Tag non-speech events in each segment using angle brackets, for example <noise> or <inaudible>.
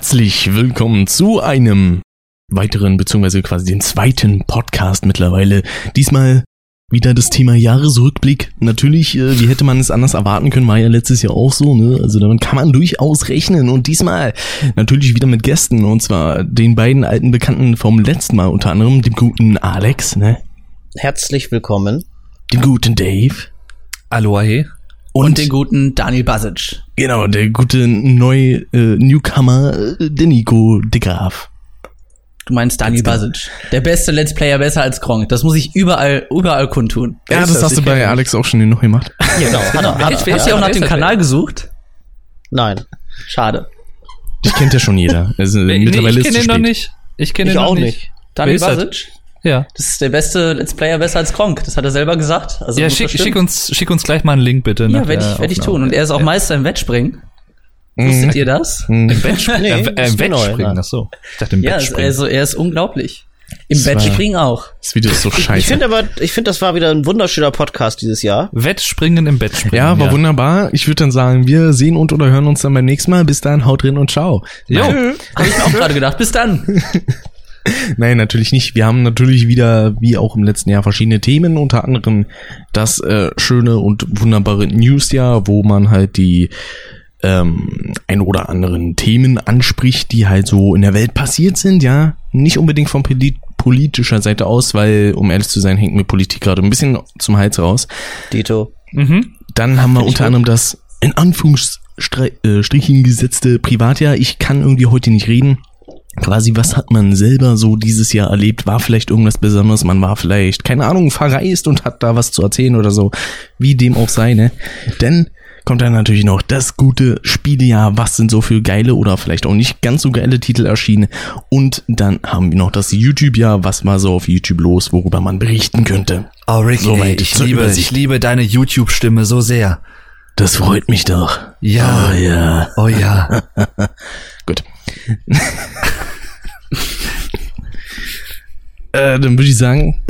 herzlich willkommen zu einem weiteren, beziehungsweise quasi den zweiten Podcast mittlerweile. Diesmal wieder das Thema Jahresrückblick. Natürlich, äh, wie hätte man es anders erwarten können, war ja letztes Jahr auch so, ne? Also damit kann man durchaus rechnen. Und diesmal natürlich wieder mit Gästen, und zwar den beiden alten Bekannten vom letzten Mal, unter anderem dem guten Alex, ne? Herzlich willkommen. Dem guten Dave. Aloha. Und, und den guten Daniel Basic. Genau, der gute neu äh, Newcomer, äh, der Nico de Graaf. Du meinst Daniel Basic. Der beste Let's Player besser als Gronk. Das muss ich überall, überall kundtun. Ja, das, das hast du bei Alex auch schon noch gemacht. Genau. Hat er, hat er, ja, auch nach dem Kanal gesucht? Nein. Schade. Ich kennt ja schon jeder. Also, nee, mittlerweile ich kenne ihn noch nicht. Ich kenne ihn noch nicht. nicht. Daniel Basic? Ja. Das ist der beste Let's Player besser als Kronk. Das hat er selber gesagt. Also ja, schick, schick, uns, schick uns gleich mal einen Link bitte. Ja, werde ich, werd ich tun. Und er ist auch Meister im Wettspringen. Mhm. Wusstet ihr das? Mhm. Im Wettspringen? nee, äh, Im Wettspringen, ach so. Ich dachte im ja, Wettspringen. also er ist unglaublich. Im Wettspringen auch. Das Video ist so scheiße. Ich finde aber, ich finde, das war wieder ein wunderschöner Podcast dieses Jahr. Wettspringen im Bettspringen. Ja, war ja. wunderbar. Ich würde dann sagen, wir sehen und oder hören uns dann beim nächsten Mal. Bis dann, haut drin und ciao. Jo, habe ich mir auch gerade gedacht. Bis dann. <laughs> Nein, natürlich nicht. Wir haben natürlich wieder, wie auch im letzten Jahr, verschiedene Themen, unter anderem das äh, schöne und wunderbare Newsjahr, wo man halt die ähm, ein oder anderen Themen anspricht, die halt so in der Welt passiert sind, ja. Nicht unbedingt von polit politischer Seite aus, weil, um ehrlich zu sein, hängt mir Politik gerade ein bisschen zum Hals raus. Dito. Mhm. Dann haben wir unter anderem das in Anführungsstrichen gesetzte Privatjahr. Ich kann irgendwie heute nicht reden quasi, was hat man selber so dieses Jahr erlebt? War vielleicht irgendwas Besonderes? Man war vielleicht, keine Ahnung, verreist und hat da was zu erzählen oder so. Wie dem auch sei, ne? Denn kommt dann natürlich noch das gute Spielejahr. Was sind so für geile oder vielleicht auch nicht ganz so geile Titel erschienen? Und dann haben wir noch das YouTube-Jahr. Was war so auf YouTube los, worüber man berichten könnte? Oh, Ricky, Soweit ich liebe, ich liebe deine YouTube-Stimme so sehr. Das freut mich doch. Ja. Oh ja. Oh ja. <laughs> Gut. <laughs> <laughs> äh, dann würde ich sagen.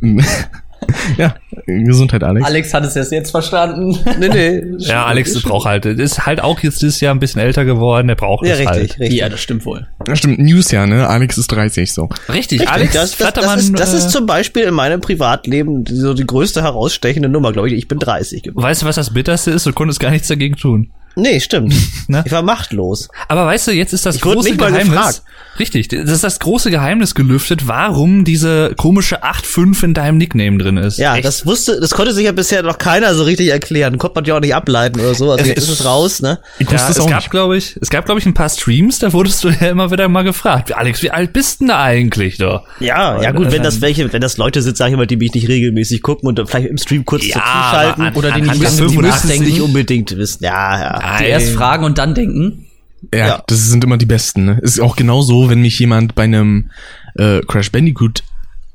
<laughs> ja, Gesundheit, Alex. Alex hat es erst jetzt verstanden. nee, nee. <laughs> Ja, Alex braucht halt, ist halt auch jetzt dieses Jahr ein bisschen älter geworden, der braucht ja, es richtig, halt. Richtig. Ja, das stimmt wohl. Ja, stimmt, News ja, ne? Alex ist 30, so. Richtig, richtig. Alex das, das, das, ist, das ist äh, zum Beispiel in meinem Privatleben so die größte herausstechende Nummer, glaube ich. Ich bin 30 geworden. Weißt du, was das Bitterste ist? Du konntest gar nichts dagegen tun. Nee, stimmt. <laughs> Ne? Ich war machtlos. Aber weißt du, jetzt ist das ich große Geheimnis. Richtig, das ist das große Geheimnis gelüftet, warum diese komische 8-5 in deinem Nickname drin ist. Ja, Echt? das wusste, das konnte sich ja bisher noch keiner so richtig erklären. Konnte man ja auch nicht ableiten oder so. Also jetzt ist es raus, ne? Ich ja, es gab, glaube ich, es gab, glaube ich, ein paar Streams, da wurdest du ja immer wieder mal gefragt. Alex, wie alt bist denn da eigentlich doch? Ja, ja gut, wenn das welche, wenn das Leute sind, sag ich mal, die mich nicht regelmäßig gucken und vielleicht im Stream kurz ja, zuschalten oder die nicht wissen, die müssen es nicht unbedingt wissen. Ja, ja. Die erst fragen und dann denken. Ja, ja, das sind immer die besten. Ne? Ist auch genau so, wenn mich jemand bei einem äh, Crash Bandicoot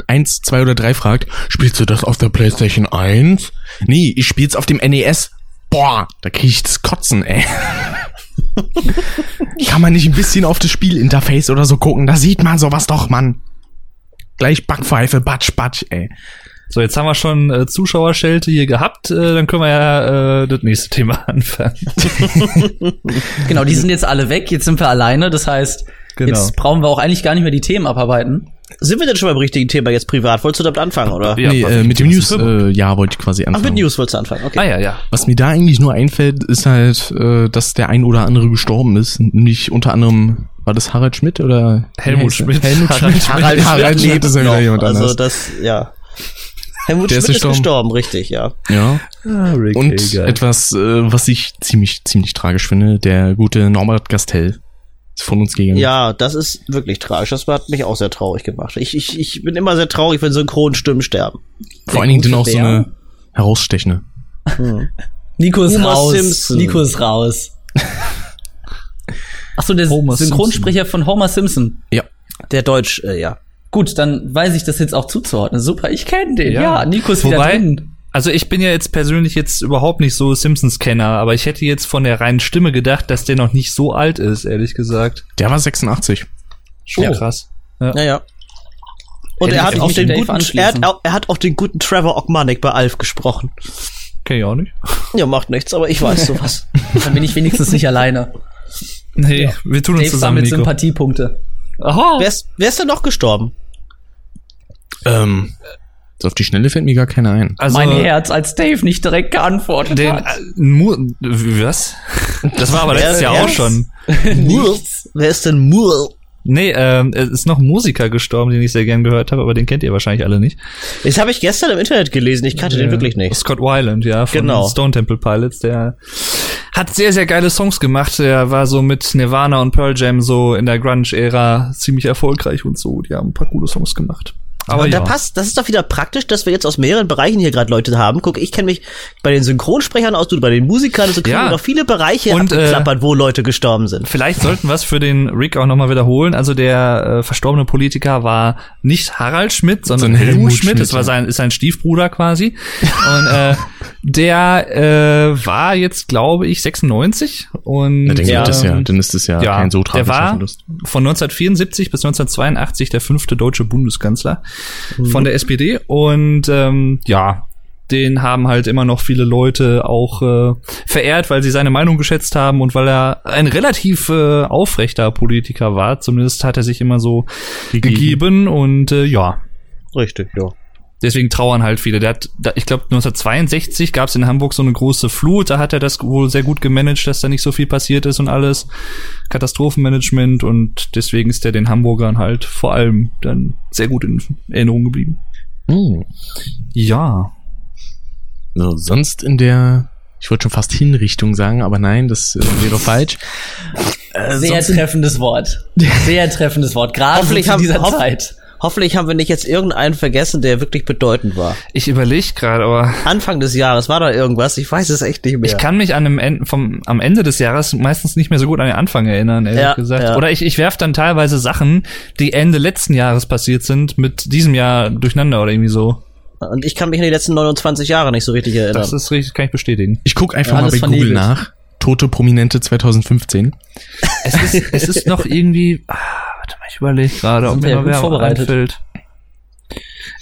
1, 2 oder 3 fragt, spielst du das auf der PlayStation 1? Nee, ich spiel's auf dem NES. Boah, da krieg ich das Kotzen, ey. <laughs> Kann man nicht ein bisschen auf das Spielinterface oder so gucken? Da sieht man sowas doch, Mann. Gleich Backpfeife, Batsch, Batsch, ey. So, jetzt haben wir schon äh, Zuschauerschelte hier gehabt, äh, dann können wir ja äh, das nächste Thema <laughs> anfangen. <laughs> genau, die sind jetzt alle weg, jetzt sind wir alleine, das heißt, genau. jetzt brauchen wir auch eigentlich gar nicht mehr die Themen abarbeiten. Sind wir denn schon beim richtigen Thema jetzt privat? Wolltest du damit anfangen, oder? Ja, nee, äh, mit dem News, äh, ja, wollte ich quasi anfangen. Ach, mit News wolltest du anfangen, okay. Ah, ja, ja. Was mir da eigentlich nur einfällt, ist halt, äh, dass der ein oder andere gestorben ist. Nicht unter anderem, war das Harald Schmidt oder? Helmut Schmidt. Helmut Schmidt. Harald, Harald, Harald Schmidt ist ja wieder jemand anders. Also das, ja. Helmut der Schmidt ist gestorben. gestorben, richtig, ja. Ja. Ah, Rick Und Hager. etwas, äh, was ich ziemlich, ziemlich tragisch finde, der gute Norbert Gastel ist von uns gegangen. Ja, das ist wirklich tragisch. Das hat mich auch sehr traurig gemacht. Ich, ich, ich bin immer sehr traurig, wenn Synchronstimmen sterben. Vor allen Dingen dann auch so eine herausstechende. Hm. Nico ist Homer raus. Simpson. Nico ist raus. <laughs> Achso, der Homer Synchronsprecher Simpson. von Homer Simpson. Ja. Der Deutsch, äh, ja. Gut, dann weiß ich das jetzt auch zuzuordnen. Super, ich kenne den. Ja, ja Nico ist wieder drin. Also ich bin ja jetzt persönlich jetzt überhaupt nicht so Simpsons-Kenner, aber ich hätte jetzt von der reinen Stimme gedacht, dass der noch nicht so alt ist, ehrlich gesagt. Der war 86. Schon oh. krass. Ja. Naja. Und er hat, auch den guten, er, hat, er hat auch den guten Trevor Ogmanik bei Alf gesprochen. Kenn ich auch nicht. Ja, macht nichts, aber ich weiß sowas. <laughs> Dann bin ich wenigstens nicht alleine. Nee, ja. wir tun uns Dave zusammen, mit Sympathiepunkte. Aha. Wer ist, wer ist denn noch gestorben? Ähm, so auf die Schnelle fällt mir gar keiner ein. Also, mein Herz, als Dave nicht direkt geantwortet den, hat. Äh, was? Das war aber letztes Jahr auch schon. <laughs> Wer ist denn Mur? Nee, ähm, es ist noch ein Musiker gestorben, den ich sehr gern gehört habe, aber den kennt ihr wahrscheinlich alle nicht. Das habe ich gestern im Internet gelesen, ich kannte ja, den wirklich nicht. Scott Weiland, ja, von genau. Stone Temple Pilots, der hat sehr, sehr geile Songs gemacht. Der war so mit Nirvana und Pearl Jam so in der Grunge-Ära ziemlich erfolgreich und so. Die haben ein paar coole Songs gemacht. Aber und ja. da passt, das ist doch wieder praktisch, dass wir jetzt aus mehreren Bereichen hier gerade Leute haben. Guck, ich kenne mich bei den Synchronsprechern aus, du bei den Musikern, so kriegen ja. wir noch viele Bereiche und, abgeklappert, äh, wo Leute gestorben sind. Vielleicht sollten wir es für den Rick auch nochmal wiederholen. Also der äh, verstorbene Politiker war nicht Harald Schmidt, sondern so Helmut, Helmut Schmidt. Schmidt. Das war sein, ist sein Stiefbruder quasi. <laughs> und äh, der äh, war jetzt, glaube ich, 96 und ja, dann, ja, es ja, dann ist es ja, ja kein so tragischer Der war Verlust. von 1974 bis 1982 der fünfte deutsche Bundeskanzler mhm. von der SPD und ähm, ja, den haben halt immer noch viele Leute auch äh, verehrt, weil sie seine Meinung geschätzt haben und weil er ein relativ äh, aufrechter Politiker war. Zumindest hat er sich immer so gegeben, gegeben und äh, ja. Richtig, ja. Deswegen trauern halt viele. Der hat, ich glaube, 1962 gab es in Hamburg so eine große Flut. Da hat er das wohl sehr gut gemanagt, dass da nicht so viel passiert ist und alles. Katastrophenmanagement und deswegen ist er den Hamburgern halt vor allem dann sehr gut in Erinnerung geblieben. Hm. Ja. So, sonst in der, ich wollte schon fast Hinrichtung sagen, aber nein, das äh, wäre falsch. Äh, sehr treffendes Wort. <laughs> Sehr treffendes Wort, gerade in dieser Zeit. Hoffentlich haben wir nicht jetzt irgendeinen vergessen, der wirklich bedeutend war. Ich überlege gerade, aber. Anfang des Jahres war da irgendwas, ich weiß es echt nicht mehr. Ich kann mich an dem Ende, vom, am Ende des Jahres meistens nicht mehr so gut an den Anfang erinnern, ehrlich ja, gesagt. Ja. Oder ich, ich werf dann teilweise Sachen, die Ende letzten Jahres passiert sind, mit diesem Jahr durcheinander oder irgendwie so. Und ich kann mich an die letzten 29 Jahre nicht so richtig erinnern. Das ist richtig, kann ich bestätigen. Ich guck einfach ja, mal bei Google nach. Tote Prominente 2015. Es ist, es ist noch irgendwie. Ah, warte mal, ich überlege gerade, ob mir noch wer vorbereitet. einfällt.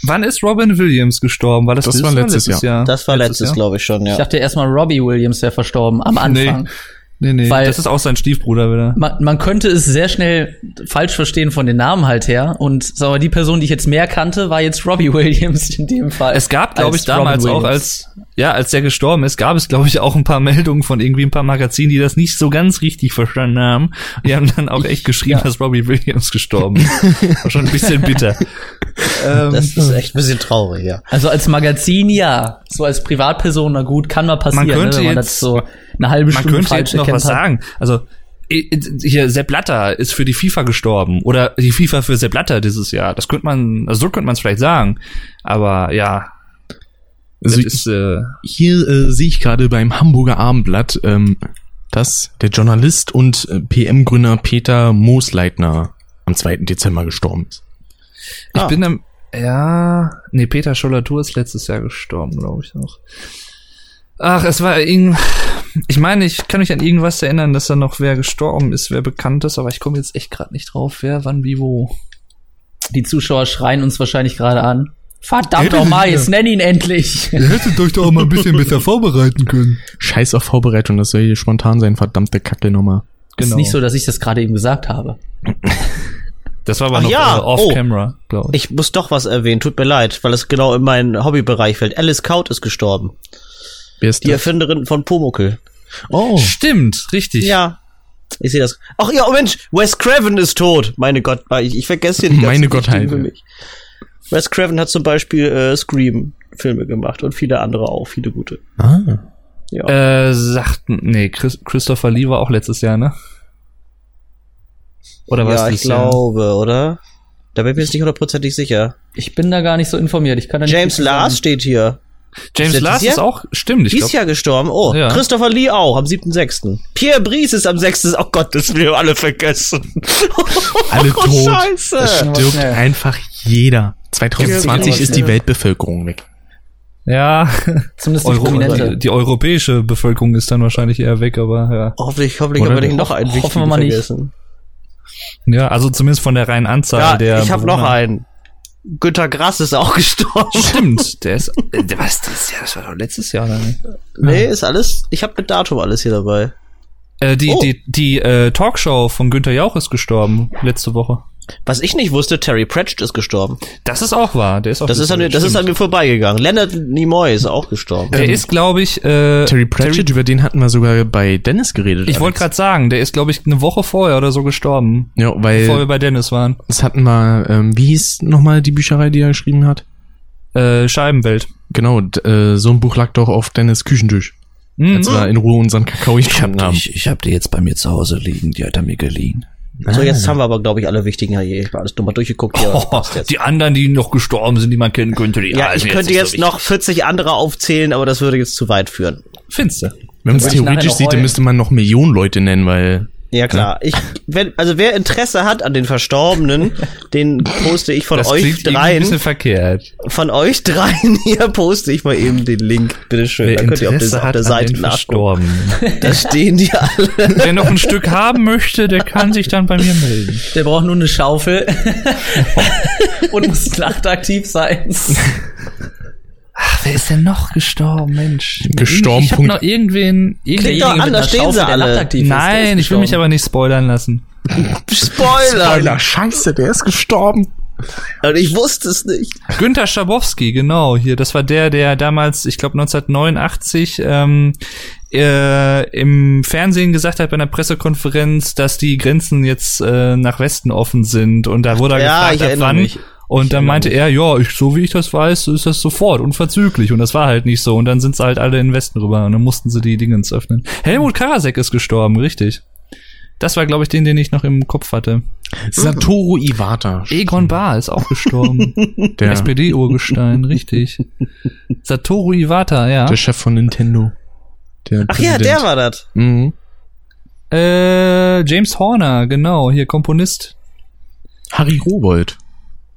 Wann ist Robin Williams gestorben? War das, das war letztes, letztes Jahr. Jahr. Das war letztes, letztes glaube ich schon, ja. Ich dachte erstmal Robbie Williams wäre verstorben am Anfang. Nee. Nee, nee, Weil das ist auch sein Stiefbruder wieder. Man, man könnte es sehr schnell falsch verstehen von den Namen halt her. Und so, die Person, die ich jetzt mehr kannte, war jetzt Robbie <laughs> Williams in dem Fall. Es gab, glaube ich, damals auch als, ja, als der gestorben ist, gab es, glaube ich, auch ein paar Meldungen von irgendwie ein paar Magazinen, die das nicht so ganz richtig verstanden haben. Die haben dann auch echt <laughs> geschrieben, ja. dass Robbie Williams gestorben ist. <laughs> War schon ein bisschen bitter. Ähm, das ist echt ein bisschen traurig, ja. Also als Magazin ja, so als Privatperson, na gut, kann mal passieren, man könnte ne, wenn man jetzt, das so eine halbe Stunde Man könnte jetzt noch was hat. sagen. Also hier Sepp Blatter ist für die FIFA gestorben oder die FIFA für Sepp Blatter dieses Jahr. Das könnte man, also so könnte man es vielleicht sagen. Aber ja. Also ist, äh, hier äh, sehe ich gerade beim Hamburger Abendblatt, ähm, dass der Journalist und äh, PM-Gründer Peter Moosleitner am 2. Dezember gestorben ist. Ich ah. bin am, ja, nee, Peter Schollatur ist letztes Jahr gestorben, glaube ich noch. Ach, es war irgend, ich meine, ich kann mich an irgendwas erinnern, dass da noch wer gestorben ist, wer bekannt ist, aber ich komme jetzt echt gerade nicht drauf, wer, wann, wie, wo. Die Zuschauer schreien uns wahrscheinlich gerade an. Verdammt nochmal, jetzt nenn ihn endlich. Ihr hättet euch doch auch mal ein bisschen besser <laughs> vorbereiten können. Scheiß auf Vorbereitung, das soll hier spontan sein, verdammte Kacke nochmal. Genau. Ist nicht so, dass ich das gerade eben gesagt habe. <laughs> Das war aber Ach noch ja. äh, off-camera, oh, glaube ich. Ich muss doch was erwähnen, tut mir leid, weil es genau in meinen Hobbybereich fällt. Alice Kaut ist gestorben. Wer ist Die das? Erfinderin von Pumuckl. Oh. Stimmt, richtig. Ja. Ich sehe das. Ach ja, oh Mensch, Wes Craven ist tot. Meine Gott, ich, ich vergesse hier die Meine Gottheit. Wes Craven hat zum Beispiel äh, Scream-Filme gemacht und viele andere auch, viele gute. Ah. Ja. Äh, sagt, nee, Chris, Christopher Lee war auch letztes Jahr, ne? Oder was? Ja, ich glaube, Jahr? oder? Da bin ich mir jetzt nicht hundertprozentig sicher. Ich bin da gar nicht so informiert. Ich kann da nicht James Lars steht hier. James Lars ist auch, stimmt. Ich Dies Jahr gestorben. Oh, ja. Christopher Lee auch, am 7.6. Pierre Brice ist am 6. Oh Gott, das wir alle vergessen. <laughs> alle oh, tot. Scheiße. Es stirbt einfach jeder. 2020 ist die Weltbevölkerung weg. Ja, <laughs> zumindest die Euro Prominente. Die europäische Bevölkerung ist dann wahrscheinlich eher weg, aber ja. Hoffentlich, hoffentlich haben wir nicht noch einen Hoffen wir mal vergessen. Nicht. Ja, also zumindest von der reinen Anzahl ja, der. Ich habe noch einen. Günter Grass ist auch <laughs> gestorben. Stimmt, der ist, äh, was, das, ja, das war doch letztes Jahr, oder nicht? Nee, ist alles, ich habe mit Datum alles hier dabei. Äh, die, oh. die, die äh, Talkshow von Günther Jauch ist gestorben letzte Woche. Was ich nicht wusste, Terry Pratchett ist gestorben. Das ist auch wahr. Der ist auch das, ist an, mir, das ist an mir vorbeigegangen. Leonard Nimoy ist auch gestorben. Der ähm, ist, glaube ich. Äh, Terry Pratchett, Terry, über den hatten wir sogar bei Dennis geredet. Ich wollte gerade sagen, der ist, glaube ich, eine Woche vorher oder so gestorben. Ja, weil. Bevor wir bei Dennis waren. Das hatten wir, ähm, wie hieß nochmal die Bücherei, die er geschrieben hat? Äh, Scheibenwelt. Genau, äh, so ein Buch lag doch auf Dennis Küchentisch. Mhm. Als wir in Ruhe unseren Kakao getrunken haben. Ich, ich hab die jetzt bei mir zu Hause liegen, die hat er mir geliehen. So, jetzt ah. haben wir aber, glaube ich, alle wichtigen hier. Ich war alles nochmal durchgeguckt. Hier. Oh, die anderen, die noch gestorben sind, die man kennen könnte. Die ja, ich könnte jetzt, jetzt so noch 40 andere aufzählen, aber das würde jetzt zu weit führen. Findest du? Wenn man es theoretisch sieht, dann müsste man noch Millionen Leute nennen, weil ja klar. Ich, wenn, also wer Interesse hat an den Verstorbenen, den poste ich von das euch dreien. Ein bisschen verkehrt. Von euch dreien <laughs> hier poste ich mal eben den Link. Bitteschön. Wer da könnt Interesse ihr auf der, auf der Seite nachgucken. Da stehen die alle. Wer noch ein Stück haben möchte, der kann sich dann bei mir melden. Der braucht nur eine Schaufel <laughs> und muss nachtaktiv sein. <laughs> Ach, wer ist denn noch gestorben, Mensch? Gestorben. Ich hab noch irgendwen. Klingt doch an, da stehen sie alle. Nein, ich will mich aber nicht spoilern lassen. Spoiler! Spoiler, scheiße, der ist gestorben. Und ich wusste es nicht. Günther Schabowski, genau, hier. Das war der, der damals, ich glaube 1989, ähm, äh, im Fernsehen gesagt hat bei einer Pressekonferenz, dass die Grenzen jetzt äh, nach Westen offen sind. Und da wurde er ja, gefragt, ab wann. Mich. Und dann meinte er, ja, ich, so wie ich das weiß, ist das sofort, unverzüglich. Und das war halt nicht so. Und dann sind sie halt alle in den Westen rüber und dann mussten sie die Dingens öffnen. Helmut Karasek ist gestorben, richtig. Das war, glaube ich, den, den ich noch im Kopf hatte. Satoru Iwata. Egon Bahr ist auch gestorben. <laughs> Der SPD-Urgestein, richtig. Satoru Iwata, ja. Der Chef von Nintendo. Der Ach Präsident. ja, der war das. Mhm. Äh, James Horner, genau, hier Komponist. Harry Rowold.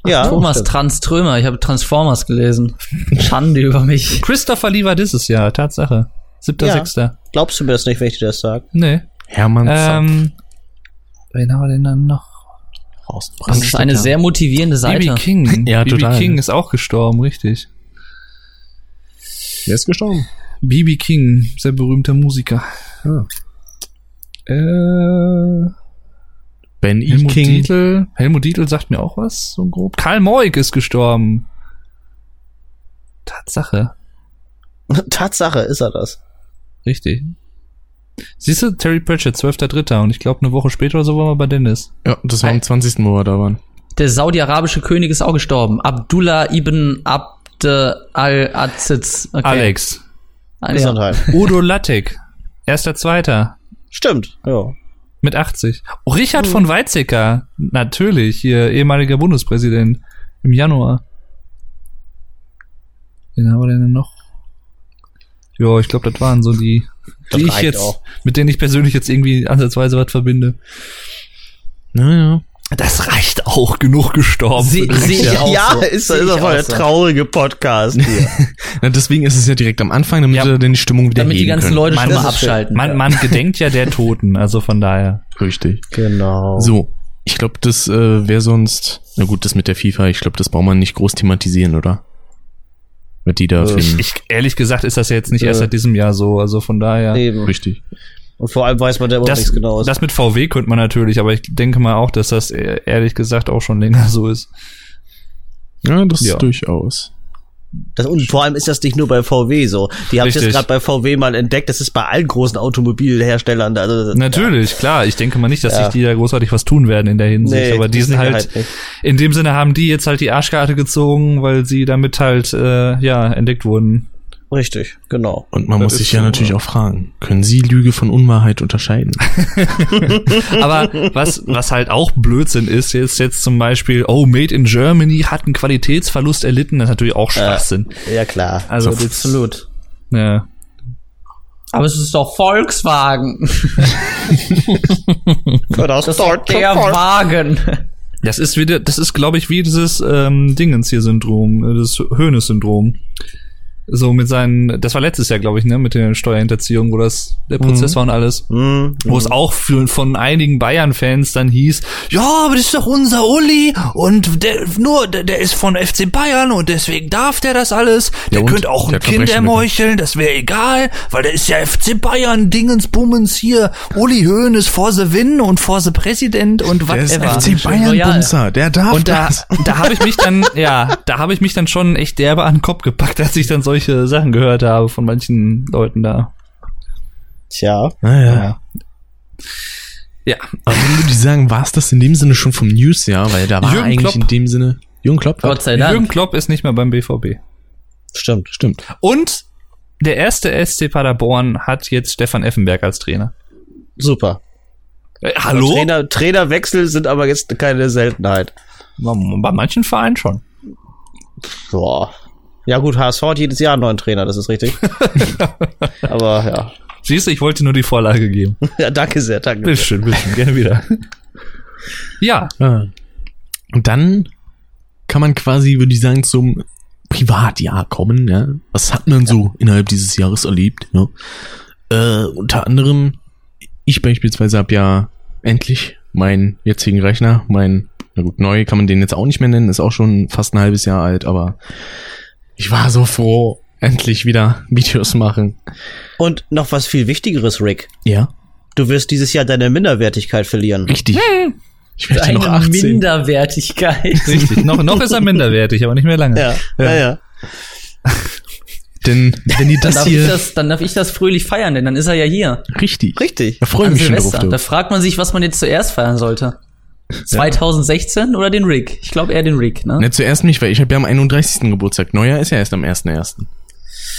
Ja, Thomas Tranströmer, ich habe Transformers gelesen. Schande über mich. <laughs> Christopher Lee war dieses Jahr, Tatsache. Siebter, ja. sechster. Glaubst du mir das nicht, wenn ich dir das sage? Nee. Hermann ähm, Wen haben wir denn dann noch? Das ist eine sehr motivierende Seite. BB King. <laughs> ja, BB King ist auch gestorben, richtig. Wer ist gestorben? BB King, sehr berühmter Musiker. Ah. Äh Ben E. Helmut King. Dietl. Helmut Dietl sagt mir auch was, so grob. Karl Moik ist gestorben. Tatsache. <laughs> Tatsache ist er das. Richtig. Siehst du, Terry Pratchett, 12.3. Und ich glaube, eine Woche später oder so waren wir bei Dennis. Ja, das war am 20. wo wir da waren. Der saudi-arabische König ist auch gestorben. Abdullah ibn Abd al-Aziz. Okay. Alex. Ah, Udo Lattek. Erster, zweiter. Stimmt, ja. Mit 80. Oh, Richard hm. von Weizsäcker. Natürlich, hier ehemaliger Bundespräsident. Im Januar. Wen haben wir denn noch? Ja, ich glaube, das waren so die, die ich jetzt, auch. mit denen ich persönlich jetzt irgendwie ansatzweise was verbinde. Naja. Das reicht auch, genug gestorben. Sie, sehe ich auch ja, so. ist, ist das voll der traurige Podcast hier. <laughs> ja, deswegen ist es ja direkt am Anfang, damit ja, wir dann die Stimmung wieder Damit die ganzen können. Leute man, schon mal abschalten. Man, man gedenkt ja der Toten, also von daher. Richtig. Genau. So, ich glaube, das äh, wäre sonst, na gut, das mit der FIFA, ich glaube, das braucht man nicht groß thematisieren, oder? Mit die da äh, ich, ich, Ehrlich gesagt ist das ja jetzt nicht äh, erst seit diesem Jahr so, also von daher. Eben. Richtig. Und vor allem weiß man immer das, nichts genau. Das mit VW könnte man natürlich, aber ich denke mal auch, dass das e-, ehrlich gesagt auch schon länger so ist. Ja, das ja. durchaus. Das, und vor allem ist das nicht nur bei VW so. Die habe ich jetzt gerade bei VW mal entdeckt. Das ist bei allen großen Automobilherstellern. Also, Natürlich, ja. klar. Ich denke mal nicht, dass ja. sich die da großartig was tun werden in der Hinsicht. Nee, aber die sind halt, in dem Sinne haben die jetzt halt die Arschkarte gezogen, weil sie damit halt, äh, ja, entdeckt wurden. Richtig, genau. Und man das muss sich ja natürlich auch fragen, können Sie Lüge von Unwahrheit unterscheiden? <laughs> Aber was, was halt auch Blödsinn ist, ist jetzt zum Beispiel, oh, Made in Germany hat einen Qualitätsverlust erlitten, das ist natürlich auch Schwachsinn. Äh, ja, klar. Also, absolut. Ja. Aber es ist doch Volkswagen. <laughs> das ist doch der Wagen. Das ist wieder, das ist, glaube ich, wie dieses ähm, Dingens hier Syndrom, äh, das Höhnes Syndrom. So mit seinen, das war letztes Jahr, glaube ich, ne, mit der Steuerhinterziehung, wo das der Prozess mhm. war und alles. Mhm. Wo es auch für, von einigen Bayern-Fans dann hieß, ja, aber das ist doch unser Uli und der, nur, der, der ist von FC Bayern und deswegen darf der das alles. Der ja, könnte auch ein Kind ermeucheln, das wäre egal, weil der ist ja FC Bayern, Dingens, Bummens hier. Uli Höhn ist vor the Win und vor the Präsident und was Der ist FC Bayern Bumser, der darf und da, das. Da habe ich mich dann, ja, da habe ich mich dann schon echt derbe an den Kopf gepackt, als ich dann so solche Sachen gehört habe von manchen Leuten da. Tja. Naja. Ja. Aber würde ich sagen, war es das in dem Sinne schon vom Newsjahr, weil da war Jürgen eigentlich Klopp. in dem Sinne Jürgen Klopp. Gott sei Dank. Jürgen Klopp ist nicht mehr beim BVB. Stimmt, stimmt. Und der erste SC Paderborn hat jetzt Stefan Effenberg als Trainer. Super. Äh, hallo? Trainer, Trainerwechsel sind aber jetzt keine Seltenheit. Bei manchen Vereinen schon. Boah. Ja gut, HSV hat jedes Jahr einen neuen Trainer, das ist richtig. <laughs> Aber ja. Siehst du, ich wollte nur die Vorlage geben. <laughs> ja, danke sehr, danke. Bitteschön, bitteschön, gerne wieder. ja. Und dann kann man quasi, würde ich sagen, zum Privatjahr kommen. Ja? Was hat man so innerhalb dieses Jahres erlebt? Ja? Äh, unter anderem, ich beispielsweise habe ja endlich meinen jetzigen Rechner, mein, na gut, neu kann man den jetzt auch nicht mehr nennen, ist auch schon fast ein halbes Jahr alt, aber ich war so froh, endlich wieder Videos machen. Und noch was viel Wichtigeres, Rick. Ja. Du wirst dieses Jahr deine Minderwertigkeit verlieren. Richtig. Hm. Ich werde noch 18. Minderwertigkeit. Richtig. Noch, noch ist er minderwertig, aber nicht mehr lange. Ja, ja, ja. ja. denn wenn ihr das dann hier, das, dann darf ich das fröhlich feiern, denn dann ist er ja hier. Richtig. Richtig. Da freue ich mich schon drauf. Da fragt man sich, was man jetzt zuerst feiern sollte. <laughs> 2016 oder den Rick? Ich glaube eher den Rick, ne? Ne, zuerst mich, weil ich habe ja am 31. Geburtstag. Neujahr ist ja erst am 1.1.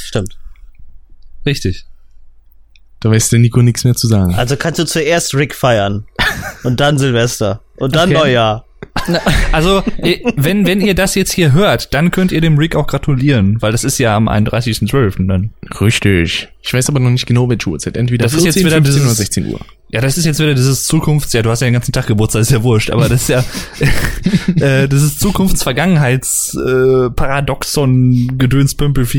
Stimmt. Richtig. Da weiß der Nico nichts mehr zu sagen. Also kannst du zuerst Rick feiern und dann Silvester und dann okay. Neujahr. Also, wenn, wenn ihr das jetzt hier hört, dann könnt ihr dem Rick auch gratulieren, weil das ist ja am 31.12. dann. Richtig. Ich weiß aber noch nicht genau, welche Uhrzeit. Entweder das 14, ist jetzt wieder 15 oder 16 Uhr. Ja, das ist jetzt wieder dieses Zukunftsjahr. Du hast ja den ganzen Tag Geburtstag, ist ja wurscht. Aber das ist ja <laughs> äh, das ist Zukunftsvergangenheits-Paradoxon äh,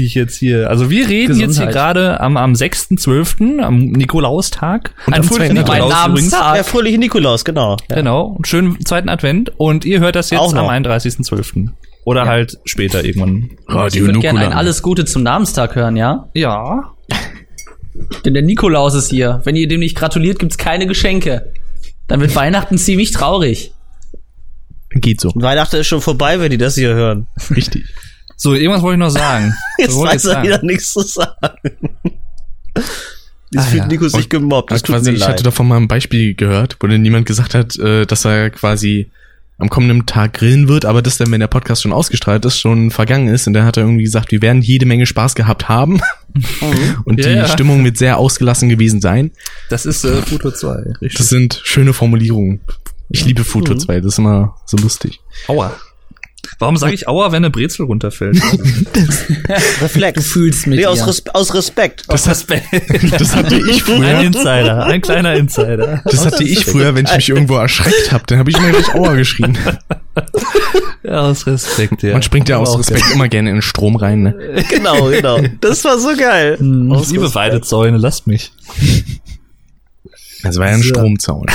jetzt hier. Also wir reden Gesundheit. jetzt hier gerade am am 6.12., am Nikolaustag. Und Ein fröhlichen Nikolaus übrigens. Ja, fröhlichen Nikolaus, genau. Ja. Genau. Und schönen zweiten Advent. Und ihr hört das jetzt am 31.12. Oder ja. halt später irgendwann. Radio ich würde gerne ein Alles Gute zum Namenstag hören, ja? Ja. <laughs> Denn der Nikolaus ist hier. Wenn ihr dem nicht gratuliert, gibt's keine Geschenke. Dann wird Weihnachten ziemlich traurig. Geht so. Weihnachten ist schon vorbei, wenn die das hier hören. Richtig. <laughs> So, irgendwas wollte ich noch sagen. <laughs> Jetzt weiß er wieder nichts zu sagen. <laughs> Jetzt ah, fühlt ja. Nico sich gemobbt. Das quasi, ich hatte davon mal ein Beispiel gehört, wo dann niemand gesagt hat, äh, dass er quasi am kommenden Tag grillen wird, aber das dann, wenn der Podcast schon ausgestrahlt ist, schon vergangen ist. Und dann hat er irgendwie gesagt, wir werden jede Menge Spaß gehabt haben. Mhm. <laughs> und die ja. Stimmung wird sehr ausgelassen gewesen sein. Das ist äh, Futur 2. Richtig. Das sind schöne Formulierungen. Ich liebe Futur mhm. 2, das ist immer so lustig. Aua. Warum sage ich Aua, wenn eine Brezel runterfällt? <laughs> Reflex. Du fühlst mit nee, aus, Res aus Respekt. Das, aus Respekt. <laughs> das hatte ich früher. Ein Insider, ein kleiner Insider. Das hatte ich früher, wenn ich mich irgendwo erschreckt habe, dann habe ich immer gleich Aua geschrien. Ja, aus Respekt, ja. Man springt ja aus Respekt geil. immer gerne in den Strom rein, ne? Genau, genau. Das war so geil. Hm, ich liebe Weidezäune, lasst mich. Das war ja ein so. Stromzaun.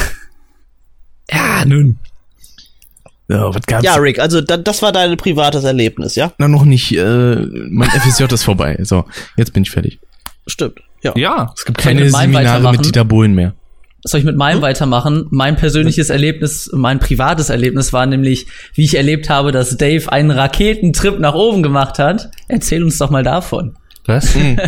Ja, nun. Ja, was gab's? Ja, Rick, also da, das war dein privates Erlebnis, ja? Na, noch nicht. Äh, mein <laughs> FSJ ist vorbei. So, jetzt bin ich fertig. Stimmt, ja. Ja. Es gibt keine Seminare mit Dieter Bohlen mehr. Soll ich mit meinem hm? weitermachen? Mein persönliches Erlebnis, mein privates Erlebnis war nämlich, wie ich erlebt habe, dass Dave einen Raketentrip nach oben gemacht hat. Erzähl uns doch mal davon. Was? <laughs> Hm.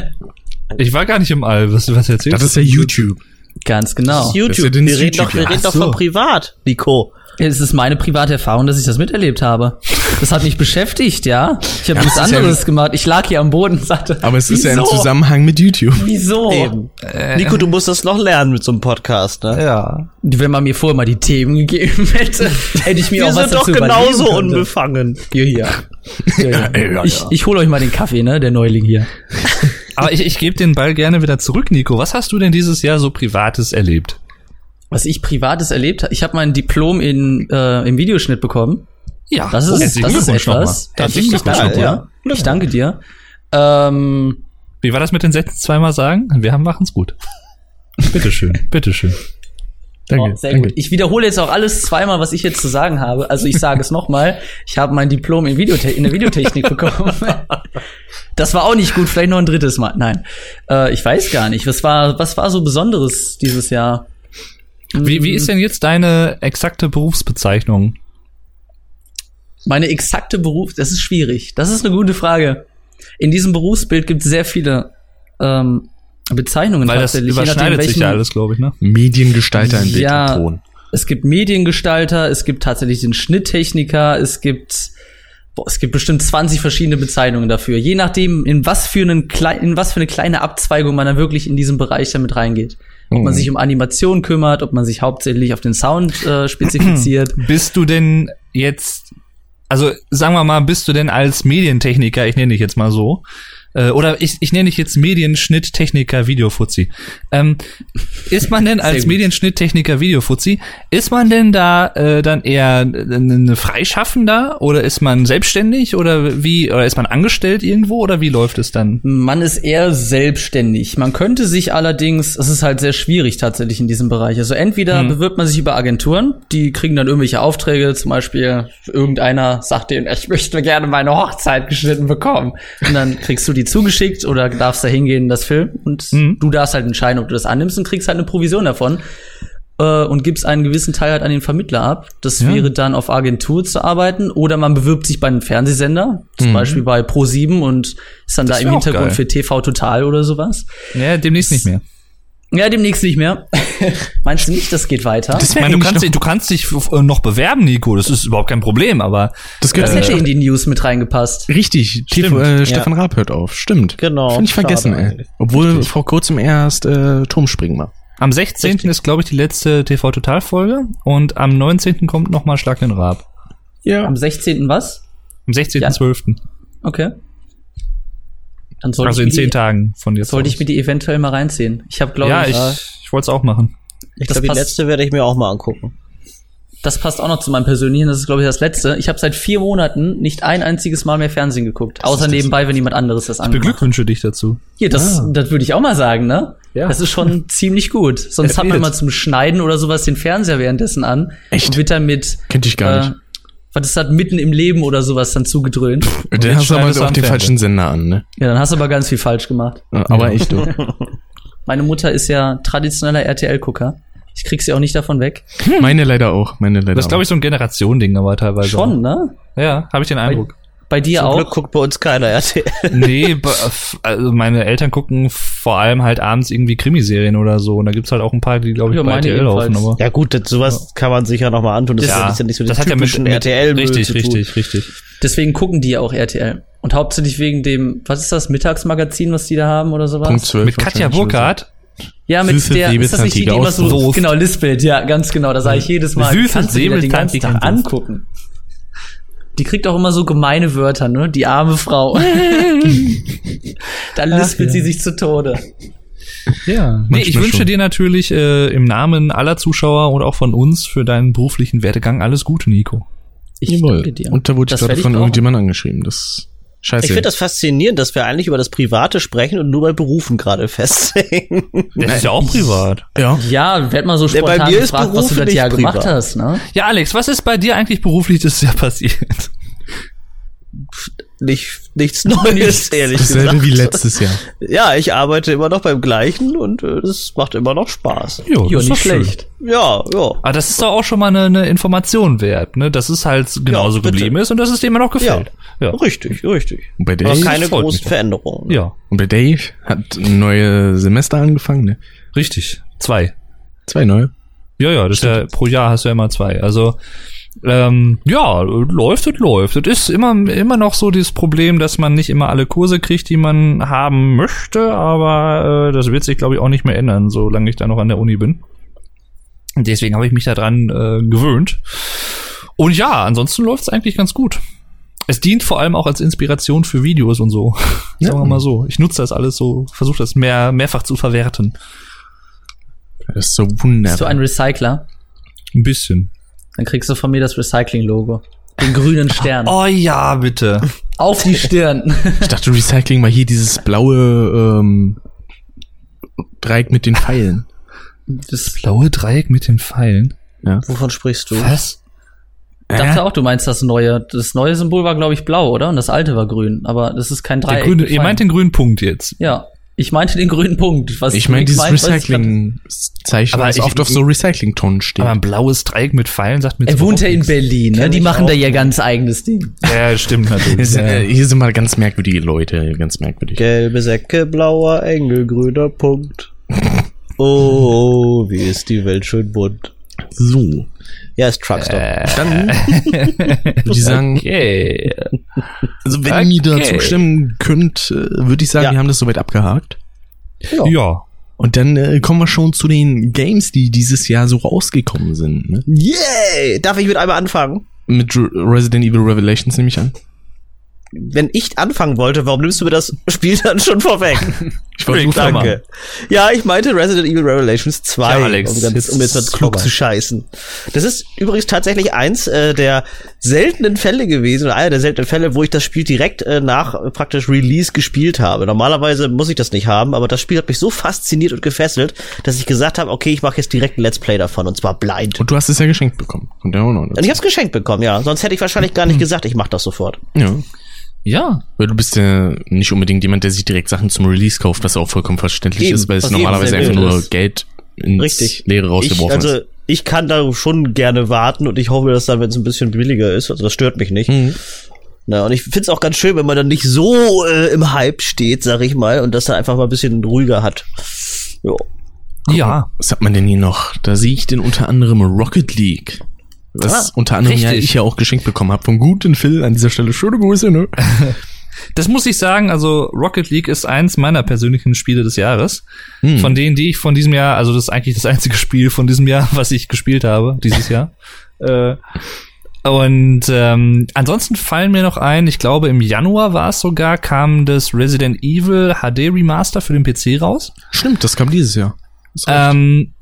ich war gar nicht im All. Was, was erzählst du? Das ist ja YouTube. Ganz genau. Das ist YouTube. Das ist ja wir reden doch, wir reden doch von privat, Nico. Es ist meine private Erfahrung, dass ich das miterlebt habe. Das hat mich beschäftigt, ja. Ich habe ja, nichts anderes ja gemacht. Ich lag hier am Boden und sagte. Aber es ist ja im Zusammenhang mit YouTube. Wieso? Eben. Äh. Nico, du musst das noch lernen mit so einem Podcast, ne? Ja. Wenn man mir vorher mal die Themen gegeben hätte, hätte ich mir Wir auch was dazu Wir sind doch genauso unbefangen. Hier, hier. hier, hier. Ja, ich, ich hole euch mal den Kaffee, ne? Der Neuling hier. <laughs> Aber ich, ich gebe den Ball gerne wieder zurück, Nico. Was hast du denn dieses Jahr so Privates erlebt? Was ich privates erlebt habe, ich habe mein Diplom in, äh, im Videoschnitt bekommen. Ja, das ist, das ist etwas. Das ich, danke dir. Ich danke dir. Ähm, Wie war das mit den Sätzen zweimal sagen? Wir haben machen's gut. <laughs> bitteschön, bitteschön. Danke, oh, sehr danke. gut. Ich wiederhole jetzt auch alles zweimal, was ich jetzt zu sagen habe. Also ich sage es <laughs> nochmal. Ich habe mein Diplom in, Videote in der Videotechnik bekommen. <laughs> das war auch nicht gut. Vielleicht noch ein drittes Mal. Nein, äh, ich weiß gar nicht. Was war, was war so Besonderes dieses Jahr? Wie, wie ist denn jetzt deine exakte Berufsbezeichnung? Meine exakte Beruf, das ist schwierig. Das ist eine gute Frage. In diesem Berufsbild gibt es sehr viele ähm, Bezeichnungen Weil das überschneidet sich ja alles, glaube ich, ne? Mediengestalter in Bild ja, und Ton. Es gibt Mediengestalter, es gibt tatsächlich den Schnitttechniker, es gibt boah, es gibt bestimmt 20 verschiedene Bezeichnungen dafür, je nachdem in was für einen in was für eine kleine Abzweigung man da wirklich in diesem Bereich damit reingeht. Ob man mhm. sich um Animation kümmert, ob man sich hauptsächlich auf den Sound äh, <clears throat> spezifiziert. Bist du denn jetzt also sagen wir mal, bist du denn als Medientechniker, ich nenne dich jetzt mal so, äh, oder ich, ich nenne dich jetzt Medienschnitttechniker Videofuzzi. Ähm, ist man denn <laughs> als Medienschnitttechniker Videofuzzi, ist man denn da äh, dann eher ein Freischaffender oder ist man selbstständig oder wie, oder ist man angestellt irgendwo oder wie läuft es dann? Man ist eher selbstständig. Man könnte sich allerdings, es ist halt sehr schwierig tatsächlich in diesem Bereich. Also entweder hm. bewirbt man sich über Agenturen, die kriegen dann irgendwelche Aufträge, zum Beispiel irgendeiner sagt denen, ich möchte gerne meine Hochzeit geschnitten bekommen. Und dann kriegst du die zugeschickt oder darfst da hingehen, das Film und mhm. du darfst halt entscheiden, ob du das annimmst und kriegst halt eine Provision davon äh, und gibst einen gewissen Teil halt an den Vermittler ab. Das ja. wäre dann auf Agentur zu arbeiten oder man bewirbt sich bei einem Fernsehsender, zum mhm. Beispiel bei Pro7 und ist dann das da im Hintergrund für TV Total oder sowas. Ja, demnächst nicht mehr. Ja, demnächst nicht mehr. <laughs> Meinst du nicht, das geht weiter? Das ich meine, du kannst, dich, du kannst dich äh, noch bewerben, Nico. Das ist überhaupt kein Problem, aber. Das, das hätte in die News mit reingepasst. Richtig. Stimmt, äh, Stefan ja. Raab hört auf. Stimmt. Genau. Finde ich vergessen, ey. Obwohl Richtig. vor kurzem erst äh, Turmspringen war. Am 16. Richtig. ist, glaube ich, die letzte TV-Total-Folge und am 19. kommt nochmal Schlag den Raab. Ja. Am 16. was? Am 16.12. Ja. Okay. Also in zehn Tagen von jetzt Sollte aus. ich mir die eventuell mal reinziehen. Ich habe, glaube ja, ich. Ja, ich, ich wollte es auch machen. Ich glaube, die letzte werde ich mir auch mal angucken. Das passt auch noch zu meinem persönlichen, das ist, glaube ich, das letzte. Ich habe seit vier Monaten nicht ein einziges Mal mehr Fernsehen geguckt. Außer nebenbei, wenn jemand anderes das anguckt. Ich beglückwünsche dich dazu. Hier, das, ah. das würde ich auch mal sagen, ne? Ja. Das ist schon <laughs> ziemlich gut. Sonst hat man immer zum Schneiden oder sowas den Fernseher währenddessen an. Echt? Und wird dann mit. Kennt ich gar äh, nicht. Was ist das mitten im Leben oder sowas dann zugedröhnt? Den hast du aber auch den falschen Sender an, ne? Ja, dann hast du aber ganz viel falsch gemacht. aber echt, du. <laughs> Meine Mutter ist ja traditioneller RTL-Gucker. Ich krieg sie auch nicht davon weg. Meine leider auch. Meine leider das ist, glaube ich, so ein Generation-Ding, aber teilweise. Schon, ne? Ja, habe ich den Eindruck. Bei, dir Zum auch? Glück guckt bei uns keiner RTL. nee, <laughs> also meine Eltern gucken vor allem halt abends irgendwie Krimiserien oder so. Und da gibt's halt auch ein paar, die, glaube ich, ja, bei RTL laufen. Aber ja gut, das, sowas ja. kann man sich ja nochmal antun. Das, ja, ist ja nicht so das hat ja mit, mit RTL Richtig, richtig, richtig. Deswegen gucken die ja auch RTL. Und hauptsächlich wegen dem, was ist das, Mittagsmagazin, was die da haben oder sowas? Punkt 12 mit Katja Burkhardt. Ja, mit Süße der, ist das nicht die, die immer so, Wurst. genau, Lispelt, ja, ganz genau, da sage ich jedes Mal, Süße kannst du dir den ganzen Tag angucken. Die kriegt auch immer so gemeine Wörter, ne, die arme Frau. <laughs> Dann lispelt Ach, ja. sie sich zu Tode. Ja. Nee, ich wünsche schon. dir natürlich äh, im Namen aller Zuschauer und auch von uns für deinen beruflichen Werdegang alles Gute, Nico. Ich Jawohl. danke dir. Und da wurde ich gerade von irgendjemandem angeschrieben. Das Scheiße. Ich finde das faszinierend, dass wir eigentlich über das Private sprechen und nur bei Berufen gerade <laughs> festhängen. Das ist ja auch privat. Ja. Ja, werd mal so spontan ja, bei mir gefragt, was du das Jahr privat. gemacht hast, ne? Ja, Alex, was ist bei dir eigentlich beruflich das Jahr passiert? Nicht, nichts <laughs> Neues, <laughs> ehrlich Dasselbe gesagt. wie letztes Jahr. Ja, ich arbeite immer noch beim gleichen und äh, das macht immer noch Spaß. Jo, jo nicht schlecht. Schön. Ja, ja. Aber das ist doch auch schon mal eine, eine Information wert, ne? Dass es halt genauso ja, geblieben ist und dass es dir immer noch gefällt. Ja, ja. richtig, richtig. Und bei Dave Aber keine großen Veränderungen. Ja. Und bei Dave hat ein neues Semester angefangen, ne? Richtig. Zwei. Zwei neue. Ja, ja, das Stimmt. ist ja pro Jahr hast du ja immer zwei. Also ähm, ja, läuft es, läuft. Es ist immer, immer noch so dieses Problem, dass man nicht immer alle Kurse kriegt, die man haben möchte, aber äh, das wird sich, glaube ich, auch nicht mehr ändern, solange ich da noch an der Uni bin. Deswegen habe ich mich daran äh, gewöhnt. Und ja, ansonsten läuft es eigentlich ganz gut. Es dient vor allem auch als Inspiration für Videos und so. Ja. <laughs> Sagen wir mal so. Ich nutze das alles so, versuche das mehr, mehrfach zu verwerten. Das ist so wunderbar. Bist du ein Recycler? Ein bisschen. Dann kriegst du von mir das Recycling-Logo. Den grünen Stern. Oh ja, bitte. <laughs> Auf die Stirn. Ich dachte, Recycling war hier dieses blaue ähm, Dreieck mit den Pfeilen. Das blaue Dreieck mit den Pfeilen. Ja. Wovon sprichst du? Was? Ich dachte auch, du meinst das neue. Das neue Symbol war, glaube ich, blau, oder? Und das alte war grün. Aber das ist kein Der Dreieck. grüne, mit ihr meint den grünen Punkt jetzt. Ja. Ich meinte den grünen Punkt. Was Ich meine dieses Recycling-Zeichen, Aber was ich- oft auf so Recycling-Tonnen steht. Aber ein blaues Dreieck mit Pfeilen sagt mir Er wohnt ja in nichts. Berlin, ne? Die machen da ihr ganz eigenes Ding. Ja, stimmt natürlich. Ja. äh, hier sind mal ganz merkwürdige Leute, ganz merkwürdig. Gelbe Säcke, blauer Engel, grüner Punkt. <laughs> Oh, wie ist die Welt schön bunt. So, Ja, ist Truckstop. dann <laughs> würde ich sagen, Okay. also wenn ihr mir da Okay. zustimmen könnt, äh, würde ich sagen, Ja. wir haben das soweit abgehakt. Ja. Und dann äh, kommen wir schon zu den Games, die dieses Jahr so rausgekommen sind. Ne? Yay! Darf ich mit einmal anfangen? Mit Re- Resident Evil Revelations nehme ich an. Wenn ich anfangen wollte, warum nimmst du mir das Spiel dann schon vorweg? <laughs> Ich wollte Danke. Ja, ich meinte Resident Evil Revelations 2, Ja, Alex, um, ganz, jetzt um jetzt mal ist klug zu scheißen. Das ist übrigens tatsächlich eins äh, der seltenen Fälle gewesen, oder einer der seltenen Fälle, wo ich das Spiel direkt äh, nach äh, praktisch Release gespielt habe. Normalerweise muss ich das nicht haben, aber das Spiel hat mich so fasziniert und gefesselt, dass ich gesagt habe, okay, ich mache jetzt direkt ein Let's Play davon, und zwar blind. Und du hast es ja geschenkt bekommen. Und der auch noch. Und ich habe es geschenkt bekommen, ja. Sonst hätte ich wahrscheinlich gar nicht gesagt, ich mache das sofort. Ja. Ja. Weil du bist ja nicht unbedingt jemand, der sich direkt Sachen zum Release kauft, was auch vollkommen verständlich Eben, ist, weil es normalerweise einfach nur ist. Geld ins Richtig. Leere Ich, rausgeworfen also, ist. ich kann da schon gerne warten und ich hoffe, dass dann, wenn es ein bisschen billiger ist, also das stört mich nicht. Mhm. Na, und ich find's auch ganz schön, wenn man dann nicht so äh, im Hype steht, sag ich mal, und das dann einfach mal ein bisschen ruhiger hat. Jo. Ja. Was hat man denn hier noch? Da sehe ich denn unter anderem Rocket League. Was Ah, unter anderem ja ich ja auch geschenkt bekommen habe. Vom guten Phil an dieser Stelle. Schöne Grüße, ne? <laughs> Das muss ich sagen, also Rocket League ist eins meiner persönlichen Spiele des Jahres. Hm. Von denen, die ich von diesem Jahr, also das ist eigentlich das einzige Spiel von diesem Jahr, <laughs> was ich gespielt habe, dieses Jahr. <laughs> äh, und ähm, ansonsten fallen mir noch ein, ich glaube im Januar war es sogar, kam das Resident Evil HD Remaster für den PC raus. Stimmt, das kam dieses Jahr. Ähm,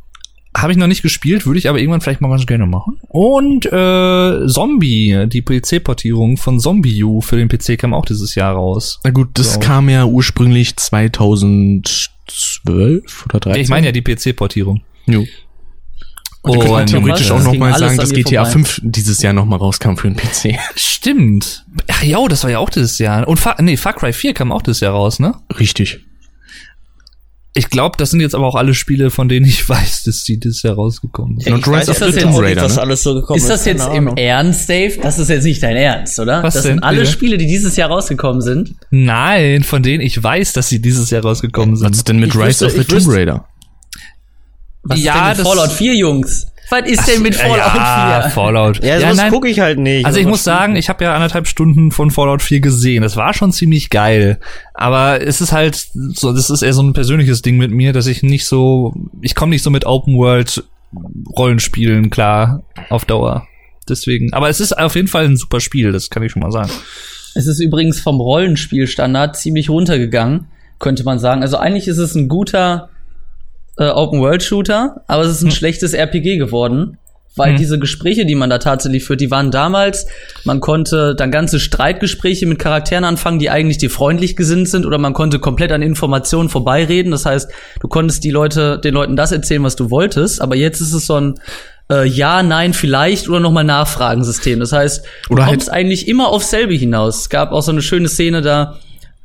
habe ich noch nicht gespielt, würde ich aber irgendwann vielleicht mal ganz gerne machen. Und äh, Zombie, die PC-Portierung von Zombie U für den PC kam auch dieses Jahr raus. Na gut, das So. kam ja ursprünglich 2012 oder 13. Ich meine ja die PC-Portierung. Jo. Und Und- können theoretisch auch noch ging mal alles sagen, dass GTA vorbei. 5 dieses Jahr noch mal rauskam für den PC. <laughs> Stimmt. Ach ja, das war ja auch dieses Jahr. Und Far, nee, Far Cry 4 kam auch dieses Jahr raus, ne? Richtig. Ich glaube, das sind jetzt aber auch alle Spiele, von denen ich <laughs> weiß, dass die dieses Jahr rausgekommen sind. Und ich weiß Rise of jetzt the Tomb nicht, Raider, was ne? alles so gekommen Ist das jetzt Keine im Ahnung. Ernst, Dave? Das ist jetzt nicht dein Ernst, oder? Was das denn? sind alle Bitte? Spiele, die dieses Jahr rausgekommen sind. Nein, von denen ich weiß, dass sie dieses Jahr rausgekommen Was ist sind. denn mit Ich Rise wüsste- of the Tomb Raider? Was Ja, ist denn mit das- Fallout 4, Jungs? Was ist denn mit Fallout ja, 4? Fallout. Ja, sowas gucke ich halt nicht. Also ich muss sagen, ich habe ja anderthalb Stunden von Fallout 4 gesehen. Das war schon ziemlich geil. Aber es ist halt so, das ist eher so ein persönliches Ding mit mir, dass ich nicht so, ich komme nicht so mit Open World Rollenspielen klar auf Dauer. Deswegen, aber es ist auf jeden Fall ein super Spiel, das kann ich schon mal sagen. Es ist übrigens vom Rollenspielstandard ziemlich runtergegangen, könnte man sagen. Also eigentlich ist es ein guter äh, Open-World-Shooter, aber es ist ein schlechtes RPG geworden. Weil Hm. diese Gespräche, die man da tatsächlich führt, die waren damals, man konnte dann ganze Streitgespräche mit Charakteren anfangen, die eigentlich dir freundlich gesinnt sind, oder man konnte komplett an Informationen vorbeireden. Das heißt, du konntest die Leute, den Leuten das erzählen, was du wolltest, aber jetzt ist es so ein äh, Ja, Nein, vielleicht oder nochmal Nachfragensystem. Das heißt, du Oder halt- kommst eigentlich immer aufs selbe hinaus. Es gab auch so eine schöne Szene da,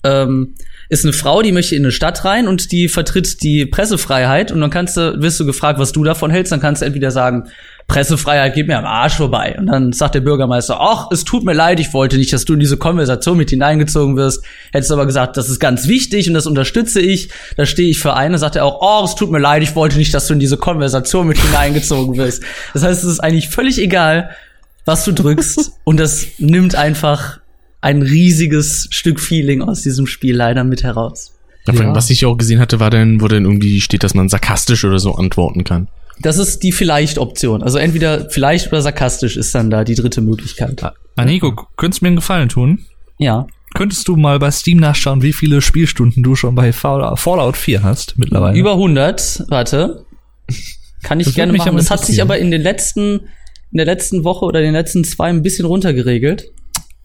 ähm, ist eine Frau, die möchte in eine Stadt rein und die vertritt die Pressefreiheit und dann kannst du, wirst du gefragt, was du davon hältst, dann kannst du entweder sagen, Pressefreiheit geht mir am Arsch vorbei. Und dann sagt der Bürgermeister, ach, es tut mir leid, ich wollte nicht, dass du in diese Konversation mit hineingezogen wirst. Hättest aber gesagt, das ist ganz wichtig und das unterstütze ich, da stehe ich für eine, sagt er auch, oh, es tut mir leid, ich wollte nicht, dass du in diese Konversation mit hineingezogen wirst. Das heißt, es ist eigentlich völlig egal, was du drückst und das nimmt einfach ein riesiges Stück Feeling aus diesem Spiel leider mit heraus. Ja. Was ich auch gesehen hatte, war dann, wo dann irgendwie steht, dass man sarkastisch oder so antworten kann. Das ist die Vielleicht-Option. Also entweder vielleicht oder sarkastisch ist dann da die dritte Möglichkeit. Aniko, könntest du mir einen Gefallen tun? Ja. Könntest du mal bei Steam nachschauen, wie viele Spielstunden du schon bei Fallout Fallout 4 hast mittlerweile? Über 100, warte. Kann ich Das gerne machen. Das hat sich aber in den letzten, in der letzten Woche oder den letzten zwei ein bisschen runtergeregelt.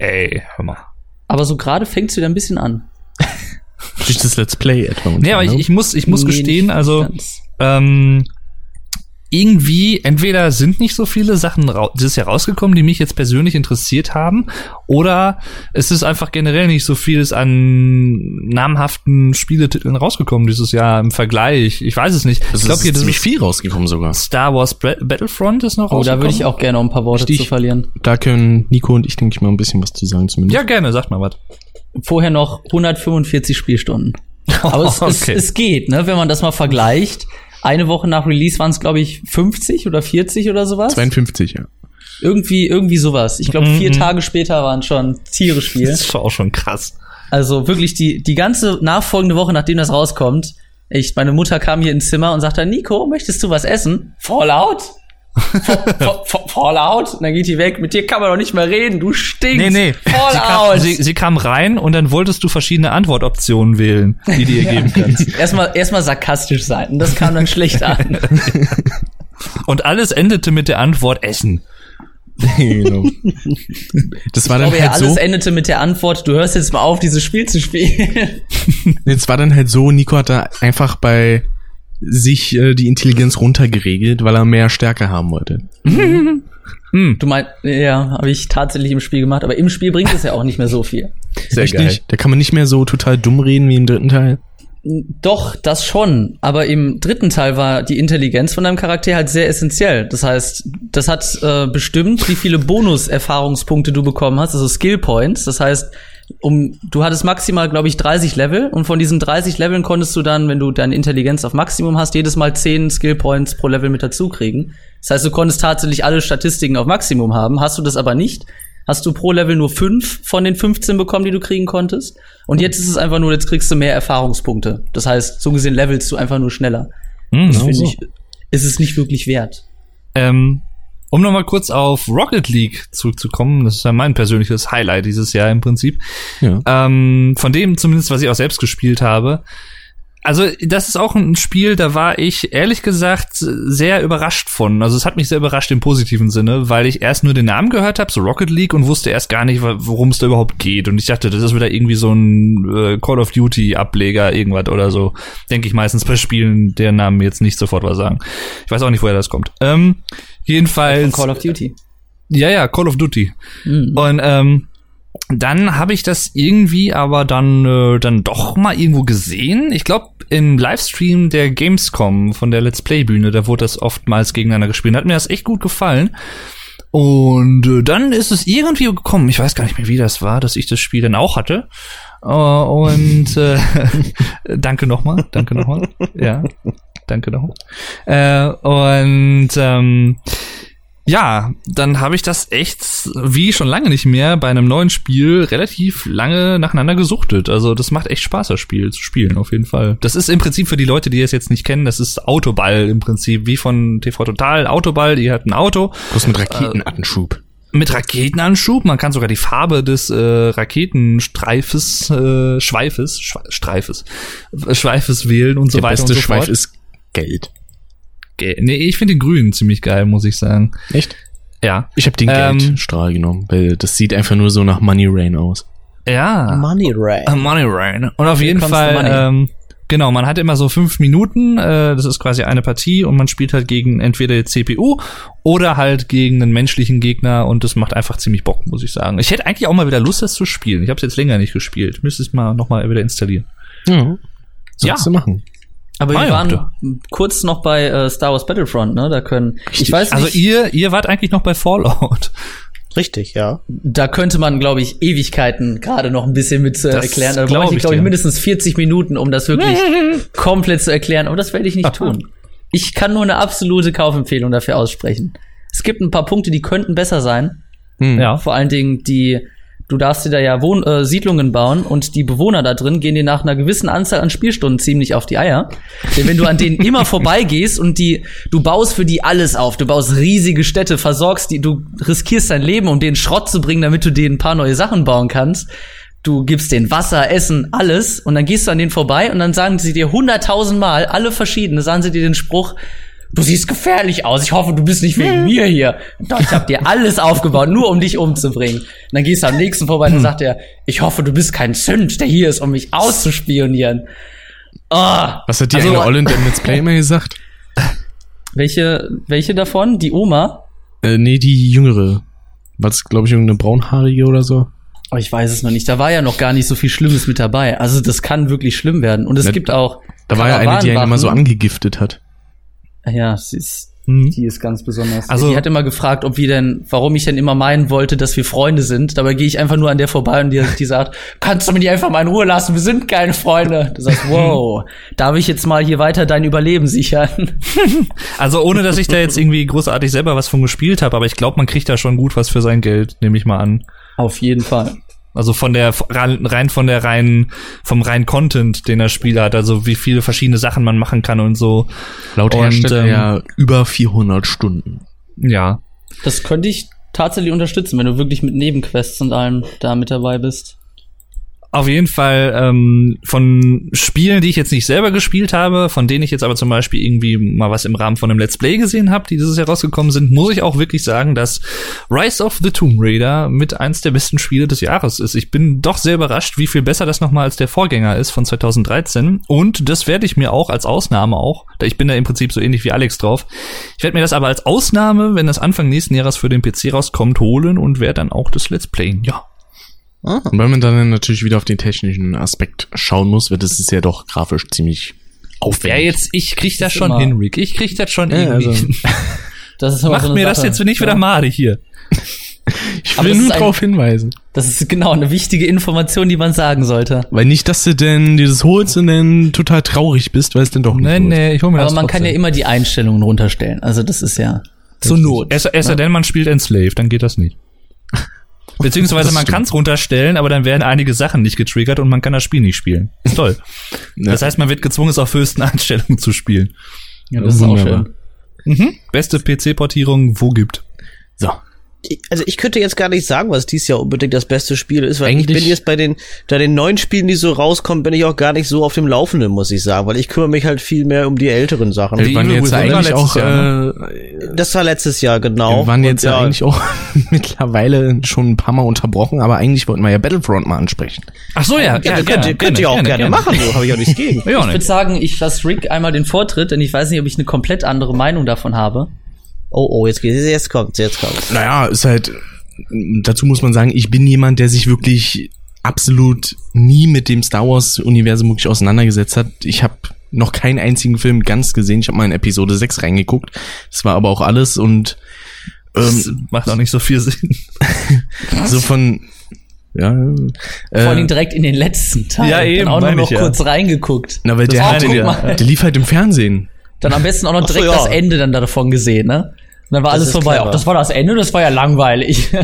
Ey, hör mal. Aber so gerade fängt es wieder ein bisschen an. Durch das Let's Play etwa. Nee, aber ich, ich muss, ich muss Nee, gestehen, also ähm, irgendwie, entweder sind nicht so viele Sachen dieses Jahr rausgekommen, die mich jetzt persönlich interessiert haben, oder es ist einfach generell nicht so vieles an namhaften Spieletiteln rausgekommen dieses Jahr im Vergleich. Ich weiß es nicht. Also ich glaube, hier ist ziemlich viel rausgekommen sogar. Star Wars Battlefront ist noch Oh, da rausgekommen. würde ich auch gerne noch ein paar Worte Richtig. zu verlieren. Da können Nico und ich, denke ich mal, ein bisschen was zu sagen zumindest. Ja, gerne, sag mal was. Vorher noch 145 Spielstunden. Aber es, <laughs> Okay. es, es geht, ne? Wenn man das mal vergleicht. Eine Woche nach Release waren es, glaube ich, 50 oder 40 oder sowas. 52, ja. Irgendwie, irgendwie sowas. Ich glaube, vier Mhm. Tage später waren schon Tiere <laughs> Das Spiel. ist auch schon krass. Also wirklich die, die ganze nachfolgende Woche, nachdem das rauskommt, echt, meine Mutter kam hier ins Zimmer und sagte, Nico, möchtest du was essen? Fallout? Fa- Fa- Fa- Fallout? Und dann geht die weg. Mit dir kann man doch nicht mehr reden. Du stinkst. Nee, nee. Sie kam, Fallout. sie, sie kam rein und dann wolltest du verschiedene Antwortoptionen wählen, die du ihr geben <laughs> kannst. erstmal, erstmal sarkastisch sein. Und das kam dann schlecht an. <laughs> Und alles endete mit der Antwort Essen. genau. Das war Ich dann glaube ja, halt alles so. endete mit der Antwort, du hörst jetzt mal auf, dieses Spiel zu spielen. <laughs> Es war dann halt so, Nico hat da einfach bei sich äh, die Intelligenz runtergeregelt, weil er mehr Stärke haben wollte. <laughs> Du meinst, ja, habe ich tatsächlich im Spiel gemacht, aber im Spiel bringt es ja auch nicht mehr so viel. Sehr geil. Da kann man nicht mehr so total dumm reden wie im dritten Teil. Doch, das schon. Aber im dritten Teil war die Intelligenz von deinem Charakter halt sehr essentiell. Das heißt, das hat äh, bestimmt, wie viele Bonus-Erfahrungspunkte du bekommen hast, also Skill Points. Das heißt, um, du hattest maximal, glaube ich, 30 Level und von diesen 30 Leveln konntest du dann, wenn du deine Intelligenz auf Maximum hast, jedes Mal 10 Skill Points pro Level mit dazu kriegen. Das heißt, du konntest tatsächlich alle Statistiken auf Maximum haben. Hast du das aber nicht, hast du pro Level nur 5 von den 15 bekommen, die du kriegen konntest. Und jetzt ist es einfach nur, jetzt kriegst du mehr Erfahrungspunkte. Das heißt, so gesehen levelst du einfach nur schneller. Hm, Das Genau finde ich, ist es nicht wirklich wert. Ähm, um nochmal kurz auf Rocket League zurückzukommen, das ist ja mein persönliches Highlight dieses Jahr im Prinzip. Ja. Ähm, von dem zumindest, was ich auch selbst gespielt habe. Also, das ist auch ein Spiel, da war ich ehrlich gesagt sehr überrascht von. Also, es hat mich sehr überrascht im positiven Sinne, weil ich erst nur den Namen gehört habe, so Rocket League, und wusste erst gar nicht, worum es da überhaupt geht. Und ich dachte, das ist wieder irgendwie so ein äh, Call of Duty Ableger, irgendwas oder so. Denke ich meistens bei Spielen, deren Namen jetzt nicht sofort was sagen. Ich weiß auch nicht, woher das kommt. Ähm, Von jedenfalls. Call of Duty. Ja, ja, Call of Duty. Mhm. Und ähm, dann habe ich das irgendwie aber dann äh, dann doch mal irgendwo gesehen. Ich glaube im Livestream der Gamescom von der Let's Play Bühne, da wurde das oftmals gegeneinander gespielt. Hat mir das echt gut gefallen. Und äh, dann ist es irgendwie gekommen. Ich weiß gar nicht mehr, wie das war, dass ich das Spiel dann auch hatte. Äh, und äh, <laughs> danke nochmal, danke nochmal. Ja, danke nochmal. Äh, und ähm, ja, dann habe ich das echt, wie schon lange nicht mehr, bei einem neuen Spiel relativ lange nacheinander gesuchtet. Also das macht echt Spaß, das Spiel zu spielen, auf jeden Fall. Das ist im Prinzip für die Leute, die es jetzt nicht kennen, das ist Autoball im Prinzip, wie von TV Total. Autoball, die hat ein Auto Bloß mit Raketenanschub. mit Raketenanschub. Man kann sogar die Farbe des äh, Raketenstreifes, äh, Schweifes, Schwe Streifes, äh, Schweifes wählen und so Der weiter beste und so Schweif fort. ist Geld. Ge- nee, ich finde den grünen ziemlich geil, muss ich sagen. Echt? Ja. Ich habe den Ähm, Geldstrahl genommen, weil das sieht einfach nur so nach Money Rain aus. Ja. Money Ray. Äh, Money Rain. Und auf Here jeden Fall, ähm, genau, man hat immer so fünf Minuten, äh, das ist quasi eine Partie und man spielt halt gegen entweder die CPU oder halt gegen einen menschlichen Gegner und das macht einfach ziemlich Bock, muss ich sagen. Ich hätte eigentlich auch mal wieder Lust, das zu spielen. Ich habe es jetzt länger nicht gespielt. Müsste es mal nochmal wieder installieren. Ja. Sollst Ja. du machen. Aber Ah wir ja, waren da. kurz noch bei äh, Star Wars Battlefront, ne? Da können, ich Richtig. weiß nicht, Also ihr, ihr wart eigentlich noch bei Fallout. Richtig, ja. da könnte man, glaube ich, Ewigkeiten gerade noch ein bisschen mit äh, Das erklären. Da glaub brauche ich, ich glaube ich, mindestens 40 Minuten, um das wirklich <laughs> komplett zu erklären. Aber das werde ich nicht <laughs> tun. Ich kann nur eine absolute Kaufempfehlung dafür aussprechen. Es gibt ein paar Punkte, die könnten besser sein. Hm. Ja. Vor allen Dingen die, du darfst dir da ja Wohn äh, Siedlungen bauen und die Bewohner da drin gehen dir nach einer gewissen Anzahl an Spielstunden ziemlich auf die Eier. Denn wenn du an denen immer <laughs> vorbeigehst und die, du baust für die alles auf, du baust riesige Städte, versorgst die, du riskierst dein Leben, um denen Schrott zu bringen, damit du denen ein paar neue Sachen bauen kannst. Du gibst denen Wasser, Essen, alles und dann gehst du an denen vorbei und dann sagen sie dir hunderttausend Mal, alle verschiedene, sagen sie dir den Spruch, du siehst gefährlich aus. Ich hoffe, du bist nicht wegen mir hier. Doch, ich habe dir alles aufgebaut, nur um dich umzubringen. Und dann gehst du am nächsten vorbei und dann sagt er, ich hoffe, du bist kein Sünd, der hier ist, um mich auszuspionieren. Oh, Was hat die Also- eine Olle in dem Let's Play immer gesagt? welche, welche davon? Die Oma? Äh, nee, die jüngere. War das, glaube ich, irgendeine braunhaarige oder so? Oh, ich weiß es noch nicht. Da war ja noch gar nicht so viel Schlimmes mit dabei. Also das kann wirklich schlimm werden. Und es Ja, gibt auch. Da war ja eine, die einen immer so angegiftet hat. Ja, sie ist, Hm. die ist ganz besonders. Also- die hat immer gefragt, ob wir denn, warum ich denn immer meinen wollte, dass wir Freunde sind. Dabei gehe ich einfach nur an der vorbei und die, die sagt, kannst du mich einfach mal in Ruhe lassen? Wir sind keine Freunde. Du sagst, <laughs> wow, darf ich jetzt mal hier weiter dein Überleben sichern? <laughs> Also ohne, dass ich da jetzt irgendwie großartig selber was von gespielt habe, aber ich glaube, man kriegt da schon gut was für sein Geld, nehme ich mal an. Auf jeden Fall. Also von der rein von der rein vom reinen Content, den das Spiel hat, also wie viele verschiedene Sachen man machen kann und so. Laut Und, Hersteller ähm, ja über 400 Stunden. Ja. Das könnte ich tatsächlich unterstützen, wenn du wirklich mit Nebenquests und allem da mit dabei bist. Auf jeden Fall ähm, von Spielen, die ich jetzt nicht selber gespielt habe, von denen ich jetzt aber zum Beispiel irgendwie mal was im Rahmen von einem Let's Play gesehen habe, die dieses Jahr rausgekommen sind, muss ich auch wirklich sagen, dass Rise of the Tomb Raider mit eins der besten Spiele des Jahres ist. Ich bin doch sehr überrascht, wie viel besser das nochmal als der Vorgänger ist von 2013. Und das werde ich mir auch als Ausnahme auch, da ich bin da im Prinzip so ähnlich wie Alex drauf, ich werde mir das aber als Ausnahme, wenn das Anfang nächsten Jahres für den PC rauskommt, holen und werde dann auch das Let's Playen. Ja. Und wenn man dann natürlich wieder auf den technischen Aspekt schauen muss, wird es ist ja doch grafisch ziemlich aufwendig. Ja, jetzt, ich krieg das ist schon immer- hin, Rick. Ich krieg das schon Ja, irgendwie. also- <laughs> Das ist Mach so mir das Sache. jetzt nicht wieder Ja. madig hier. <laughs> ich will das nur darauf hinweisen. Das ist genau eine wichtige Information, die man sagen sollte. Weil nicht, dass du denn dir das holst und dann total traurig bist, weil es dann doch nicht Nee, holst. nee, ich hol mir Aber das man kann ja trotzdem. immer die Einstellungen runterstellen. Also das ist ja zur Not. Es, es sei denn, man spielt Enslaved, dann geht das nicht. Beziehungsweise Das man kann es runterstellen, aber dann werden einige Sachen nicht getriggert und man kann das Spiel nicht spielen. Ist toll. Ja. Das heißt, man wird gezwungen, es auf höchsten Einstellungen zu spielen. Ja, das ist auch schön. Mhm. Beste PC-Portierung, wo gibt. So. Ich- Also ich könnte jetzt gar nicht sagen, was dies Jahr unbedingt das beste Spiel ist, weil ich Eigentlich- bin jetzt bei den, bei den neuen Spielen, die so rauskommen, bin ich auch gar nicht so auf dem Laufenden, muss ich sagen, weil ich kümmere mich halt viel mehr um die älteren Sachen. Ja, Wir waren jetzt eigentlich letztes auch, Jahr, äh, Das war letztes Jahr, genau. wir waren Und jetzt ja eigentlich auch <laughs> mittlerweile schon ein paar Mal unterbrochen, aber eigentlich wollten wir ja Battlefront mal ansprechen. Ach so, ja. Ja, könnt, ihr- könnt ihr auch gerne, machen, so habe ich auch nichts <laughs> gegen. Ja, Ich würde sagen, ich lasse Rick einmal den Vortritt, denn ich weiß nicht, ob ich eine komplett andere Meinung davon habe. Oh, oh, jetzt geht's, jetzt kommt's, jetzt kommt's. Naja, ist halt, dazu muss man sagen, ich bin jemand, der sich wirklich absolut nie mit dem Star Wars Universum wirklich auseinandergesetzt hat. Ich habe noch keinen einzigen Film ganz gesehen. Ich habe mal in Episode 6 reingeguckt. Das war aber auch alles und Das ähm, macht auch nicht so viel Sinn. <laughs> so von ja, Vor allen Dingen äh, direkt in den letzten Teil. Ja, eben, Dann auch nur noch ich ja. kurz reingeguckt. na, weil das der, ich der, ja. der lief halt im Fernsehen. Dann am besten auch noch Ach so, direkt ja. das Ende dann davon gesehen, ne? Und dann war Das alles vorbei. clever. Auch das war das Ende, das war ja langweilig. <laughs>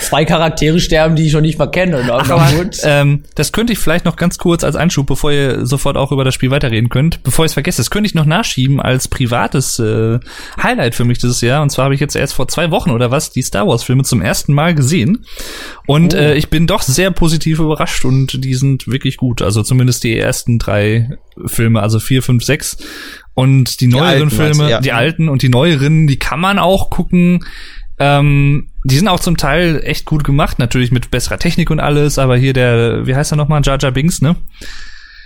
Zwei Charaktere sterben, die ich schon nicht mal kenne. Na, Aber, ähm, das könnte ich vielleicht noch ganz kurz als Einschub, bevor ihr sofort auch über das Spiel weiterreden könnt. Bevor ich es vergesse, das könnte ich noch nachschieben als privates äh, Highlight für mich dieses Jahr. Und zwar habe ich jetzt erst vor zwei Wochen oder was die Star Wars Filme zum ersten Mal gesehen. Und Oh. äh, ich bin doch sehr positiv überrascht und die sind wirklich gut. Also zumindest die ersten drei Filme, also vier, fünf, sechs. Und die neueren alten Filme, ja. die alten und die neueren, die kann man auch gucken. Ähm, die sind auch zum Teil echt gut gemacht, natürlich mit besserer Technik und alles, aber hier der, wie heißt er nochmal, Jar Jar Binks, ne?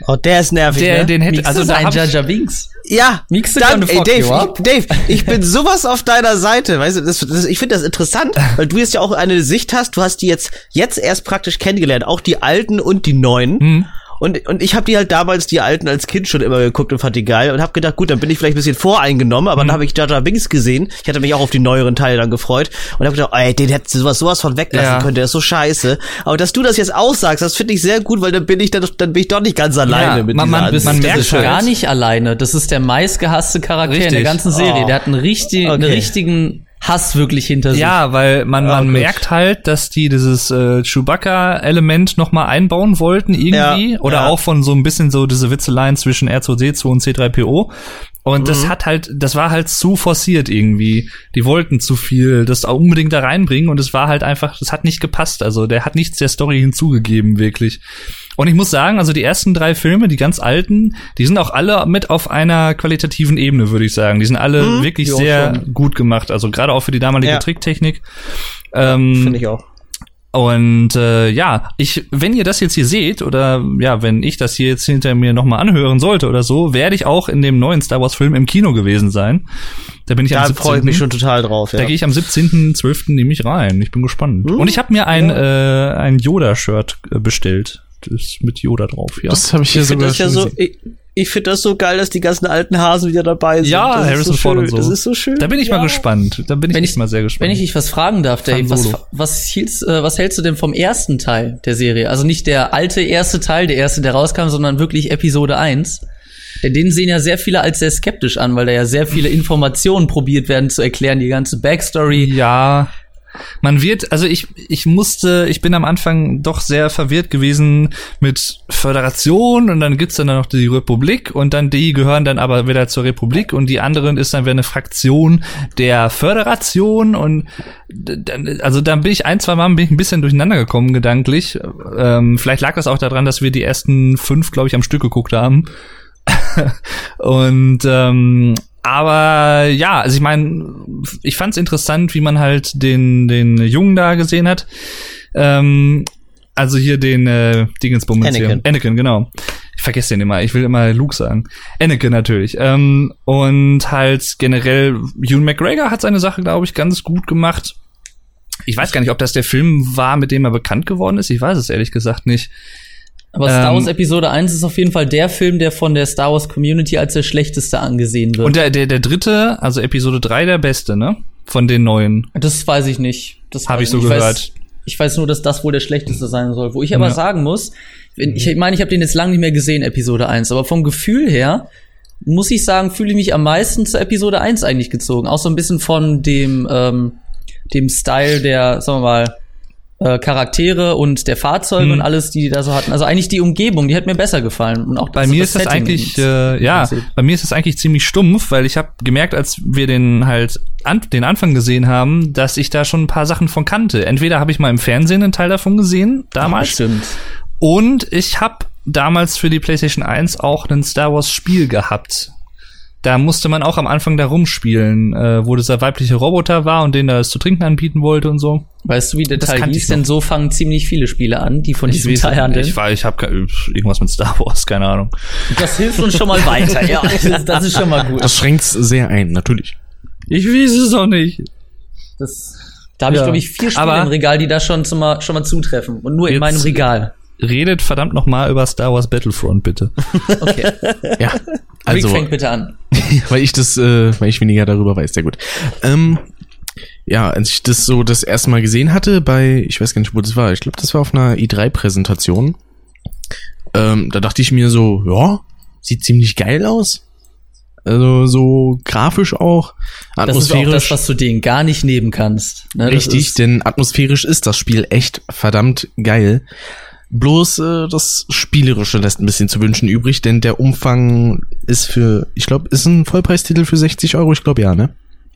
Oh, der ist nervig, Der, ne? den hätte, also da hab Jar Jar Binks. Ja, Mixe dann, ey, Dave, ich, Dave, ich bin <laughs> sowas auf deiner Seite, weißt du, das, das, ich finde das interessant, weil du jetzt ja auch eine Sicht hast, du hast die jetzt, jetzt erst praktisch kennengelernt, auch die alten und die neuen. Hm. Und, und ich habe die halt damals, die alten, als Kind schon immer geguckt und fand die geil und habe gedacht, gut, dann bin ich vielleicht ein bisschen voreingenommen, aber dann habe ich Jar Binks gesehen. Ich hatte mich auch auf die neueren Teile dann gefreut und habe gedacht, ey, den hätte sowas, sowas von weglassen Ja. können, der ist so scheiße. Aber dass du das jetzt auch sagst, das finde ich sehr gut, weil dann bin ich dann, dann bin ich doch nicht ganz alleine Ja, mit man- man- man merkt ist halt- gar nicht alleine. Das ist der meistgehasste Charakter in der Richtig. ganzen Serie. Oh. Der hat einen, richtig, einen Okay. richtigen Hass wirklich hinter sich. ja, weil man, man gut. merkt halt, dass die dieses äh, Chewbacca-Element nochmal einbauen wollten irgendwie. Ja, oder ja. auch von so ein bisschen so diese Witzeleien zwischen R2D2 und C3PO. Und das Mhm. hat halt, das war halt zu forciert irgendwie. Die wollten zu viel, das auch unbedingt da reinbringen und es war halt einfach, das hat nicht gepasst. Also der hat nichts der Story hinzugegeben, wirklich. Und ich muss sagen, also die ersten drei Filme, die ganz alten, die sind auch alle mit auf einer qualitativen Ebene, würde ich sagen. Die sind alle Mhm. wirklich Ja, sehr schon. gut gemacht. Also gerade auch für die damalige Ja. Tricktechnik. Ähm, Finde ich auch. Und äh, ja, ich, wenn ihr das jetzt hier seht oder ja, wenn ich das hier jetzt hinter mir nochmal anhören sollte oder so, werde ich auch in dem neuen Star Wars Film im Kino gewesen sein. Da bin ich Da am freue ich mich schon total drauf. Da Ja. gehe ich am 17.12. nämlich rein. Ich bin gespannt. Hm, Und ich habe mir ein äh, ein Yoda-Shirt äh, bestellt. Das ist mit Yoda drauf, ja. Das habe ich ja Ich sogar das ja schon so, gesehen. ich, ich finde das so geil, dass die ganzen alten Hasen wieder dabei sind. Ja, das Harrison ist so Ford schön. und so. Das ist so schön. da bin ich mal Ja. gespannt. Da bin ich, Wenn ich- mal sehr gespannt. Wenn ich dich was fragen darf, Dave, was, was, hieltst, äh, was hältst du denn vom ersten Teil der Serie? Also nicht der alte erste Teil, der erste, der rauskam, sondern wirklich Episode 1. Denn den sehen ja sehr viele als sehr skeptisch an, weil da ja sehr viele Informationen probiert werden zu erklären, die ganze Backstory. Ja, man wird, also ich, ich musste, ich bin am Anfang doch sehr verwirrt gewesen mit Föderation und dann gibt's dann noch die Republik und dann die gehören dann aber wieder zur Republik und die anderen ist dann wieder eine Fraktion der Föderation und dann, also dann bin ich ein, zwei Mal bin ich ein bisschen durcheinander gekommen gedanklich. Ähm, vielleicht lag das auch daran, dass wir die ersten fünf, glaube ich, am Stück geguckt haben. <laughs> und ähm, aber ja, also ich meine, ich fand es interessant, wie man halt den den Jungen da gesehen hat. Ähm, also hier den äh, Dingensbummels hier. Anakin. Anakin, genau. Ich vergesse den immer. Ich will immer Luke sagen. Anakin natürlich. Ähm, und halt generell Ewan McGregor hat seine Sache, glaube ich, ganz gut gemacht. Ich weiß gar nicht, ob das der Film war, mit dem er bekannt geworden ist. Ich weiß es ehrlich gesagt nicht. Aber Star Ähm, Wars Episode 1 ist auf jeden Fall der Film, der von der Star Wars Community als der schlechteste angesehen wird. Und der, der, der dritte, also Episode 3, der beste, ne? Von den neuen. das weiß ich nicht. Das Hab weiß ich so nicht. gehört. Weiß, ich weiß nur, dass das wohl der schlechteste sein soll. Wo ich aber Ja. sagen muss, wenn, ich meine, ich habe den jetzt lange nicht mehr gesehen, Episode 1, aber vom Gefühl her muss ich sagen, fühle ich mich am meisten zur Episode 1 eigentlich gezogen. Auch so ein bisschen von dem, ähm, dem Style der, sagen wir mal, äh, Charaktere und der Fahrzeuge Hm. und alles, die die da so hatten. Also eigentlich die Umgebung, die hat mir besser gefallen. Und auch Bei das, mir ist das Setting eigentlich, äh, ja, Prinzip. bei mir ist das eigentlich ziemlich stumpf, weil ich habe gemerkt, als wir den halt an, den Anfang gesehen haben, dass ich da schon ein paar Sachen von kannte. Entweder habe ich mal im Fernsehen einen Teil davon gesehen, damals, Stimmt. und ich habe damals für die PlayStation 1 auch ein Star Wars Spiel gehabt. Da musste man auch am Anfang da rumspielen, äh, wo dieser weibliche Roboter war und den da es zu trinken anbieten wollte und so. Weißt du, wie der Das Teil hieß? ich. Denn so fangen ziemlich viele Spiele an, die von diesem weiß Teil handeln. Ich war, ich habe irgendwas mit Star Wars, keine Ahnung. Das hilft uns schon mal weiter, ja. <laughs> Das, das ist schon mal gut. Das schränkt's sehr ein, natürlich. Ich weiß es auch nicht. Das, da habe ich, Ja. glaube ich, vier Spiele Aber- im Regal, die da schon, zum mal, schon mal zutreffen. Und nur in meinem Regal. Redet verdammt noch mal über Star Wars Battlefront, bitte. <laughs> Okay. Ja, Rick also, fängt bitte an. <laughs> weil ich das, äh, weil ich weniger darüber weiß, sehr gut. Ähm, ja, als ich das so das erste Mal gesehen hatte bei, ich weiß gar nicht, wo das war, ich glaube, das war auf einer i3-Präsentation. Ähm, da dachte ich mir so, ja, sieht ziemlich geil aus. Also so grafisch auch, Das ist auch atmosphärisch. das, was du denen gar nicht nehmen kannst. Ne, Richtig, denn atmosphärisch ist das Spiel echt verdammt geil. Bloß äh, das Spielerische lässt ein bisschen zu wünschen übrig, denn der Umfang ist für, ich glaube, ist ein Vollpreistitel für 60 Euro, ich glaube ja, ne?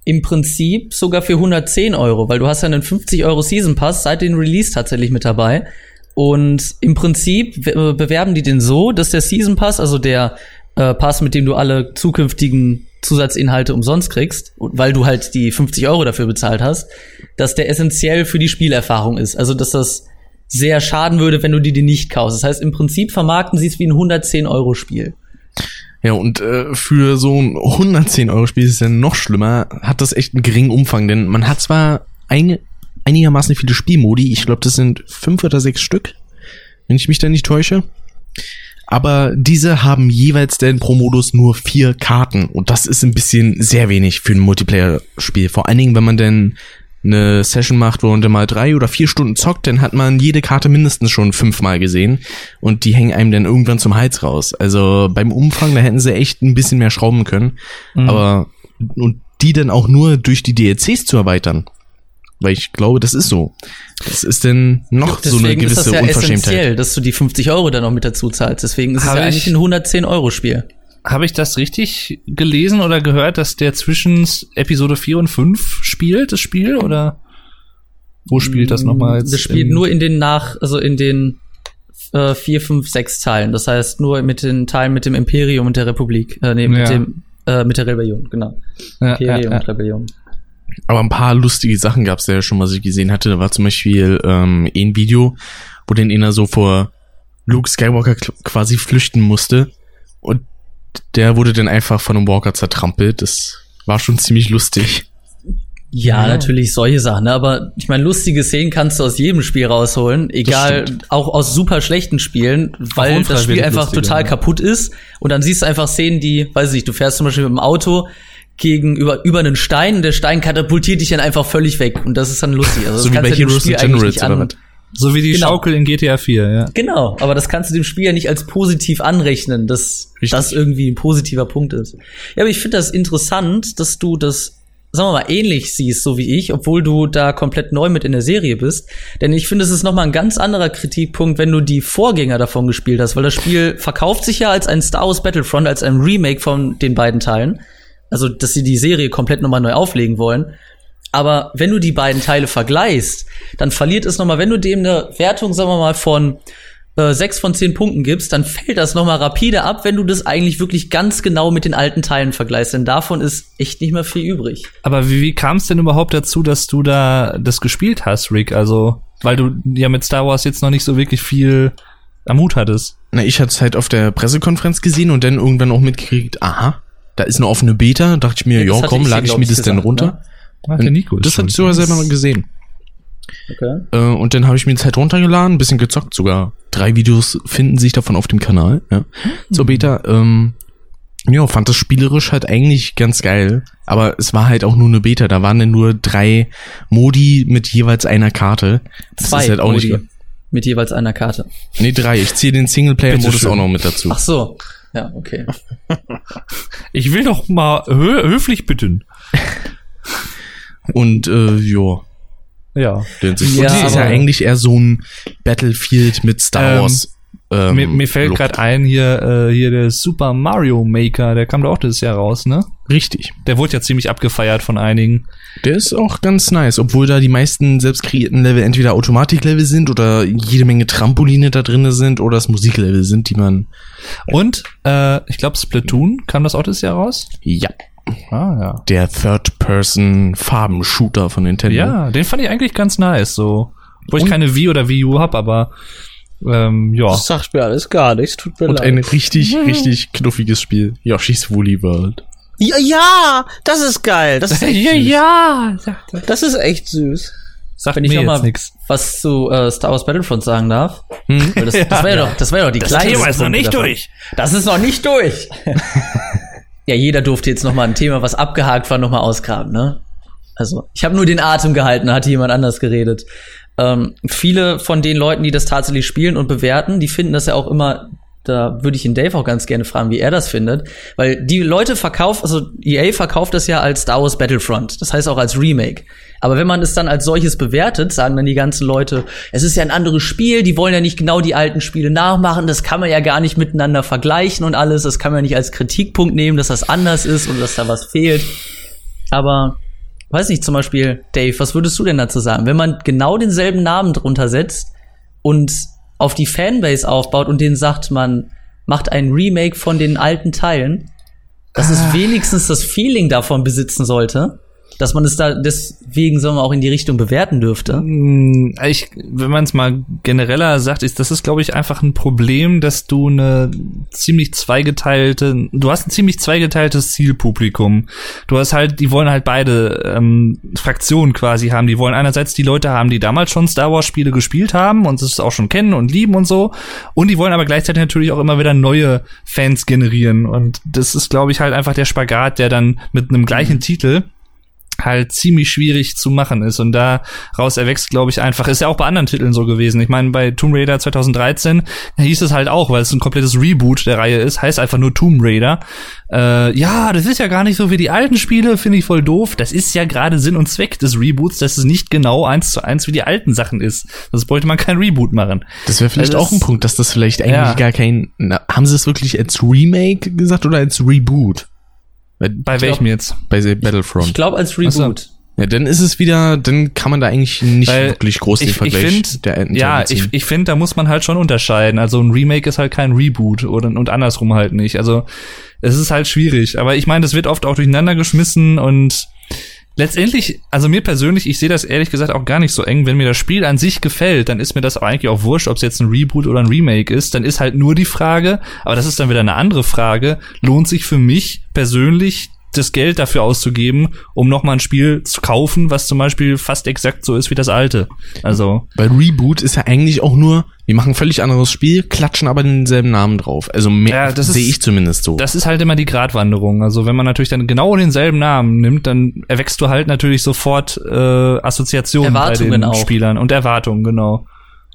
Im Prinzip sogar für 110 Euro, weil du hast ja einen 50 Euro Season Pass seit dem Release tatsächlich mit dabei. Und im Prinzip be- bewerben die den so, dass der Season Pass, also der äh, Pass, mit dem du alle zukünftigen Zusatzinhalte umsonst kriegst, weil du halt die 50 Euro dafür bezahlt hast, dass der essentiell für die Spielerfahrung ist. Also dass das sehr schaden würde, wenn du die, die nicht kaufst. Das heißt, im Prinzip vermarkten sie es wie ein 110 Euro Spiel. Ja, und äh, für so ein 110 Euro Spiel ist es ja noch schlimmer, hat das echt einen geringen Umfang, denn man hat zwar ein, einigermaßen viele Spielmodi, ich glaube, das sind fünf oder sechs Stück, wenn ich mich da nicht täusche. Aber diese haben jeweils denn pro Modus nur vier Karten und das ist ein bisschen sehr wenig für ein Multiplayer-Spiel. Vor allen Dingen, wenn man denn eine Session macht, wo man dann mal drei oder vier Stunden zockt, dann hat man jede Karte mindestens schon fünfmal gesehen und die hängen einem dann irgendwann zum Hals raus. Also beim Umfang, da hätten sie echt ein bisschen mehr schrauben können, aber und die dann auch nur durch die DLCs zu erweitern. Weil ich glaube, das ist so. Das ist denn noch so eine Deswegen ist das gewisse ja Unverschämtheit. essentiell, dass du die 50 Euro dann noch mit dazu zahlst. Deswegen ist es Hab ja ich- eigentlich ein 110 Euro Spiel. Habe ich das richtig gelesen oder gehört, dass der zwischen Episode 4 und 5 spielt, das Spiel? Oder wo spielt das nochmal? Das spielt nur in den nach, also in den äh, 4, 5, 6 Teilen. Das heißt nur mit den Teilen mit dem Imperium und der Republik. Äh, nee, mit Ja. dem äh, mit der Rebellion, genau. Ja, Imperium ja, ja. und Rebellion. Aber ein paar lustige Sachen gab es ja schon, was ich gesehen hatte. Da war zum Beispiel ähm, ein Video, wo den einer so vor Luke Skywalker quasi flüchten musste. Und der wurde dann einfach von einem Walker zertrampelt. Das war schon ziemlich lustig. Ja, natürlich solche Sachen, ne? aber ich meine, lustige Szenen kannst du aus jedem Spiel rausholen, egal, auch aus super schlechten Spielen, weil das Spiel einfach lustige, total ja. kaputt ist und dann siehst du einfach Szenen, die, weiß ich nicht, du fährst zum Beispiel mit dem Auto gegen über, einen Stein und der Stein katapultiert dich dann einfach völlig weg und das ist dann lustig. Also das so wie bei Heroes and Generals nicht oder was? So wie die Genau. Schaukel in GTA 4, ja. Genau, aber das kannst du dem Spiel ja nicht als positiv anrechnen, dass Richtig. das irgendwie ein positiver Punkt ist. Ja, aber ich finde das interessant, dass du das, sagen wir mal, ähnlich siehst, so wie ich, obwohl du da komplett neu mit in der Serie bist. Denn ich finde, es ist nochmal ein ganz anderer Kritikpunkt, wenn du die Vorgänger davon gespielt hast, weil das Spiel verkauft sich ja als ein Star Wars Battlefront, als ein Remake von den beiden Teilen. Also, dass sie die Serie komplett nochmal neu auflegen wollen. Aber wenn du die beiden Teile vergleichst, dann verliert es nochmal, wenn du dem eine Wertung, sagen wir mal, von äh, sechs von zehn Punkten gibst, dann fällt das nochmal rapide ab, wenn du das eigentlich wirklich ganz genau mit den alten Teilen vergleichst. Denn davon ist echt nicht mehr viel übrig. Aber wie, wie kam es denn überhaupt dazu, dass du da das gespielt hast, Rick? Also, weil du ja mit Star Wars jetzt noch nicht so wirklich viel am Mut hattest. Na, ich hatte es halt auf der Pressekonferenz gesehen und dann irgendwann auch mitgekriegt, aha, da ist eine offene Beta. Dachte ich mir, Ja, komm, ich lade ich glaub mir ich, das gesagt, runter. ne? Ach, der Nico ist das hatte ich sogar selber gesehen. Okay. Äh, und dann habe ich mir das halt runtergeladen, ein bisschen gezockt sogar. Drei Videos finden sich davon auf dem Kanal, ja, zur Beta. Ähm, ja, fand das spielerisch halt eigentlich ganz geil. Aber es war halt auch nur eine Beta. Da waren dann nur drei Modi mit jeweils einer Karte. Das Zwei ist halt auch Modi nicht. mit jeweils einer Karte. Nee, drei. Ich ziehe den Singleplayer-Modus auch noch mit dazu. Ach so. Ja, okay. <laughs> Ich will doch mal hö höflich bitten. <laughs> Und äh, ja. Ja. Den sich Ja, das ist ja eigentlich eher so ein Battlefield mit Star Ähm, Wars. Ähm, mir, mir fällt gerade ein, hier, äh, hier der Super Mario Maker, der kam doch auch dieses Jahr raus, ne? Richtig. Der wurde ja ziemlich abgefeiert von einigen. Der ist auch ganz nice, obwohl da die meisten selbst kreierten Level entweder Automatiklevel sind oder jede Menge Trampoline da drinne sind oder es Musiklevel sind, die man. Und, äh, ich glaube, Splatoon kam das auch dieses Jahr raus? Ja. Ah, ja. Der Third-Person-Farben-Shooter von Nintendo. Ja, den fand ich eigentlich ganz nice, so. Wo ich Und- keine Wii oder Wii U hab, aber, ähm, ja. Das sagt mir alles gar nichts, tut mir Und leid. ein richtig, richtig knuffiges Spiel. Yoshi's Woolly World. ja, ja, das ist geil. Das ist echt <laughs> süß. ja. Das ist echt süß. Sagt Wenn mir ich noch jetzt mal nix. was zu äh, Star Wars Battlefront sagen darf. Hm? Weil das, das war <laughs> ja doch, das war ja doch die Das kleinste Thema ist noch nicht davon. durch. Das ist noch nicht durch. <laughs> ja, jeder durfte jetzt noch mal ein Thema, was abgehakt war, noch mal ausgraben, ne? Also, ich habe nur den Atem gehalten, hatte jemand anders geredet. Ähm, viele von den Leuten, die das tatsächlich spielen und bewerten, die finden das ja auch immer, da würde ich ihn Dave auch ganz gerne fragen, wie er das findet, weil die Leute verkaufen, also EA verkauft das ja als Star Wars Battlefront, das heißt auch als Remake. Aber wenn man es dann als solches bewertet, sagen dann die ganzen Leute, es ist ja ein anderes Spiel, die wollen ja nicht genau die alten Spiele nachmachen, das kann man ja gar nicht miteinander vergleichen und alles, das kann man ja nicht als Kritikpunkt nehmen, dass das anders ist und dass da was fehlt. Aber weiß nicht, zum Beispiel, Dave, was würdest du denn dazu sagen? Wenn man genau denselben Namen drunter setzt und auf die Fanbase aufbaut und denen sagt, man macht ein Remake von den alten Teilen, dass es wenigstens das Feeling davon besitzen sollte, dass man es da deswegen, sagen wir, auch in die Richtung bewerten dürfte. Mm, Ich, wenn man es mal genereller sagt, ist das ist, glaube ich, einfach ein Problem, dass du eine ziemlich zweigeteilte, du hast ein ziemlich zweigeteiltes Zielpublikum. Du hast halt, die wollen halt beide ähm, Fraktionen quasi haben. Die wollen einerseits die Leute haben, die damals schon Star Wars Spiele gespielt haben und es auch schon kennen und lieben und so. Und die wollen aber gleichzeitig natürlich auch immer wieder neue Fans generieren. Und das ist, glaube ich, halt einfach der Spagat, der dann mit einem gleichen Titel halt ziemlich schwierig zu machen ist und daraus erwächst, glaube ich, einfach, ist ja auch bei anderen Titeln so gewesen. Ich meine, bei Tomb Raider 2013 hieß es halt auch, weil es ein komplettes Reboot der Reihe ist, heißt einfach nur Tomb Raider. Äh, ja, das ist ja gar nicht so wie die alten Spiele, finde ich voll doof. Das ist ja gerade Sinn und Zweck des Reboots, dass es nicht genau eins zu eins wie die alten Sachen ist. Das bräuchte man kein Reboot machen. Das wäre vielleicht Also auch ein Punkt, dass das vielleicht eigentlich Ja. gar kein. Na, haben sie es wirklich als Remake gesagt oder als Reboot? Bei, Bei welchem jetzt? bei der Battlefront. Ich glaube als. Reboot. ja, dann ist es wieder, dann kann man da eigentlich nicht Weil wirklich groß den ich, ich Vergleich finde, der alten ja, ich, ich finde, da muss man halt schon unterscheiden. Also ein Remake ist halt kein Reboot oder und andersrum halt nicht. Also es ist halt schwierig. Aber ich meine, das wird oft auch durcheinander geschmissen und letztendlich, also mir persönlich, ich sehe das ehrlich gesagt auch gar nicht so eng. Wenn mir das Spiel an sich gefällt, dann ist mir das eigentlich auch wurscht, ob es jetzt ein Reboot oder ein Remake ist. Dann ist halt nur die Frage, aber das ist dann wieder eine andere Frage, lohnt sich für mich persönlich das Geld dafür auszugeben, um nochmal ein Spiel zu kaufen, was zum Beispiel fast exakt so ist wie das alte. Also, Weil Reboot ist ja eigentlich auch nur, wir machen ein völlig anderes Spiel, klatschen aber denselben Namen drauf. Also mehr Ja, sehe ich zumindest so. das ist halt immer die Gratwanderung. Also wenn man natürlich dann genau denselben Namen nimmt, dann erwächst du halt natürlich sofort äh, Assoziationen bei Erwartungen den auch. Spielern und Erwartungen, genau.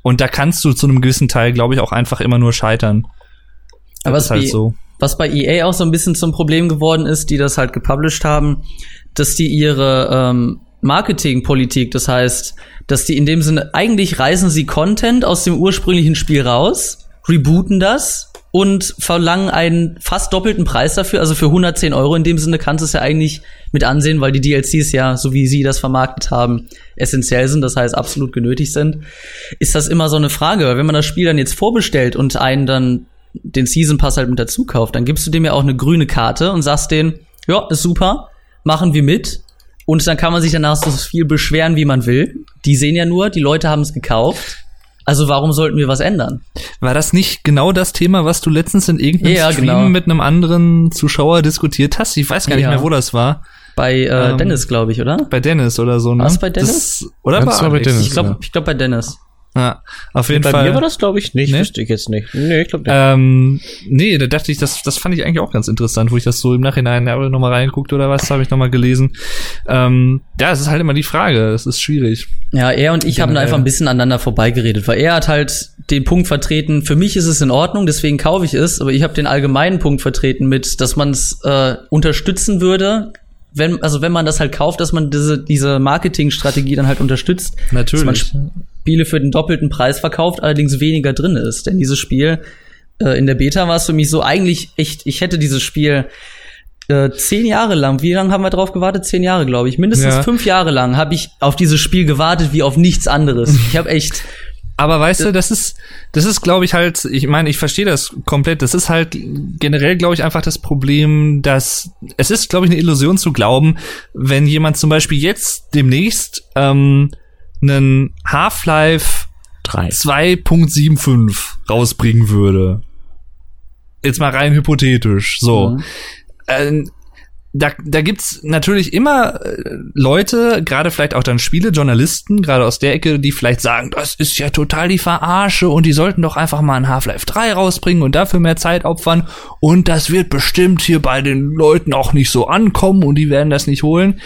Und da kannst du zu einem gewissen Teil, glaube ich, auch einfach immer nur scheitern. Aber das was, ist halt bei, so. was bei EA auch so ein bisschen zum Problem geworden ist, die das halt gepublished haben, dass die ihre ähm, Marketingpolitik, das heißt, dass die in dem Sinne, eigentlich reißen sie Content aus dem ursprünglichen Spiel raus, rebooten das und verlangen einen fast doppelten Preis dafür, also für 110 Euro in dem Sinne kannst du es ja eigentlich mit ansehen, weil die DLCs ja, so wie sie das vermarktet haben, essentiell sind, das heißt absolut genötigt sind, ist das immer so eine Frage, weil wenn man das Spiel dann jetzt vorbestellt und einen dann den Season Pass halt mit dazu kauft, dann gibst du dem ja auch eine grüne Karte und sagst denen, ja, ist super, machen wir mit. Und dann kann man sich danach so viel beschweren, wie man will. Die sehen ja nur, die Leute haben es gekauft. Also warum sollten wir was ändern? War das nicht genau das Thema, was du letztens in irgendeinem Ja, Stream genau. mit einem anderen Zuschauer diskutiert hast? Ich weiß gar nicht Ja. mehr, wo das war. Bei äh, Ähm, Dennis, glaube ich, oder? Bei Dennis oder so, ne? War's bei Dennis? Das, oder Ja, bei war bei Alex? Dennis. Ich glaube, ich glaube bei Dennis. Ja, auf jeden Bei Fall. mir war das, glaube ich, nicht. Nee? Wüsste ich jetzt nicht. Nee, ich glaube nicht. Ähm, nee, da dachte ich, das, das fand ich eigentlich auch ganz interessant, wo ich das so im Nachhinein habe noch mal reingeguckt oder was, habe ich noch mal gelesen. Ähm, ja, es ist halt immer die Frage, es ist schwierig. Ja, er und ich haben da einfach ein bisschen aneinander vorbeigeredet, weil er hat halt den Punkt vertreten, für mich ist es in Ordnung, deswegen kaufe ich es, aber ich habe den allgemeinen Punkt vertreten mit, dass man es äh, unterstützen würde, wenn, also wenn man das halt kauft, dass man diese, diese Marketingstrategie dann halt unterstützt. Dass man Spiele für den doppelten Preis verkauft, allerdings weniger drin ist. Denn dieses Spiel, äh, in der Beta war es für mich so eigentlich echt, ich hätte dieses Spiel äh, zehn Jahre lang, wie lange haben wir drauf gewartet? Zehn Jahre, glaube ich. Mindestens Ja. fünf Jahre lang habe ich auf dieses Spiel gewartet wie auf nichts anderes. Ich habe echt, Aber weißt du, das ist, das ist, glaube ich, halt, ich meine, ich verstehe das komplett. Das ist halt generell, glaube ich, einfach das Problem, dass es ist, glaube ich, eine Illusion zu glauben, wenn jemand zum Beispiel jetzt demnächst ähm, einen Half-Life Drei. 2.75 rausbringen würde. Jetzt mal rein hypothetisch. So. Mhm. Ähm, da, da gibt's natürlich immer äh, Leute, gerade vielleicht auch dann Spielejournalisten, gerade aus der Ecke, die vielleicht sagen, das ist ja total die Verarsche und die sollten doch einfach mal ein Half-Life 3 rausbringen und dafür mehr Zeit opfern und das wird bestimmt hier bei den Leuten auch nicht so ankommen und die werden das nicht holen.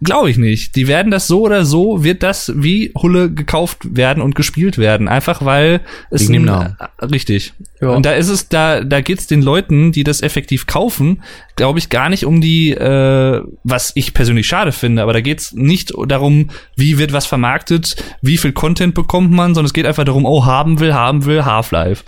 Glaube ich nicht. Die werden das so oder so, wird das wie Hulle gekauft werden und gespielt werden. Einfach weil es Wegen ein- äh, richtig. Ja. Und da ist es, da, da geht's den Leuten, die das effektiv kaufen, glaube ich, gar nicht um die, äh, was ich persönlich schade finde, aber da geht's nicht darum, wie wird was vermarktet, wie viel Content bekommt man, sondern es geht einfach darum, oh, haben will, haben will, Half-Life.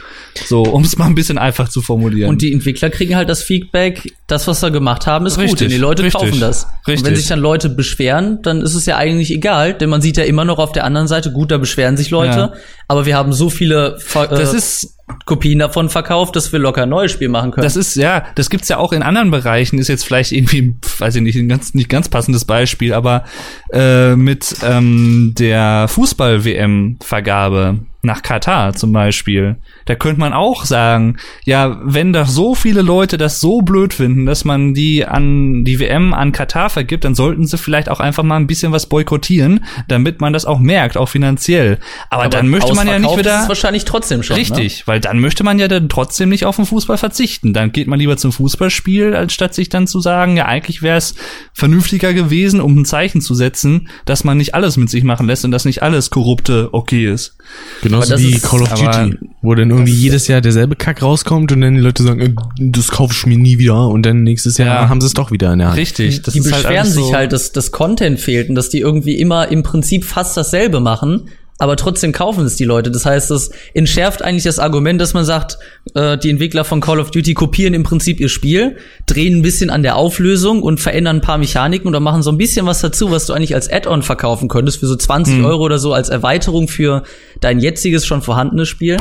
So, um es mal ein bisschen einfach zu formulieren. und die Entwickler kriegen halt das Feedback, das, was wir gemacht haben, ist gut. Richtig, Und die Leute richtig, kaufen das. Und wenn richtig. sich dann Leute beschweren, dann ist es ja eigentlich egal, denn man sieht ja immer noch auf der anderen Seite, gut, da beschweren sich Leute, Ja. aber wir haben so viele Ver das äh, ist, Kopien davon verkauft, dass wir locker ein neues Spiel machen können. Das ist, ja, das gibt's ja auch in anderen Bereichen, ist jetzt vielleicht irgendwie, weiß ich nicht, ein ganz, nicht ganz passendes Beispiel, aber äh, mit ähm, der Fußball-WM-Vergabe nach Katar zum Beispiel, da könnte man auch sagen, ja, wenn doch so viele Leute das so blöd finden, dass man die an die WM an Katar vergibt, dann sollten sie vielleicht auch einfach mal ein bisschen was boykottieren, damit man das auch merkt, auch finanziell. Aber, dann möchte man ja nicht ist wieder es wahrscheinlich trotzdem schon. Richtig, Ne? weil Weil dann möchte man ja dann trotzdem nicht auf den Fußball verzichten. Dann geht man lieber zum Fußballspiel, als statt sich dann zu sagen, ja, eigentlich wäre es vernünftiger gewesen, um ein Zeichen zu setzen, dass man nicht alles mit sich machen lässt und dass nicht alles korrupte okay ist. Genauso wie ist- Call of Duty, wo dann irgendwie jedes Jahr derselbe Kack rauskommt und dann die Leute sagen, äh, das kaufe ich mir nie wieder und dann nächstes Jahr Ja. haben sie es doch wieder in der Hand. Richtig. Das die ist halt beschweren alles sich so- halt, dass das Content fehlt und dass die irgendwie immer im Prinzip fast dasselbe machen, aber trotzdem kaufen es die Leute. Das heißt, das entschärft eigentlich das Argument, dass man sagt, äh, die Entwickler von Call of Duty kopieren im Prinzip ihr Spiel, drehen ein bisschen an der Auflösung und verändern ein paar Mechaniken oder machen so ein bisschen was dazu, was du eigentlich als Add-on verkaufen könntest für so 20 Mhm. Euro oder so als Erweiterung für dein jetziges schon vorhandenes Spiel.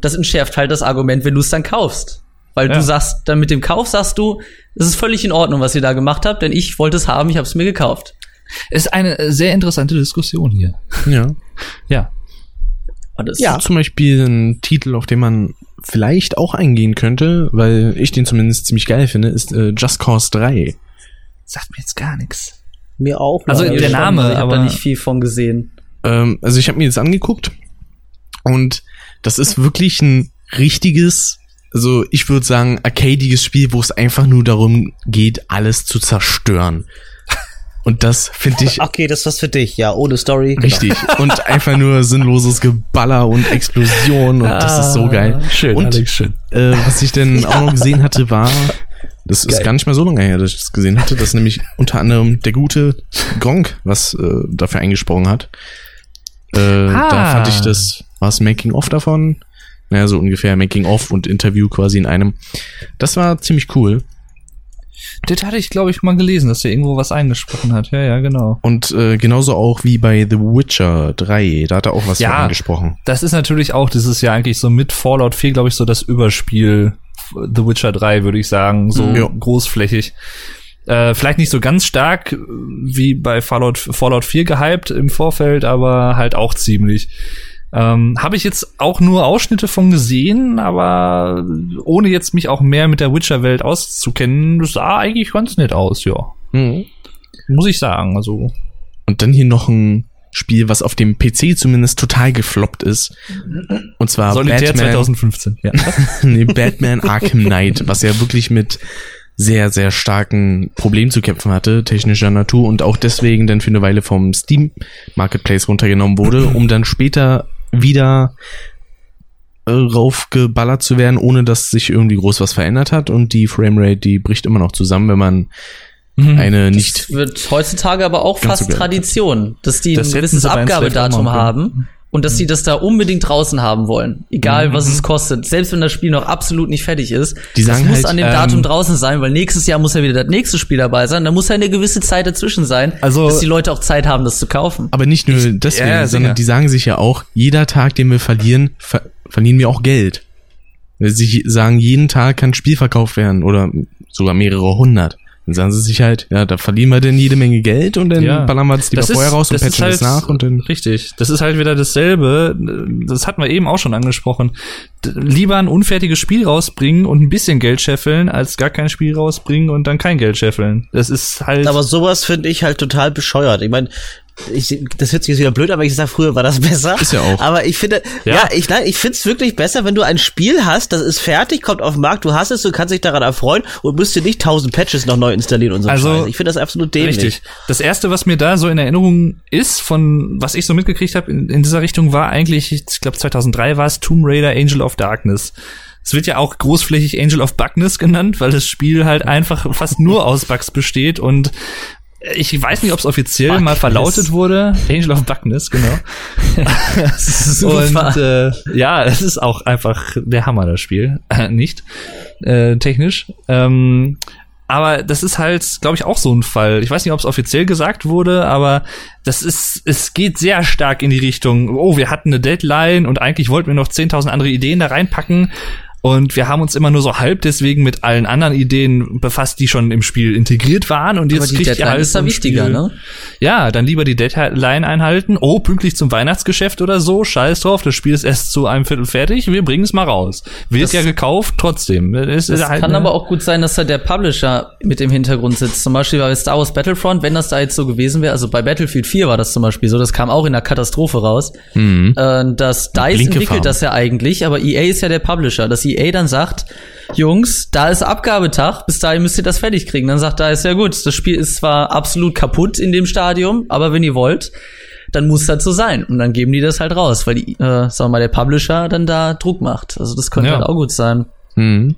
Das entschärft halt das Argument, wenn du es dann kaufst. Weil Ja. du sagst, dann mit dem Kauf sagst du, es ist völlig in Ordnung, was ihr da gemacht habt, denn ich wollte es haben, ich habe es mir gekauft. Ist eine äh, sehr interessante Diskussion hier. Ja. <laughs> Ja. Und das Ja. Zum Beispiel ein Titel, auf den man vielleicht auch eingehen könnte, weil ich den zumindest ziemlich geil finde, ist äh, Just Cause 3. Sagt mir jetzt gar nichts. Mir auch. Also der Name, ich habe da aber- nicht viel von gesehen. Ähm, also ich habe mir das angeguckt und das ist wirklich ein richtiges, also ich würde sagen, arcadiges Spiel, wo es einfach nur darum geht, alles zu zerstören. Und das finde ich Okay, das ist was für dich, ja, ohne Story. genau. richtig. Und einfach nur sinnloses Geballer und Explosion und das ist so geil. Schön, und Alex, schön. äh, was ich denn <laughs> auch noch gesehen hatte, war, das ist Geil. gar nicht mal so lange her, dass ich das gesehen hatte, dass nämlich unter anderem der gute Gronk was äh, dafür eingesprochen hat. Äh, Da Ah. fand ich das, war es Making-of davon? Naja, so ungefähr Making-of und Interview quasi in einem. Das war ziemlich cool. Das hatte ich, glaube ich, mal gelesen, dass der irgendwo was eingesprochen hat. Ja, ja, genau. Und äh, genauso auch wie bei The Witcher 3, da hat er auch was Ja. für eingesprochen. Das ist natürlich auch dieses Jahr eigentlich so mit Fallout 4, glaube ich, so das Überspiel The Witcher 3, würde ich sagen, so Ja. großflächig. Äh, vielleicht nicht so ganz stark äh, wie bei Fallout, Fallout 4 gehypt im Vorfeld, aber halt auch ziemlich. Ähm, Habe ich jetzt auch nur Ausschnitte von gesehen, aber ohne jetzt mich auch mehr mit der Witcher-Welt auszukennen, das sah eigentlich ganz nett aus, ja. Mhm. Muss ich sagen, also. Und dann hier noch ein Spiel, was auf dem PC zumindest total gefloppt ist. Und zwar Solitär Batman, 2015, ja. <laughs> nee, Batman Arkham Knight, was ja wirklich mit sehr, sehr starken Problemen zu kämpfen hatte, technischer Natur und auch deswegen dann für eine Weile vom Steam Marketplace runtergenommen wurde, um dann später wieder äh, raufgeballert zu werden, ohne dass sich irgendwie groß was verändert hat und die Framerate, die bricht immer noch zusammen, wenn man Mhm. eine nicht Das wird heutzutage aber auch fast. Tradition, dass die Das ein gewisses Abgabedatum haben und dass sie das da unbedingt draußen haben wollen. Egal, was es kostet. Selbst wenn das Spiel noch absolut nicht fertig ist. Die sagen das muss halt, an dem ähm, Datum draußen sein, weil nächstes Jahr muss ja wieder das nächste Spiel dabei sein. Da muss ja eine gewisse Zeit dazwischen sein, Also- dass die Leute auch Zeit haben, das zu kaufen. Aber nicht nur deswegen, ja, sondern die sagen sich ja auch, jeder Tag, den wir verlieren, ver verlieren wir auch Geld. Sie sagen, jeden Tag kann ein Spiel verkauft werden oder sogar mehrere hundert. Dann sagen sie sich halt, ja, da verlieren wir denn jede Menge Geld und dann Ja. ballern wir das lieber Das ist- vorher raus und das ist patchen das halt- nach und dann. Richtig. Das ist halt wieder dasselbe. Das hatten wir eben auch schon angesprochen. D lieber ein unfertiges Spiel rausbringen und ein bisschen Geld scheffeln, als gar kein Spiel rausbringen und dann kein Geld scheffeln. Das ist halt. Aber sowas finde ich halt total bescheuert. Ich meine, ich, das hört sich jetzt wieder blöd, aber ich sag, früher war das <laughs> besser. Ist ja auch. Aber ich finde, ja, Ja. ich, nein, ich finde es wirklich besser, wenn du ein Spiel hast, das ist fertig, kommt auf den Markt, du hast es, du kannst dich daran erfreuen und musst dir nicht tausend Patches noch neu installieren und so. Also, Scheiße. Ich finde das absolut dämlich. Richtig. Das erste, was mir da so in Erinnerung ist, von was ich so mitgekriegt habe in, in dieser Richtung, war eigentlich, ich glaube 2003 war es Tomb Raider Angel of Darkness. Es wird ja auch großflächig Angel of Bugness genannt, weil das Spiel halt einfach fast nur aus Bugs besteht und ich weiß nicht, ob es offiziell mal Bugness. verlautet wurde. Angel of Bugness, genau. <laughs> Und äh, ja, es ist auch einfach der Hammer, das Spiel. <laughs> Nicht äh, technisch. Ähm, aber das ist halt, glaube ich, auch so ein Fall. Ich weiß nicht, ob es offiziell gesagt wurde, aber das ist, es geht sehr stark in die Richtung, oh, wir hatten eine Deadline und eigentlich wollten wir noch 10.000 andere Ideen da reinpacken, Und wir haben uns immer nur so halb deswegen mit allen anderen Ideen befasst, die schon im Spiel integriert waren. Und jetzt Aber die kriegt ihr Deadline halt ist da wichtiger, Spiel- ne? Ja, dann lieber die Deadline einhalten. Oh, pünktlich zum Weihnachtsgeschäft oder so. Scheiß drauf, das Spiel ist erst zu einem Viertel fertig. Wir bringen es mal raus. Wird Das- ja gekauft, trotzdem. Es Das halt kann aber auch gut sein, dass da der Publisher mit im Hintergrund sitzt. Zum Beispiel bei Star Wars Battlefront, wenn das da jetzt so gewesen wäre, also bei Battlefield 4 war das zum Beispiel so, das kam auch in der Katastrophe raus. Mhm. Äh, das DICE entwickelt Farben. das ja eigentlich, aber EA ist ja der Publisher. Dass EA dann sagt, Jungs, da ist Abgabetag, bis dahin müsst ihr das fertig kriegen. Dann sagt DICE, ja gut, das Spiel ist zwar absolut kaputt in dem Stadium, aber wenn ihr wollt, dann muss das so sein. Und dann geben die das halt raus, weil die, äh, sagen wir mal, der Publisher dann da Druck macht. Also das könnte Ja. halt auch gut sein. Mhm.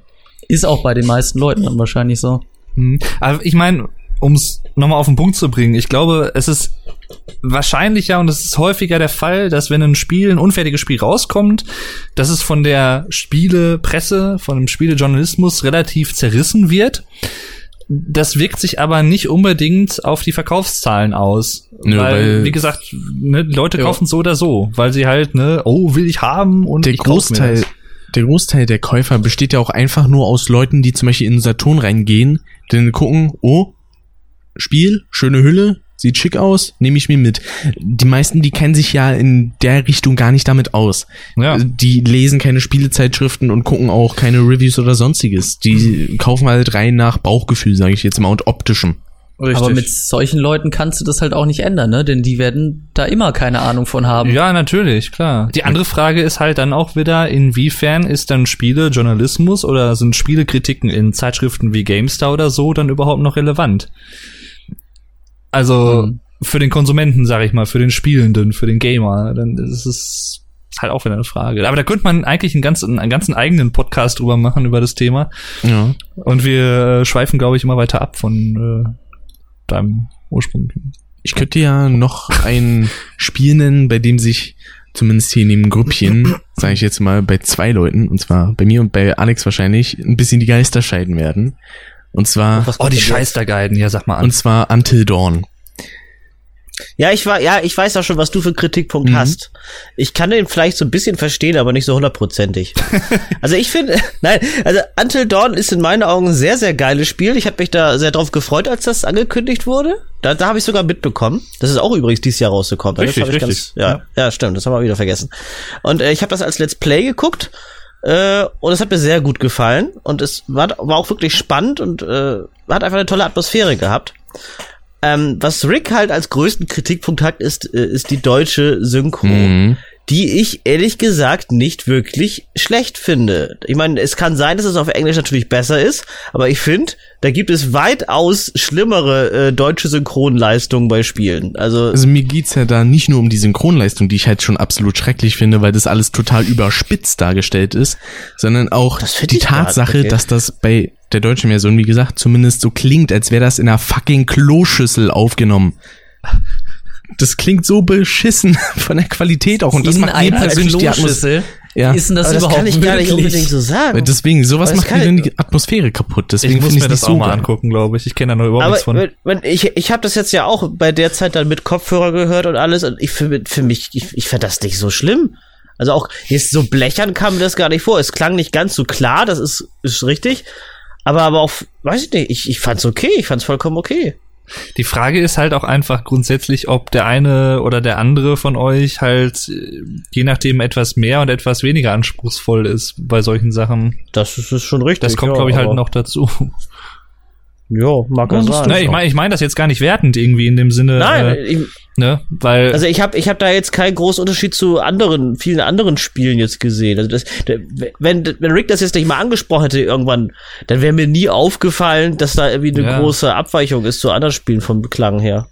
Ist auch bei den meisten Leuten dann wahrscheinlich so. Mhm. Aber ich meine, um es nochmal auf den Punkt zu bringen, ich glaube, es ist wahrscheinlicher und es ist häufiger der Fall, dass wenn ein Spiel, ein unfertiges Spiel rauskommt, dass es von der Spielepresse, von dem Spielejournalismus relativ zerrissen wird. Das wirkt sich aber nicht unbedingt auf die Verkaufszahlen aus. Nö, weil, weil- wie gesagt, ne, Leute Ja. kaufen so oder so, weil sie halt, ne, oh, will ich haben und Der ich Großteil, der Großteil der Käufer besteht ja auch einfach nur aus Leuten, die zum Beispiel in Saturn reingehen, dann gucken, oh, Spiel, schöne Hülle, sieht schick aus, nehme ich mir mit. Die meisten, die kennen sich ja in der Richtung gar nicht damit aus. Ja. Die lesen keine Spielezeitschriften und gucken auch keine Reviews oder sonstiges. Die kaufen halt rein nach Bauchgefühl, sage ich jetzt mal, und optischem. Aber mit solchen Leuten kannst du das halt auch nicht ändern, ne? Denn die werden da immer keine Ahnung von haben. Ja, natürlich, klar. Die andere Frage ist halt dann auch wieder, inwiefern ist dann Spiele Journalismus oder sind Spielekritiken in Zeitschriften wie GameStar oder so dann überhaupt noch relevant? Also Mhm. für den Konsumenten, sag ich mal, für den Spielenden, für den Gamer, dann ist es halt auch wieder eine Frage. Aber da könnte man eigentlich einen ganzen, einen ganzen eigenen Podcast drüber machen über das Thema. Ja. Und wir äh, schweifen, glaube ich, immer weiter ab von äh, deinem Ursprung. Ich könnte ja noch ein Spiel nennen, bei dem sich zumindest hier in dem Grüppchen, sage ich jetzt mal, bei zwei Leuten, und zwar bei mir und bei Alex wahrscheinlich, ein bisschen die Geister scheiden werden. Und zwar, Was Oh, die? Scheißergeiden, ja, sag mal an. und zwar Until Dawn. Ja, ich war, ja, ich weiß auch schon, was du für einen Kritikpunkt Mhm. hast. Ich kann den vielleicht so ein bisschen verstehen, aber nicht so hundertprozentig. <laughs> also ich finde, <laughs> nein, also Until Dawn ist in meinen Augen ein sehr, sehr geiles Spiel. Ich habe mich da sehr drauf gefreut, als das angekündigt wurde. Da, da habe ich sogar mitbekommen. Das ist auch übrigens dieses Jahr rausgekommen. Das Richtig, hab ich richtig. ja, ja, stimmt. Das haben wir wieder vergessen. Und äh, ich habe das als Let's Play geguckt. Äh, und es hat mir sehr gut gefallen. Und es war, war auch wirklich spannend und äh, hat einfach eine tolle Atmosphäre gehabt. Ähm, was Rick halt als größten Kritikpunkt hat, ist, äh, ist die deutsche Synchro, Mhm. Die ich ehrlich gesagt nicht wirklich schlecht finde. Ich meine, es kann sein, dass es auf Englisch natürlich besser ist, aber ich finde, da gibt es weitaus schlimmere äh, deutsche Synchronleistungen bei Spielen. Also Also mir geht's ja da nicht nur um die Synchronleistung, die ich halt schon absolut schrecklich finde, weil das alles total überspitzt dargestellt ist, sondern auch die Tatsache, okay. dass das bei der deutschen Version, wie gesagt, zumindest so klingt, als wäre das in einer fucking Kloschüssel aufgenommen. Das klingt so beschissen <laughs> von der Qualität auch und das in macht mir persönlich die Atmosphäre. Ja. Wie ist denn das aber das überhaupt kann ich gar nicht unbedingt so sagen. Deswegen, sowas macht mir die Atmosphäre kaputt. Ich Deswegen muss finde ich mir nicht das so auch mal angucken, glaube ich. Ich kenne da noch überhaupt Aber nichts von. wenn, ich, ich habe das jetzt ja auch bei der Zeit dann mit Kopfhörer gehört und alles und ich für, für mich, ich, ich fand das nicht so schlimm. Also auch jetzt so blechern kam mir das gar nicht vor. Es klang nicht ganz so klar, das ist, ist richtig. Aber aber auch, weiß ich nicht, ich, ich fand's okay, ich fand's vollkommen okay. Die Frage ist halt auch einfach grundsätzlich, ob der eine oder der andere von euch halt äh, je nachdem etwas mehr und etwas weniger anspruchsvoll ist bei solchen Sachen. Das ist, ist schon richtig. Das kommt, ja, glaube ich, halt noch dazu. Ja, mag ja sein. Ne, ich meine, ich meine das jetzt gar nicht wertend irgendwie in dem Sinne, Nein, äh, ich, ne, weil also ich habe ich hab da jetzt keinen großen Unterschied zu anderen, vielen anderen Spielen jetzt gesehen. Also das, der, wenn, wenn Rick das jetzt nicht mal angesprochen hätte irgendwann, dann wäre mir nie aufgefallen, dass da irgendwie eine Ja. große Abweichung ist zu anderen Spielen vom Klang her.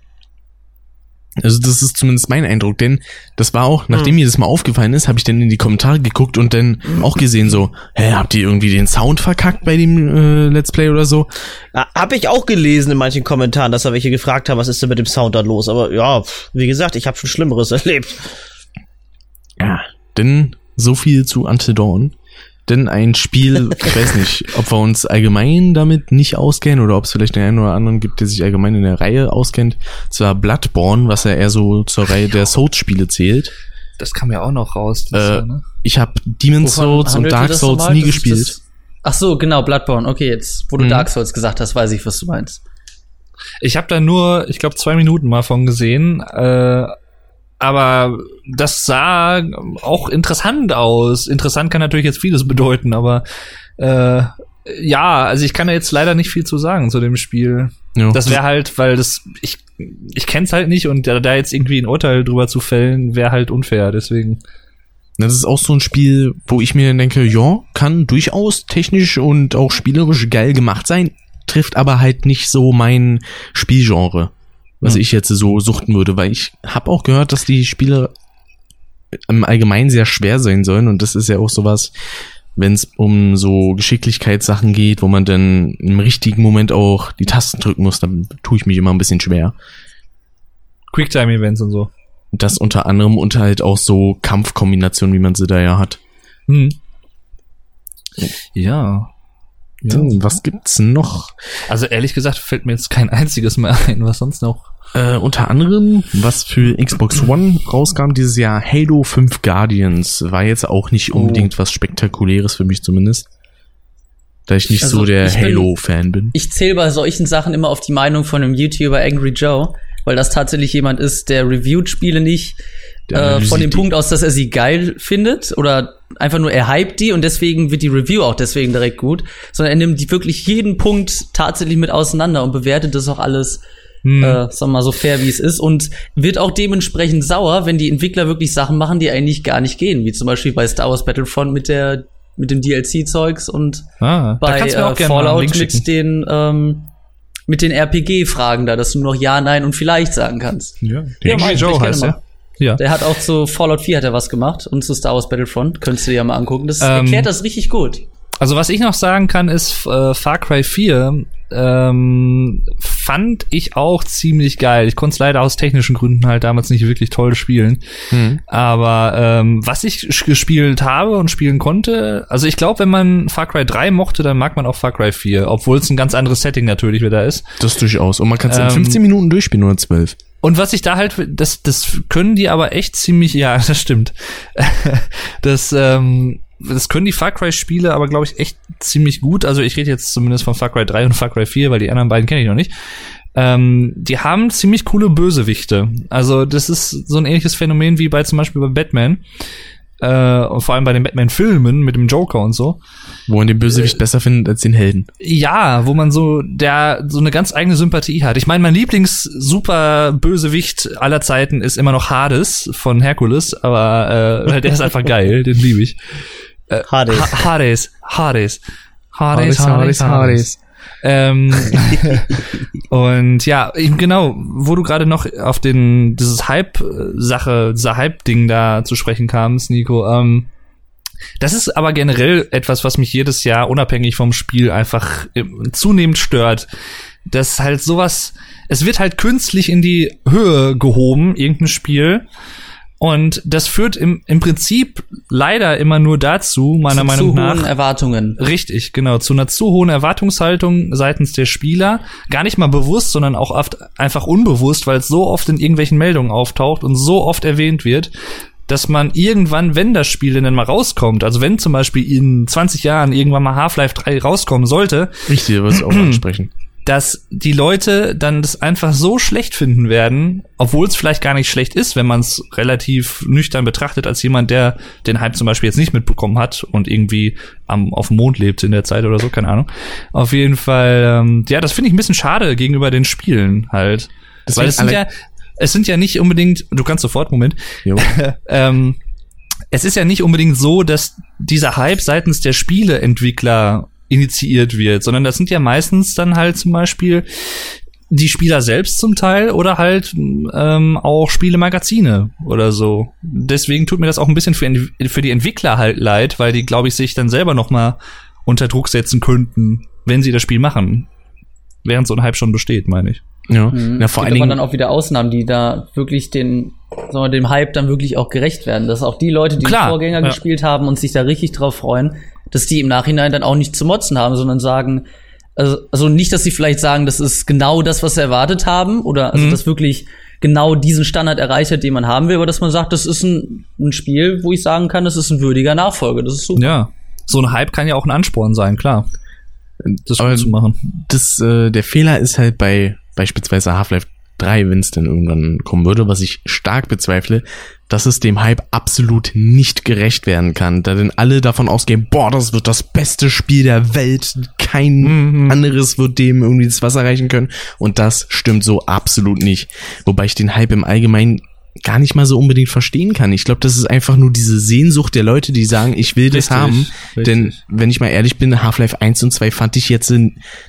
Also das ist zumindest mein Eindruck, denn das war auch, nachdem Hm. mir das mal aufgefallen ist, habe ich dann in die Kommentare geguckt und dann auch gesehen so, hä, habt ihr irgendwie den Sound verkackt bei dem äh, Let's Play oder so? Ja, Hab ich auch gelesen in manchen Kommentaren, dass da welche gefragt haben, was ist denn mit dem Sound da los? Aber ja, wie gesagt, ich habe schon Schlimmeres <laughs> erlebt. Ja, denn so viel zu Until Dawn. Denn ein Spiel, ich weiß nicht, ob wir uns allgemein damit nicht auskennen oder ob es vielleicht den einen oder anderen gibt, der sich allgemein in der Reihe auskennt. Zwar Bloodborne, was ja eher so zur Reihe der Souls-Spiele zählt. Das kam ja auch noch raus. Äh, Jahr, ne? Ich habe Demon's Souls und Dark Souls nie gespielt. Das, ach so, genau, Bloodborne. Okay, jetzt, wo du mhm. Dark Souls gesagt hast, weiß ich, was du meinst. Ich habe da nur, ich glaube, zwei Minuten mal von gesehen. Äh, aber das sah auch interessant aus. Interessant kann natürlich jetzt vieles bedeuten, aber äh, ja, also ich kann da jetzt leider nicht viel zu sagen zu dem Spiel. Ja. Das wäre halt, weil das ich ich kenn's halt nicht und da, da jetzt irgendwie ein Urteil drüber zu fällen, wäre halt unfair. Deswegen. Das ist auch so ein Spiel, wo ich mir denke, ja, kann durchaus technisch und auch spielerisch geil gemacht sein, trifft aber halt nicht so mein Spielgenre was mhm. ich jetzt so suchten würde, weil ich habe auch gehört, dass die Spiele im Allgemeinen sehr schwer sein sollen und das ist ja auch sowas, wenn es um so Geschicklichkeitssachen geht, wo man dann im richtigen Moment auch die Tasten drücken muss, dann tue ich mich immer ein bisschen schwer. Quicktime-Events und so. Das unter anderem und halt auch so Kampfkombinationen, wie man sie da ja hat. Hm. Ja. Ja. Hm, was gibt's noch? Also ehrlich gesagt fällt mir jetzt kein einziges mehr ein, was sonst noch. Äh, unter anderem, was für Xbox One rauskam dieses Jahr, Halo 5 Guardians, war jetzt auch nicht oh. unbedingt oh. was Spektakuläres für mich zumindest. Da ich nicht also so der Halo-Fan bin. Ich zähle bei solchen Sachen immer auf die Meinung von einem YouTuber Angry Joe, weil das tatsächlich jemand ist, der reviewt Spiele nicht äh, von dem Punkt aus, dass er sie geil findet oder einfach nur er hypt die und deswegen wird die Review auch deswegen direkt gut, sondern er nimmt die wirklich jeden Punkt tatsächlich mit auseinander und bewertet das auch alles hm. äh, sag mal so fair wie es ist und wird auch dementsprechend sauer, wenn die Entwickler wirklich Sachen machen, die eigentlich gar nicht gehen, wie zum Beispiel bei Star Wars Battlefront mit der mit dem DLC-Zeugs und ah, bei äh, Fallout mit den ähm, mit den RPG-Fragen da, dass du noch ja, nein und vielleicht sagen kannst. Ja, ja Joe heißt ja. Ja. Der hat auch zu Fallout 4 hat er was gemacht und zu Star Wars Battlefront. Könntest du dir ja mal angucken. Das ähm, erklärt das richtig gut. Also was ich noch sagen kann, ist äh, Far Cry 4 ähm, fand ich auch ziemlich geil. Ich konnte es leider aus technischen Gründen halt damals nicht wirklich toll spielen. Hm. Aber ähm, was ich gespielt habe und spielen konnte, also ich glaube, wenn man Far Cry 3 mochte, dann mag man auch Far Cry 4, obwohl es ein ganz anderes Setting natürlich wieder ist. Das durchaus. Und man kann es ähm, in 15 Minuten durchspielen oder 12. Und was ich da halt, das, das können die aber echt ziemlich, ja, <laughs> das stimmt. <laughs> das, ähm, das können die Far Cry Spiele aber glaube ich echt ziemlich gut. Also ich rede jetzt zumindest von Far Cry 3 und Far Cry 4, weil die anderen beiden kenne ich noch nicht. Ähm, die haben ziemlich coole Bösewichte. Also das ist so ein ähnliches Phänomen wie bei zum Beispiel bei Batman äh, und vor allem bei den Batman-Filmen mit dem Joker und so. Wo man den Bösewicht äh, besser findet als den Helden. Ja, wo man so der so eine ganz eigene Sympathie hat. Ich meine, mein Lieblings-Super-Bösewicht aller Zeiten ist immer noch Hades von Herkules, aber äh, der ist einfach geil, den liebe ich. Äh, Hades. Ha Hades. Hades. Hades, Hades, Hades. Hades. Ähm, <laughs> und ja, eben genau, wo du gerade noch auf den dieses Hype-Sache, dieser Hype-Ding da zu sprechen kamst, Nico, ähm, das ist aber generell etwas, was mich jedes Jahr unabhängig vom Spiel einfach zunehmend stört. Dass halt sowas, es wird halt künstlich in die Höhe gehoben, irgendein Spiel. Und das führt im, im Prinzip leider immer nur dazu, meiner zu Meinung nach. Zu hohen Erwartungen. Richtig, genau. Zu einer zu hohen Erwartungshaltung seitens der Spieler. Gar nicht mal bewusst, sondern auch oft einfach unbewusst, weil es so oft in irgendwelchen Meldungen auftaucht und so oft erwähnt wird, dass man irgendwann, wenn das Spiel denn mal rauskommt, also wenn zum Beispiel in 20 Jahren irgendwann mal Half-Life 3 rauskommen sollte. Richtig, was auch <clears throat> ansprechen dass die Leute dann das einfach so schlecht finden werden, obwohl es vielleicht gar nicht schlecht ist, wenn man es relativ nüchtern betrachtet, als jemand, der den Hype zum Beispiel jetzt nicht mitbekommen hat und irgendwie am, auf dem Mond lebt in der Zeit oder so, keine Ahnung. Auf jeden Fall, ähm, ja, das finde ich ein bisschen schade gegenüber den Spielen halt. Das Weil es sind ja, es sind ja nicht unbedingt, du kannst sofort, Moment. <laughs> ähm, es ist ja nicht unbedingt so, dass dieser Hype seitens der Spieleentwickler initiiert wird, sondern das sind ja meistens dann halt zum Beispiel die Spieler selbst zum Teil oder halt ähm, auch Spielemagazine oder so. Deswegen tut mir das auch ein bisschen für, für die Entwickler halt leid, weil die, glaube ich, sich dann selber noch mal unter Druck setzen könnten, wenn sie das Spiel machen. Während so ein Hype schon besteht, meine ich. Ja, mhm. ja vor allen Dingen. dann auch wieder Ausnahmen, die da wirklich den, wir, dem Hype dann wirklich auch gerecht werden. Dass auch die Leute, die Klar, die Vorgänger ja. gespielt haben und sich da richtig drauf freuen, dass die im Nachhinein dann auch nicht zu motzen haben, sondern sagen, also, also nicht, dass sie vielleicht sagen, das ist genau das, was sie erwartet haben, oder also mhm. das wirklich genau diesen Standard erreicht hat, den man haben will, aber dass man sagt, das ist ein, ein Spiel, wo ich sagen kann, das ist ein würdiger Nachfolger. Das ist super. Ja, so ein Hype kann ja auch ein Ansporn sein, klar. Das aber zu machen. Das, äh, der Fehler ist halt bei beispielsweise Half-Life 3, wenn es denn irgendwann kommen würde, was ich stark bezweifle, dass es dem Hype absolut nicht gerecht werden kann, da denn alle davon ausgehen, boah, das wird das beste Spiel der Welt, kein mhm. anderes wird dem irgendwie das Wasser reichen können und das stimmt so absolut nicht. Wobei ich den Hype im Allgemeinen gar nicht mal so unbedingt verstehen kann. Ich glaube, das ist einfach nur diese Sehnsucht der Leute, die sagen, ich will richtig, das haben. Richtig. Denn wenn ich mal ehrlich bin, Half-Life 1 und 2 fand ich jetzt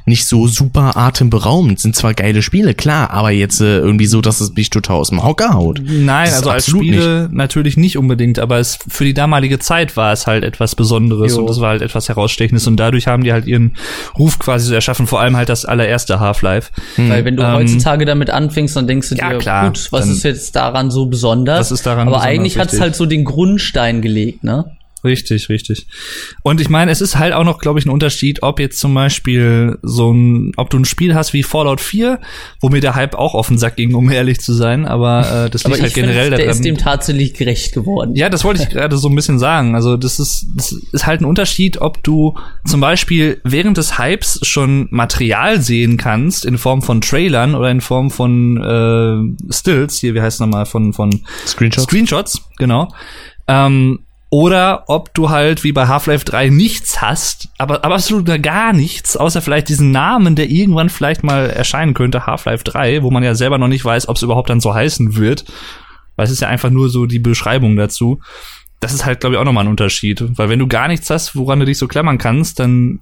nicht so super atemberaubend. Sind zwar geile Spiele, klar, aber jetzt äh, irgendwie so, dass es mich total aus dem Hocker haut. Nein, also als Spiele nicht. natürlich nicht unbedingt, aber es für die damalige Zeit war es halt etwas Besonderes jo. und es war halt etwas herausstechendes und dadurch haben die halt ihren Ruf quasi so erschaffen, vor allem halt das allererste Half-Life. Hm. Weil wenn du ähm, heutzutage damit anfängst, dann denkst du ja, dir, klar, gut, was ist jetzt daran so so besonders. Das ist daran Aber eigentlich hat es halt so den Grundstein gelegt, ne? Richtig, richtig. Und ich meine, es ist halt auch noch, glaube ich, ein Unterschied, ob jetzt zum Beispiel so ein, ob du ein Spiel hast wie Fallout 4, wo mir der Hype auch auf den Sack ging, um <laughs> ehrlich zu sein, aber äh, das liegt halt generell find, daran. Der ist dem tatsächlich gerecht geworden. Ja, das wollte ich gerade so ein bisschen sagen. Also das ist, das ist halt ein Unterschied, ob du zum Beispiel während des Hypes schon Material sehen kannst in Form von Trailern oder in Form von äh, Stills, hier, wie heißt es nochmal, von, von Screenshots. Screenshots, genau. Ähm, oder ob du halt wie bei Half-Life 3 nichts hast, aber, aber absolut gar nichts, außer vielleicht diesen Namen, der irgendwann vielleicht mal erscheinen könnte, Half-Life 3, wo man ja selber noch nicht weiß, ob es überhaupt dann so heißen wird. Weil es ist ja einfach nur so die Beschreibung dazu. Das ist halt, glaube ich, auch nochmal ein Unterschied. Weil wenn du gar nichts hast, woran du dich so klammern kannst, dann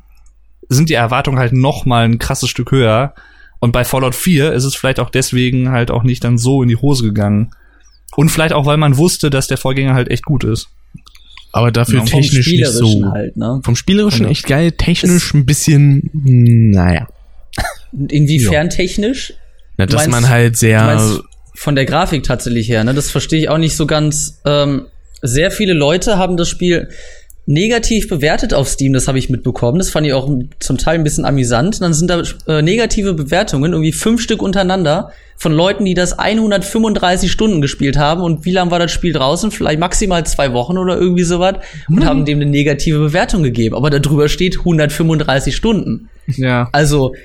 sind die Erwartungen halt noch mal ein krasses Stück höher. Und bei Fallout 4 ist es vielleicht auch deswegen halt auch nicht dann so in die Hose gegangen. Und vielleicht auch, weil man wusste, dass der Vorgänger halt echt gut ist. Aber dafür genau, technisch nicht so. Halt, ne? Vom Spielerischen also, echt geil, technisch ein bisschen, naja. <laughs> Inwiefern ja. technisch? Na, dass meinst, man halt sehr. Von der Grafik tatsächlich her, ne? Das verstehe ich auch nicht so ganz. Ähm, sehr viele Leute haben das Spiel negativ bewertet auf Steam, das habe ich mitbekommen. Das fand ich auch zum Teil ein bisschen amüsant. Und dann sind da äh, negative Bewertungen, irgendwie fünf Stück untereinander, von Leuten, die das 135 Stunden gespielt haben. Und wie lange war das Spiel draußen? Vielleicht maximal zwei Wochen oder irgendwie sowas. Und mhm. haben dem eine negative Bewertung gegeben. Aber darüber steht 135 Stunden. Ja. Also,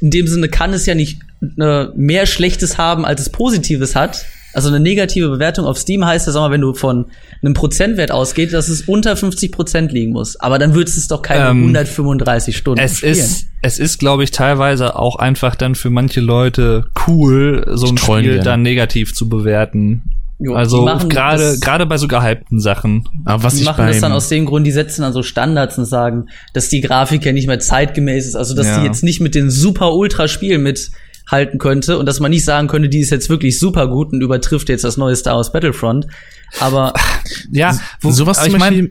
in dem Sinne kann es ja nicht äh, mehr Schlechtes haben, als es Positives hat. Also eine negative Bewertung auf Steam heißt ja, sag mal, wenn du von einem Prozentwert ausgeht, dass es unter 50 Prozent liegen muss. Aber dann wird es doch keine ähm, 135 Stunden es spielen. Ist, es ist, glaube ich, teilweise auch einfach dann für manche Leute cool, so ein Spiel gerne. dann negativ zu bewerten. Jo, also gerade gerade bei so gehypten Sachen. Aber was die machen das dann aus dem Grund, die setzen dann so Standards und sagen, dass die Grafik ja nicht mehr zeitgemäß ist, also dass ja. die jetzt nicht mit den super Ultra Spielen mit halten könnte und dass man nicht sagen könnte, die ist jetzt wirklich super gut und übertrifft jetzt das neue Star Wars Battlefront. Aber <laughs> ja, wo, sowas aber ich meine,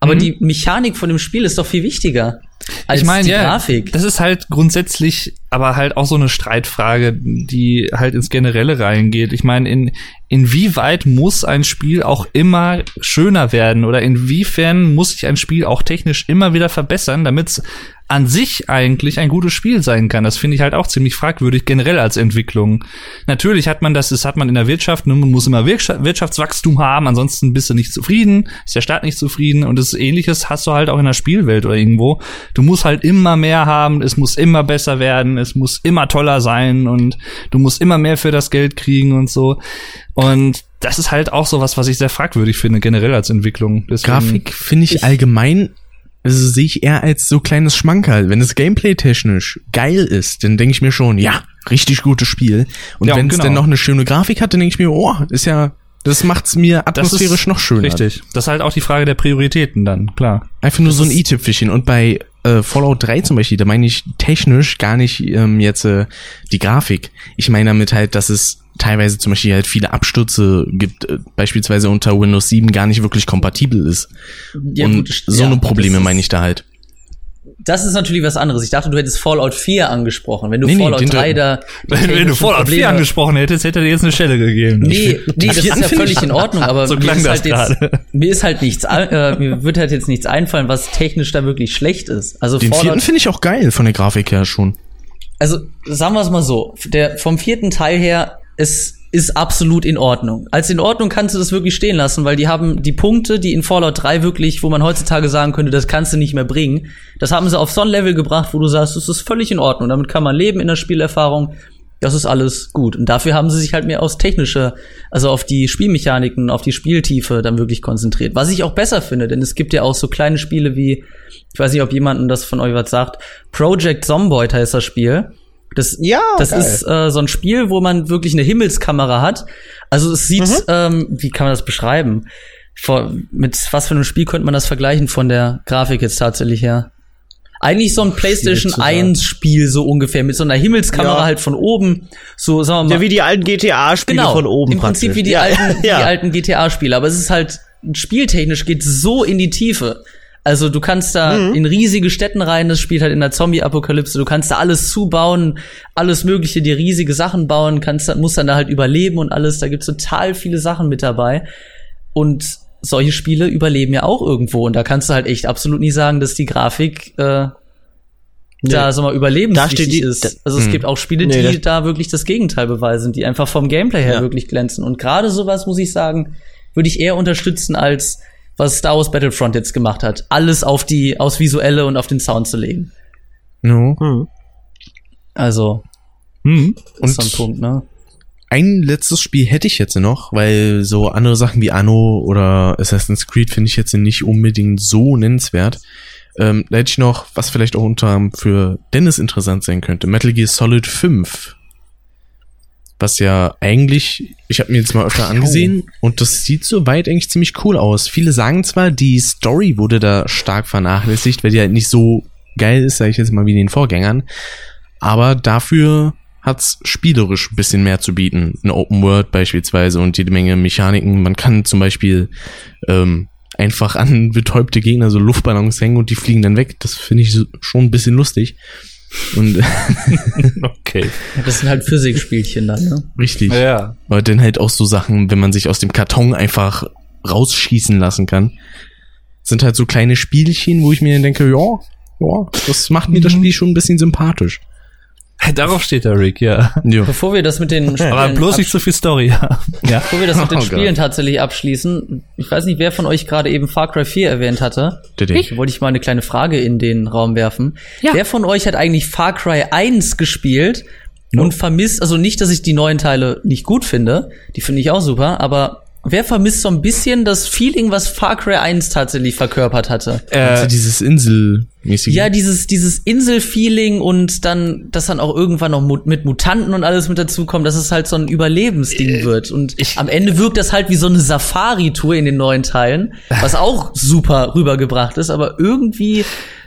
aber mhm. die Mechanik von dem Spiel ist doch viel wichtiger als ich mein, die ja, Grafik. Das ist halt grundsätzlich, aber halt auch so eine Streitfrage, die halt ins Generelle reingeht. Ich meine, in inwieweit muss ein Spiel auch immer schöner werden oder inwiefern muss sich ein Spiel auch technisch immer wieder verbessern, damit es an sich eigentlich ein gutes Spiel sein kann. Das finde ich halt auch ziemlich fragwürdig generell als Entwicklung. Natürlich hat man das, das hat man in der Wirtschaft, ne, man muss immer Wirtschaftswachstum haben, ansonsten bist du nicht zufrieden, ist der Staat nicht zufrieden und das ähnliches hast du halt auch in der Spielwelt oder irgendwo. Du musst halt immer mehr haben, es muss immer besser werden, es muss immer toller sein und du musst immer mehr für das Geld kriegen und so. Und das ist halt auch so was, was ich sehr fragwürdig finde, generell als Entwicklung. Deswegen Grafik finde ich allgemein also sehe ich eher als so kleines Schmankerl. Wenn es gameplay-technisch geil ist, dann denke ich mir schon, ja, richtig gutes Spiel. Und ja, wenn es genau. dann noch eine schöne Grafik hat, dann denke ich mir, oh, ist ja, das macht's mir atmosphärisch noch schöner. Richtig. Das ist halt auch die Frage der Prioritäten dann, klar. Einfach nur das so ein i-Tüpfelchen. Und bei äh, Fallout 3 zum Beispiel, da meine ich technisch gar nicht ähm, jetzt äh, die Grafik. Ich meine damit halt, dass es teilweise zum Beispiel halt viele Abstürze gibt, äh, beispielsweise unter Windows 7 gar nicht wirklich kompatibel ist. Ja, und gut, so ja, eine Probleme meine ich da halt. Das ist natürlich was anderes. Ich dachte, du hättest Fallout 4 angesprochen. Wenn du nee, Fallout nee, 3 da. Wenn, wenn du Fallout 4 angesprochen hättest, hätte dir jetzt eine Stelle gegeben. Nee, <laughs> nee, das ist ja völlig in Ordnung, aber <laughs> so mir, ist halt jetzt, mir ist halt nichts, äh, mir wird halt jetzt nichts einfallen, was technisch da wirklich schlecht ist. Also Den vierten finde ich auch geil von der Grafik her schon. Also, sagen wir es mal so, der, vom vierten Teil her es ist absolut in Ordnung. Als in Ordnung kannst du das wirklich stehen lassen, weil die haben die Punkte, die in Fallout 3 wirklich, wo man heutzutage sagen könnte, das kannst du nicht mehr bringen, das haben sie auf so ein Level gebracht, wo du sagst, das ist völlig in Ordnung. Damit kann man leben in der Spielerfahrung. Das ist alles gut. Und dafür haben sie sich halt mehr aufs Technische, also auf die Spielmechaniken, auf die Spieltiefe dann wirklich konzentriert. Was ich auch besser finde, denn es gibt ja auch so kleine Spiele wie, ich weiß nicht, ob jemandem das von euch was sagt, Project Zomboid heißt das Spiel das, ja, das ist äh, so ein Spiel, wo man wirklich eine Himmelskamera hat. Also es sieht, mhm. ähm, wie kann man das beschreiben? Vor, mit was für einem Spiel könnte man das vergleichen von der Grafik jetzt tatsächlich her? Eigentlich so ein PlayStation 1 Spiel so ungefähr mit so einer Himmelskamera ja. halt von oben, so sagen wir mal. Ja, wie die alten GTA Spiele genau, von oben Im Prinzip praktisch. wie die ja. alten <laughs> ja. alten GTA Spiele, aber es ist halt spieltechnisch geht so in die Tiefe. Also du kannst da mhm. in riesige Städten rein, das spielt halt in der Zombie-Apokalypse, du kannst da alles zubauen, alles mögliche, dir riesige Sachen bauen, kannst, musst dann da halt überleben und alles, da gibt's total viele Sachen mit dabei. Und solche Spiele überleben ja auch irgendwo und da kannst du halt echt absolut nie sagen, dass die Grafik äh, nee. da so mal überlebenswichtig ist. Also es mh. gibt auch Spiele, nee, die da wirklich das Gegenteil beweisen, die einfach vom Gameplay her ja. wirklich glänzen. Und gerade sowas muss ich sagen, würde ich eher unterstützen als was Star Wars Battlefront jetzt gemacht hat. Alles auf die, aufs Visuelle und auf den Sound zu legen. No. Hm. Also. Hm. Und so ein Punkt, ne? Ein letztes Spiel hätte ich jetzt noch, weil so andere Sachen wie Anno oder Assassin's Creed finde ich jetzt nicht unbedingt so nennenswert. Ähm, da hätte ich noch, was vielleicht auch unter für Dennis interessant sein könnte. Metal Gear Solid 5 was ja eigentlich, ich habe mir jetzt mal öfter angesehen und das sieht soweit eigentlich ziemlich cool aus. Viele sagen zwar, die Story wurde da stark vernachlässigt, weil die halt nicht so geil ist, sage ich jetzt mal, wie in den Vorgängern, aber dafür hat's spielerisch ein bisschen mehr zu bieten. Eine Open World beispielsweise und jede Menge Mechaniken. Man kann zum Beispiel ähm, einfach an <laughs> betäubte Gegner so Luftballons hängen und die fliegen dann weg. Das finde ich schon ein bisschen lustig. Und <laughs> okay. Das sind halt Physikspielchen dann, ne? Richtig. Ja. Aber dann halt auch so Sachen, wenn man sich aus dem Karton einfach rausschießen lassen kann. Sind halt so kleine Spielchen, wo ich mir dann denke, ja, ja, das macht mir das mhm. Spiel schon ein bisschen sympathisch. <laughs> Darauf steht der Rick, ja. ja. Bevor wir das mit den Spielen Aber bloß nicht so viel Story, ja. ja. Bevor wir das mit den <laughs> oh Spielen tatsächlich abschließen, ich weiß nicht, wer von euch gerade eben Far Cry 4 erwähnt hatte. Ich wollte ich mal eine kleine Frage in den Raum werfen. Ja. Wer von euch hat eigentlich Far Cry 1 gespielt no. und vermisst, also nicht, dass ich die neuen Teile nicht gut finde, die finde ich auch super, aber Wer vermisst so ein bisschen das Feeling, was Far Cry 1 tatsächlich verkörpert hatte? Äh, also dieses Inselmäßige. Ja, dieses, dieses Insel-Feeling und dann, dass dann auch irgendwann noch mit Mutanten und alles mit dazukommt, dass es halt so ein Überlebensding äh, wird. Und ich, am Ende wirkt das halt wie so eine Safari-Tour in den neuen Teilen, was auch super rübergebracht ist, aber irgendwie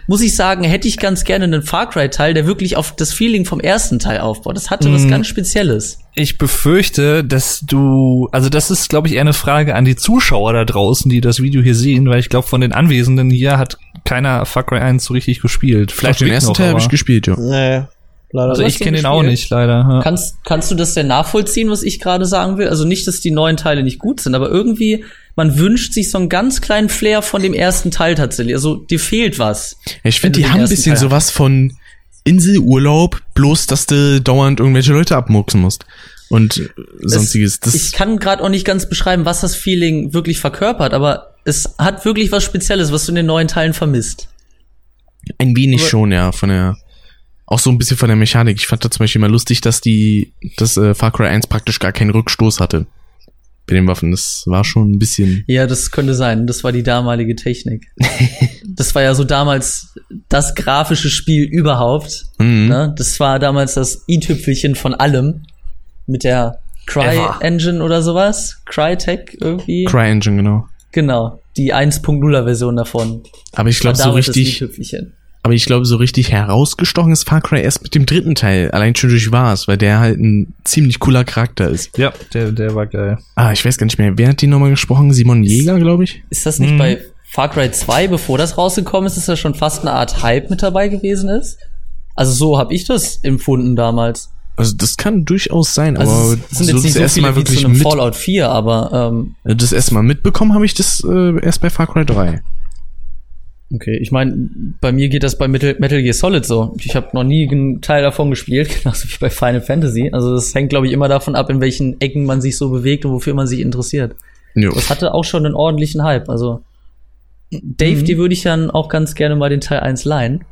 muss ich sagen, hätte ich ganz gerne einen Far Cry Teil, der wirklich auf das Feeling vom ersten Teil aufbaut. Das hatte mm. was mhm. ganz Spezielles. Ich befürchte, dass du, also das ist, glaube ich, eher eine Frage an die Zuschauer da draußen, die das Video hier sehen, weil ich glaube, von den Anwesenden hier hat keiner Far Cry 1 so richtig gespielt. Vielleicht den ersten noch, Teil habe ich gespielt, ja. Nee. Leider. Also ich kenne den auch nicht, leider. Ja. Kannst, kannst du das denn nachvollziehen, was ich gerade sagen will? Also nicht, dass die neuen Teile nicht gut sind, aber irgendwie man wünscht sich so einen ganz kleinen Flair von dem ersten Teil tatsächlich. Also dir fehlt was. ich finde, die haben ein bisschen Teil sowas von Inselurlaub, bloß dass du dauernd irgendwelche Leute abmuxen musst und sonstiges. Das ich kann gerade auch nicht ganz beschreiben, was das Feeling wirklich verkörpert, aber es hat wirklich was Spezielles, was du in den neuen Teilen vermisst. Ein wenig aber schon, ja, von der auch so ein bisschen von der Mechanik. Ich fand da zum Beispiel mal lustig, dass die, dass äh, Far Cry 1 praktisch gar keinen Rückstoß hatte bei den Waffen. Das war schon ein bisschen. Ja, das könnte sein. Das war die damalige Technik. <laughs> das war ja so damals das grafische Spiel überhaupt. Mhm. Ne? Das war damals das i-Tüpfelchen von allem. Mit der Cry-Engine oder sowas. Crytek irgendwie. Cry-Engine, genau. Genau. Die 1.0er Version davon. Aber ich glaube, so richtig. Aber ich glaube, so richtig herausgestochen ist Far Cry erst mit dem dritten Teil. Allein schon durch was, weil der halt ein ziemlich cooler Charakter ist. Ja, der, der war geil. Ah, ich weiß gar nicht mehr. Wer hat die nochmal gesprochen? Simon Jäger, glaube ich. Ist das nicht hm. bei Far Cry 2, bevor das rausgekommen ist, ist da schon fast eine Art Hype mit dabei gewesen ist? Also so habe ich das empfunden damals. Also das kann durchaus sein, also aber es sind jetzt nicht so viele wie zu einem Fallout 4, aber ähm, das erste Mal mitbekommen habe ich das äh, erst bei Far Cry 3. Okay, ich meine, bei mir geht das bei Metal, Metal Gear Solid so. Ich habe noch nie einen Teil davon gespielt, <laughs> genauso wie bei Final Fantasy. Also das hängt, glaube ich, immer davon ab, in welchen Ecken man sich so bewegt und wofür man sich interessiert. Jo. Das hatte auch schon einen ordentlichen Hype. Also Dave, Mhm. dir würde ich dann auch ganz gerne mal den Teil 1 leihen.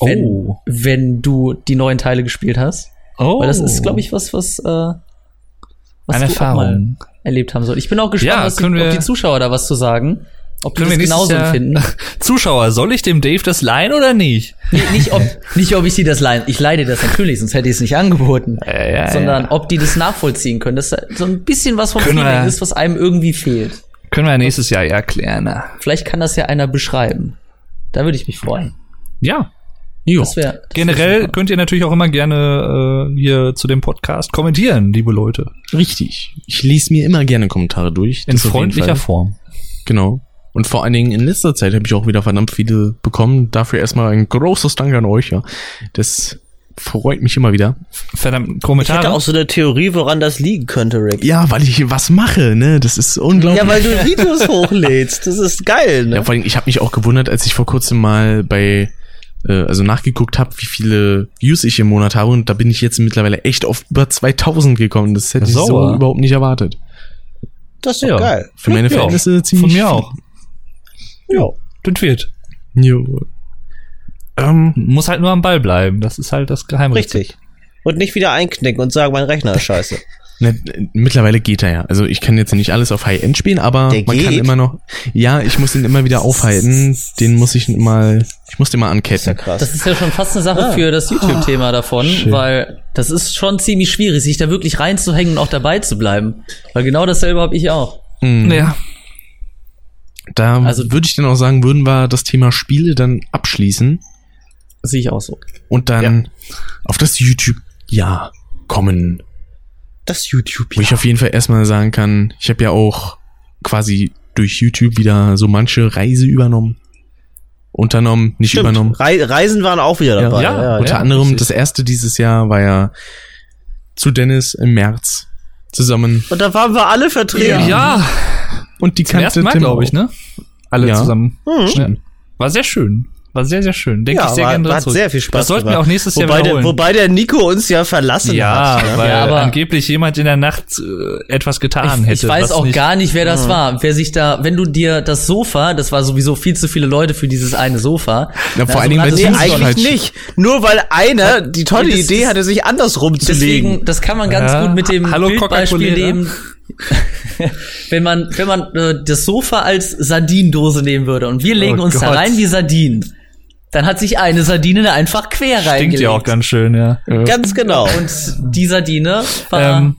Wenn, Oh. wenn du die neuen Teile gespielt hast. Oh. Weil das ist, glaube ich, was, was, äh, was Eine du auch mal Erfahrung. erlebt haben soll. Ich bin auch gespannt, Ja, was die, ob die Zuschauer da was zu sagen. Ob die Können das wir nächstes genauso Jahr- empfinden. <laughs> Zuschauer, soll ich dem Dave das leihen oder nicht? Nee, nicht, ob, nicht, ob ich sie das leide. Ich leide das natürlich, sonst hätte ich es nicht angeboten. Ja, ja, sondern ja. ob die das nachvollziehen können. Dass da so ein bisschen was vom Können Feeling ist, was einem irgendwie fehlt. Können wir nächstes Jahr ja klären. na. Vielleicht kann das ja einer beschreiben. Da würde ich mich freuen. Ja. Jo. Das wäre Generell könnt ihr natürlich auch immer gerne äh, hier zu dem Podcast kommentieren, liebe Leute. Richtig. Ich lese mir immer gerne Kommentare durch. In das freundlicher. Form. Genau. Und vor allen Dingen in letzter Zeit habe ich auch wieder verdammt viele bekommen. Dafür erstmal ein großes Dank an euch. Ja. Das freut mich immer wieder. Verdammt, Ich hätte Kommentare. auch so eine Theorie, woran das liegen könnte, Rick. Ja, weil ich was mache, ne? Das ist unglaublich. Ja, weil du Videos <laughs> hochlädst. Das ist geil, ne? Ja, vor allem, ich habe mich auch gewundert, als ich vor kurzem mal bei, äh, also nachgeguckt habe, wie viele Views ich im Monat habe und da bin ich jetzt mittlerweile echt auf über 2000 gekommen. Das hätte ich so überhaupt nicht erwartet. Das ist Ja. geil. Für meine Verhältnisse ziemlich Von mir viel. Ja. Das wird. Jo. Ähm, Muss halt nur am Ball bleiben. Das ist halt das Geheimrezept. Richtig. Und nicht wieder einknicken und sagen, mein Rechner ist scheiße. <laughs> ne, mittlerweile geht er ja. Also ich kann jetzt nicht alles auf High-End spielen, aber Der man kann geht? immer noch. Ja, ich muss ihn immer wieder aufhalten. Den muss ich mal, ich muss den mal Ist ja anketten. krass. Das ist ja schon fast eine Sache Ah. für das YouTube-Thema davon, schön. weil das ist schon ziemlich schwierig, sich da wirklich reinzuhängen und auch dabei zu bleiben. Weil genau dasselbe habe ich auch. Mhm. Ja. Da Also- würde ich dann auch sagen, würden wir das Thema Spiele dann abschließen. Das sehe ich auch so. und dann auf das YouTube-Ja kommen. das YouTube. Wo ich auf jeden Fall erstmal sagen kann, ich habe ja auch quasi durch YouTube wieder so manche Reise übernommen. Unternommen, nicht Stimmt. übernommen. Rei Reisen waren auch wieder dabei. Ja, Unter ja, anderem, richtig. das erste dieses Jahr war ja zu Dennis im März zusammen. Und da waren wir alle vertreten. Ja. Und die Zum ersten Mal, Tim glaube ich, ne? Alle Ja. zusammen. Hm. Ja. War sehr schön. War sehr, sehr schön. Denke Ja, ich sehr war, gerne dran hat zurück. sehr viel Spaß Das sollten wir auch nächstes Jahr wobei der, wiederholen. wobei der Nico uns ja verlassen ja, hat. ne? weil Ja, aber- angeblich jemand in der Nacht äh, etwas getan Ich, hätte. ich weiß was auch nicht- gar nicht, wer das war. Wer sich da, wenn du dir das Sofa, das war sowieso viel zu viele Leute für dieses eine Sofa. Na, vor allen Dingen, weil Nee, eigentlich falsch. nicht. Nur weil einer die tolle das Idee hatte, sich andersrum zu legen. Deswegen, das kann man ganz Ja. gut mit dem Hallo, Bildbeispiel nehmen. <laughs> wenn man, wenn man äh, das Sofa als Sardinendose nehmen würde und wir legen Oh uns da Gott. rein wie Sardinen, dann hat sich eine Sardine da einfach quer Stinkt reingelegt. ja auch ganz schön, ja. Ganz genau. Und die Sardine war Ähm,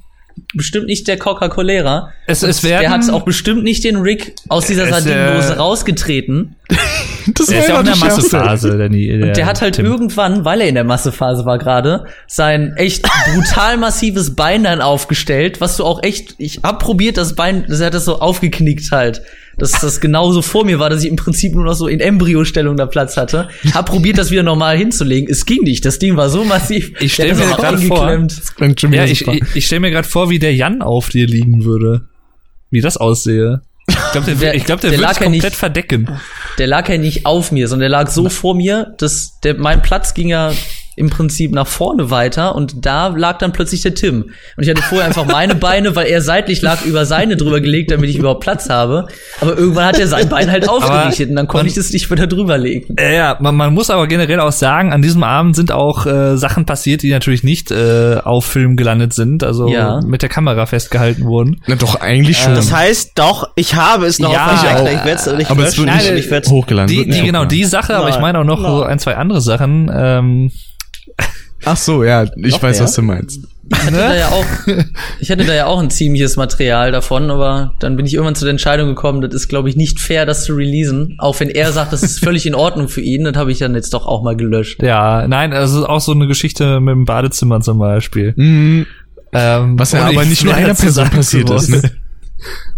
bestimmt nicht der Coca-Colera. Es, es werden, der hat auch bestimmt nicht den Rick aus dieser Es, Sardinendose äh, rausgetreten. <laughs> Das der ist ja auch in der. Massephase. Der, der, Der hat halt Tim. irgendwann, weil er in der Massephase war gerade, sein echt brutal massives Bein dann aufgestellt, was du auch echt, ich hab probiert, das Bein, das hat das so aufgeknickt halt. Dass das genauso vor mir war, dass ich im Prinzip nur noch so in Embryostellung da Platz hatte. Hab probiert, das wieder normal hinzulegen. Es ging nicht. Das Ding war so massiv. Ich stell Der hat mir grad vor-. Klingt schon Ja, ich, ich, ich stelle mir gerade vor, wie der Jan auf dir liegen würde. Wie das aussehe. Ich glaube, der, Der- ich glaub, der, der würde lag es ja komplett nicht- verdecken. Der lag ja nicht auf mir, sondern der lag so vor mir, dass der, mein Platz ging ja im Prinzip nach vorne weiter und da lag dann plötzlich der Tim. Und ich hatte vorher einfach meine Beine, weil er seitlich lag, über seine drüber gelegt, damit ich überhaupt Platz habe. Aber irgendwann hat er sein Bein halt aufgerichtet und dann konnte man- ich das nicht wieder drüber legen. Ja, ja man, man muss aber generell auch sagen, an diesem Abend sind auch äh, Sachen passiert, die natürlich nicht äh, auf Film gelandet sind, also Ja. mit der Kamera festgehalten wurden. Na doch, eigentlich schon. Das heißt doch, ich habe es noch Ja, auf ich. Ich werde es nicht aber es wird nicht ich werd's- hochgeladen. Die, die genau die Sache, aber ich meine auch noch nein. so ein, zwei andere Sachen. Ähm, Ach so, ja, ich Noch weiß, mehr? was du meinst. Ich hatte da ja auch, ich hatte da ja auch ein ziemliches Material davon, aber dann bin ich irgendwann zu der Entscheidung gekommen, das ist, glaube ich, nicht fair, das zu releasen. Auch wenn er sagt, das ist <laughs> völlig in Ordnung für ihn, das habe ich dann jetzt doch auch mal gelöscht. ja, nein, also auch so eine Geschichte mit dem Badezimmer zum Beispiel. Mhm. Ähm, Was ja aber nicht nur einer Person passiert ist, ne?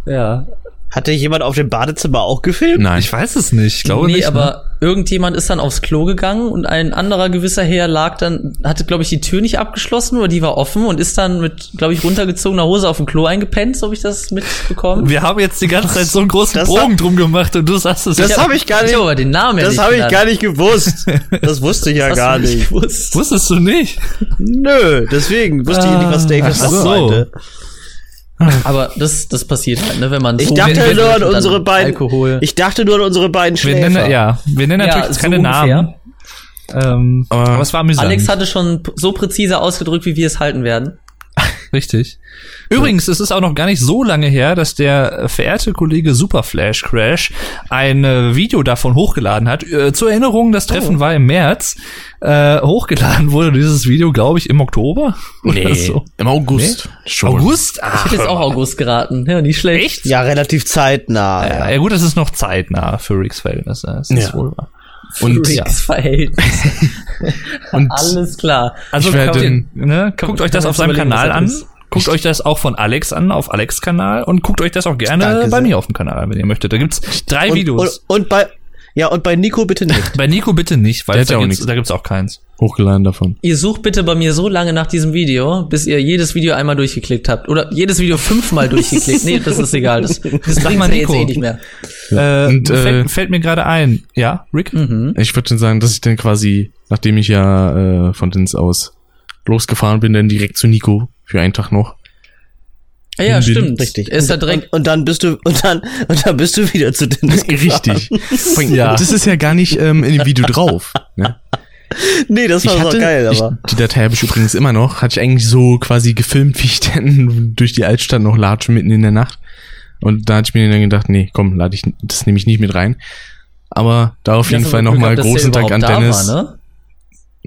Ja. Hatte jemand auf dem Badezimmer auch gefilmt? Nein. Ich weiß es nicht. Ich glaube nee, nicht. aber ne? irgendjemand ist dann aufs Klo gegangen und ein anderer gewisser Herr lag dann, hatte, glaube ich, die Tür nicht abgeschlossen oder die war offen und ist dann mit, glaube ich, runtergezogener Hose auf dem Klo eingepennt, so habe ich das mitbekommen. Wir haben jetzt die ganze Zeit so einen großen Das Bogen drum gemacht und du sagst es Das jetzt. habe ich gar Ich nicht. aber den Namen ja Das nicht habe ich gar nicht gewusst. Das wusste ich ja <laughs> Hast gar nicht. gewusst. Wusstest du nicht? Nö, deswegen wusste ich nicht, was David Ach so. Meinte. Aber das, das passiert halt, ne, wenn man Ich so dachte nur an unsere beiden. Alkohol. Ich dachte nur an unsere beiden Wir Schläfer. nennen, ja, wir nennen natürlich Ja, jetzt so keine ungefähr. Namen. Ähm, Aber aber, es war amüsant. Alex hatte schon so präzise ausgedrückt, wie wir es halten werden. Richtig. Übrigens, es ist auch noch gar nicht so lange her, dass der verehrte Kollege Superflash Crash ein äh, Video davon hochgeladen hat. Äh, zur Erinnerung, das Treffen war im März. Äh, hochgeladen wurde dieses Video, glaube ich, im Oktober. <laughs> oder Nee, so. im August. Schon. August? Ich Ah, hätte jetzt auch August geraten. Ja, nicht schlecht. Echt? Ja, relativ zeitnah. Ja, ja, gut, das ist noch zeitnah für Ricks Verhältnisse. Das ist Ja. wohl wahr. Und Verhältnis. <laughs> Und Alles klar. Also werde- guckt, ne, guckt euch das auf seinem Kanal an. ist. Guckt euch das auch von Alex an, auf Alex Kanal und guckt euch das auch gerne Danke bei sehr. mir auf dem Kanal, wenn ihr möchtet. Da gibt's drei und, Videos. Und, und bei ja und bei Nico bitte nicht. bei Nico bitte nicht, weil da, ja gibt's, nichts. da gibt's auch keins. hochgeladen davon. Ihr sucht bitte bei mir so lange nach diesem Video, bis ihr jedes Video einmal durchgeklickt habt. Oder jedes Video fünfmal durchgeklickt. Nee, das ist egal. Das, <laughs> das bringt mal, ja jetzt eh nicht mehr. Äh, Und, äh, fällt, fällt mir gerade ein. Ja, Rick? Mhm. Ich würde schon sagen, dass ich dann quasi, nachdem ich ja äh, von Dins aus losgefahren bin, dann direkt zu Nico für einen Tag noch. Ja, ja, Bin- stimmt. Richtig. Er ist da und, direkt. und, und dann bist du und dann und dann bist du wieder zu Dennis <laughs> gefahren. Richtig. Ja. Das ist ja gar nicht ähm, in dem Video drauf. Ne? Nee, das war Ich so geil, ich, aber die Datei habe ich übrigens immer noch, hatte ich eigentlich so quasi gefilmt, <laughs> wie ich dann durch die Altstadt noch latsche mitten in der Nacht. Und da hatte ich mir dann gedacht, nee, komm, lade ich, das nehme ich nicht mit rein. Aber da auf jeden Fall nochmal großen Dank an Dennis. War, ne?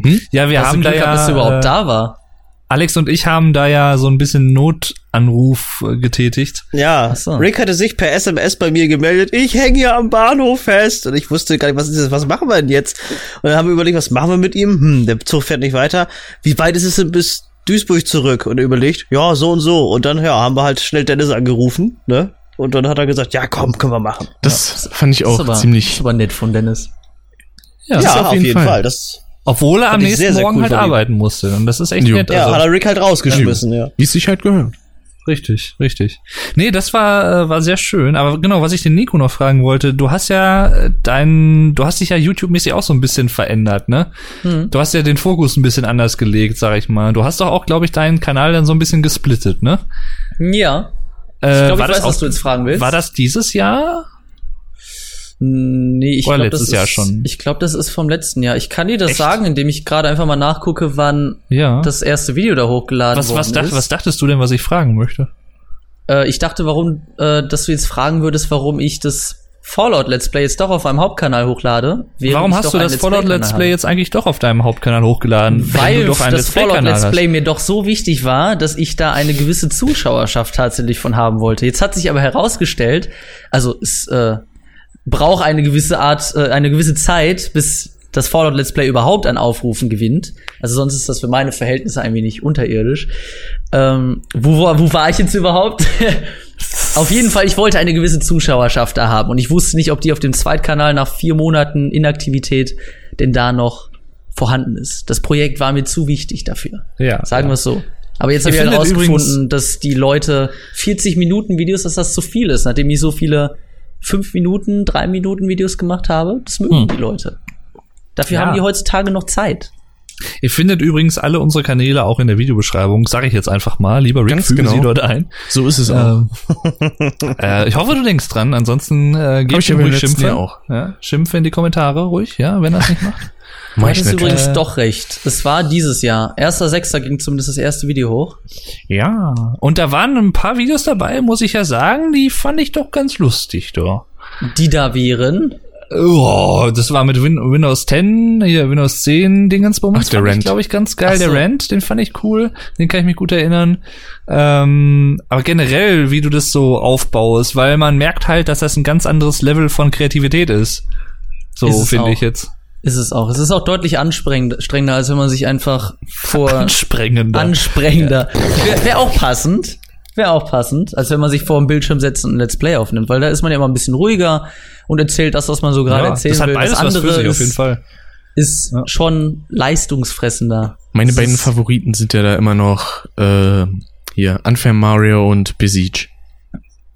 Hm? Ja, wir Hast haben du da ja, gehabt, dass er überhaupt äh, da war. Alex und ich haben da ja so ein bisschen Notanruf äh, getätigt. ja, so. Rick hatte sich per SMS bei mir gemeldet, ich hänge hier am Bahnhof fest und ich wusste gar nicht, was ist das, was machen wir denn jetzt? Und dann haben wir überlegt, was machen wir mit ihm? Hm, der Zug fährt nicht weiter. Wie weit ist es denn bis Duisburg zurück? Und er überlegt, ja, so und so. Und dann, ja, haben wir halt schnell Dennis angerufen, ne? Und dann hat er gesagt, ja, komm, können wir machen. Das fand ich Das ist auch aber, das ziemlich. ist aber nett von Dennis. Ja, Ja, auf auf jeden jeden, Fall. Fall. Das, Obwohl er am Fand ich nächsten sehr, sehr Morgen cool halt arbeiten musste. Und das ist echt Jo. nett. ja, also- hat er Rick halt rausgeschmissen, ja. Wie es sich halt gehört. Richtig, richtig. Nee, das war, äh, war sehr schön. Aber genau, was ich den Nico noch fragen wollte, du hast ja äh, dein, du hast dich ja YouTube-mäßig auch so ein bisschen verändert, ne? Hm. Du hast ja den Fokus ein bisschen anders gelegt, sag ich mal. Du hast doch auch, glaube ich, deinen Kanal dann so ein bisschen gesplittet, ne? Ja. Äh, Ich glaube, ich war das weiß, was du jetzt fragen willst. War das dieses Jahr? Nee, ich glaube, das ist, Jahr schon? Ich glaube, das ist vom letzten Jahr. Ich kann dir das Echt? sagen, indem ich gerade einfach mal nachgucke, wann Ja. das erste Video da hochgeladen was, worden was, dacht, ist. was dachtest du denn, was ich fragen möchte? Äh, ich dachte, warum, äh, dass du jetzt fragen würdest, warum ich das Fallout Let's Play jetzt doch auf meinem Hauptkanal hochlade. Warum hast du das Let's Fallout Let's. Play jetzt eigentlich doch auf deinem Hauptkanal hochgeladen? Weil du doch das Let's Fallout Let's hast? Play mir doch so wichtig war, dass ich da eine gewisse Zuschauerschaft tatsächlich von haben wollte. Jetzt hat sich aber herausgestellt, also es äh, braucht eine gewisse Art, äh, eine gewisse Zeit, bis das Fallout Let's Play überhaupt an Aufrufen gewinnt. Also sonst ist das für meine Verhältnisse ein wenig unterirdisch. Ähm, wo, wo, wo war ich jetzt überhaupt? <laughs> auf jeden Fall, ich wollte eine gewisse Zuschauerschaft da haben und ich wusste nicht, ob die auf dem Zweitkanal nach vier Monaten Inaktivität denn da noch vorhanden ist. Das Projekt war mir zu wichtig dafür. Ja. Sagen wir es so. Aber jetzt habe ich halt findet rausgefunden, dass die Leute 40 Minuten Videos, dass das zu viel ist, nachdem ich so viele 5 Minuten, 3 Minuten Videos gemacht habe. Das mögen Hm. die Leute. Dafür Ja. haben die heutzutage noch Zeit. Ihr findet übrigens alle unsere Kanäle auch in der Videobeschreibung, sage ich jetzt einfach mal. Lieber Rick, Ganz fügen genau. Sie dort ein. So ist es auch. Ähm, <laughs> äh, ich hoffe, du denkst dran. Ansonsten äh, gebt ich ihm ruhig Schimpfe. Auch. Ja, Schimpfe in die Kommentare ruhig, ja, wenn er es nicht macht. Du Mach ich hattest nicht. übrigens Äh. doch recht. Es war dieses Jahr. Erster Sechster ging zumindest das erste Video hoch. Ja. Und da waren ein paar Videos dabei, muss ich ja sagen, die fand ich doch ganz lustig, doch. Die da wären. Oh, das war mit Win Windows 10, hier Windows 10 Dingensbums. Ach, der fand ich, Rant. glaube ich, ganz geil. So. Der Rant, den fand ich cool. Den kann ich mich gut erinnern. Ähm, aber generell, wie du das so aufbaust, weil man merkt halt, dass das ein ganz anderes Level von Kreativität ist. So finde ich jetzt. Ist es auch. Es ist auch deutlich anstrengend, strengender, als wenn man sich einfach vor Ansprengender. ansprengender. Wäre wär auch passend. Wäre auch passend, als wenn man sich vor dem Bildschirm setzt und ein Let's Play aufnimmt, weil da ist man ja immer ein bisschen ruhiger und erzählt das, was man so gerade Ja, erzählen das hat will. beides das was für andere sich ist, auf jeden Fall. ist Ja. schon leistungsfressender. Meine Das beiden ist- Favoriten sind ja da immer noch äh, hier Unfair Mario und Besiege.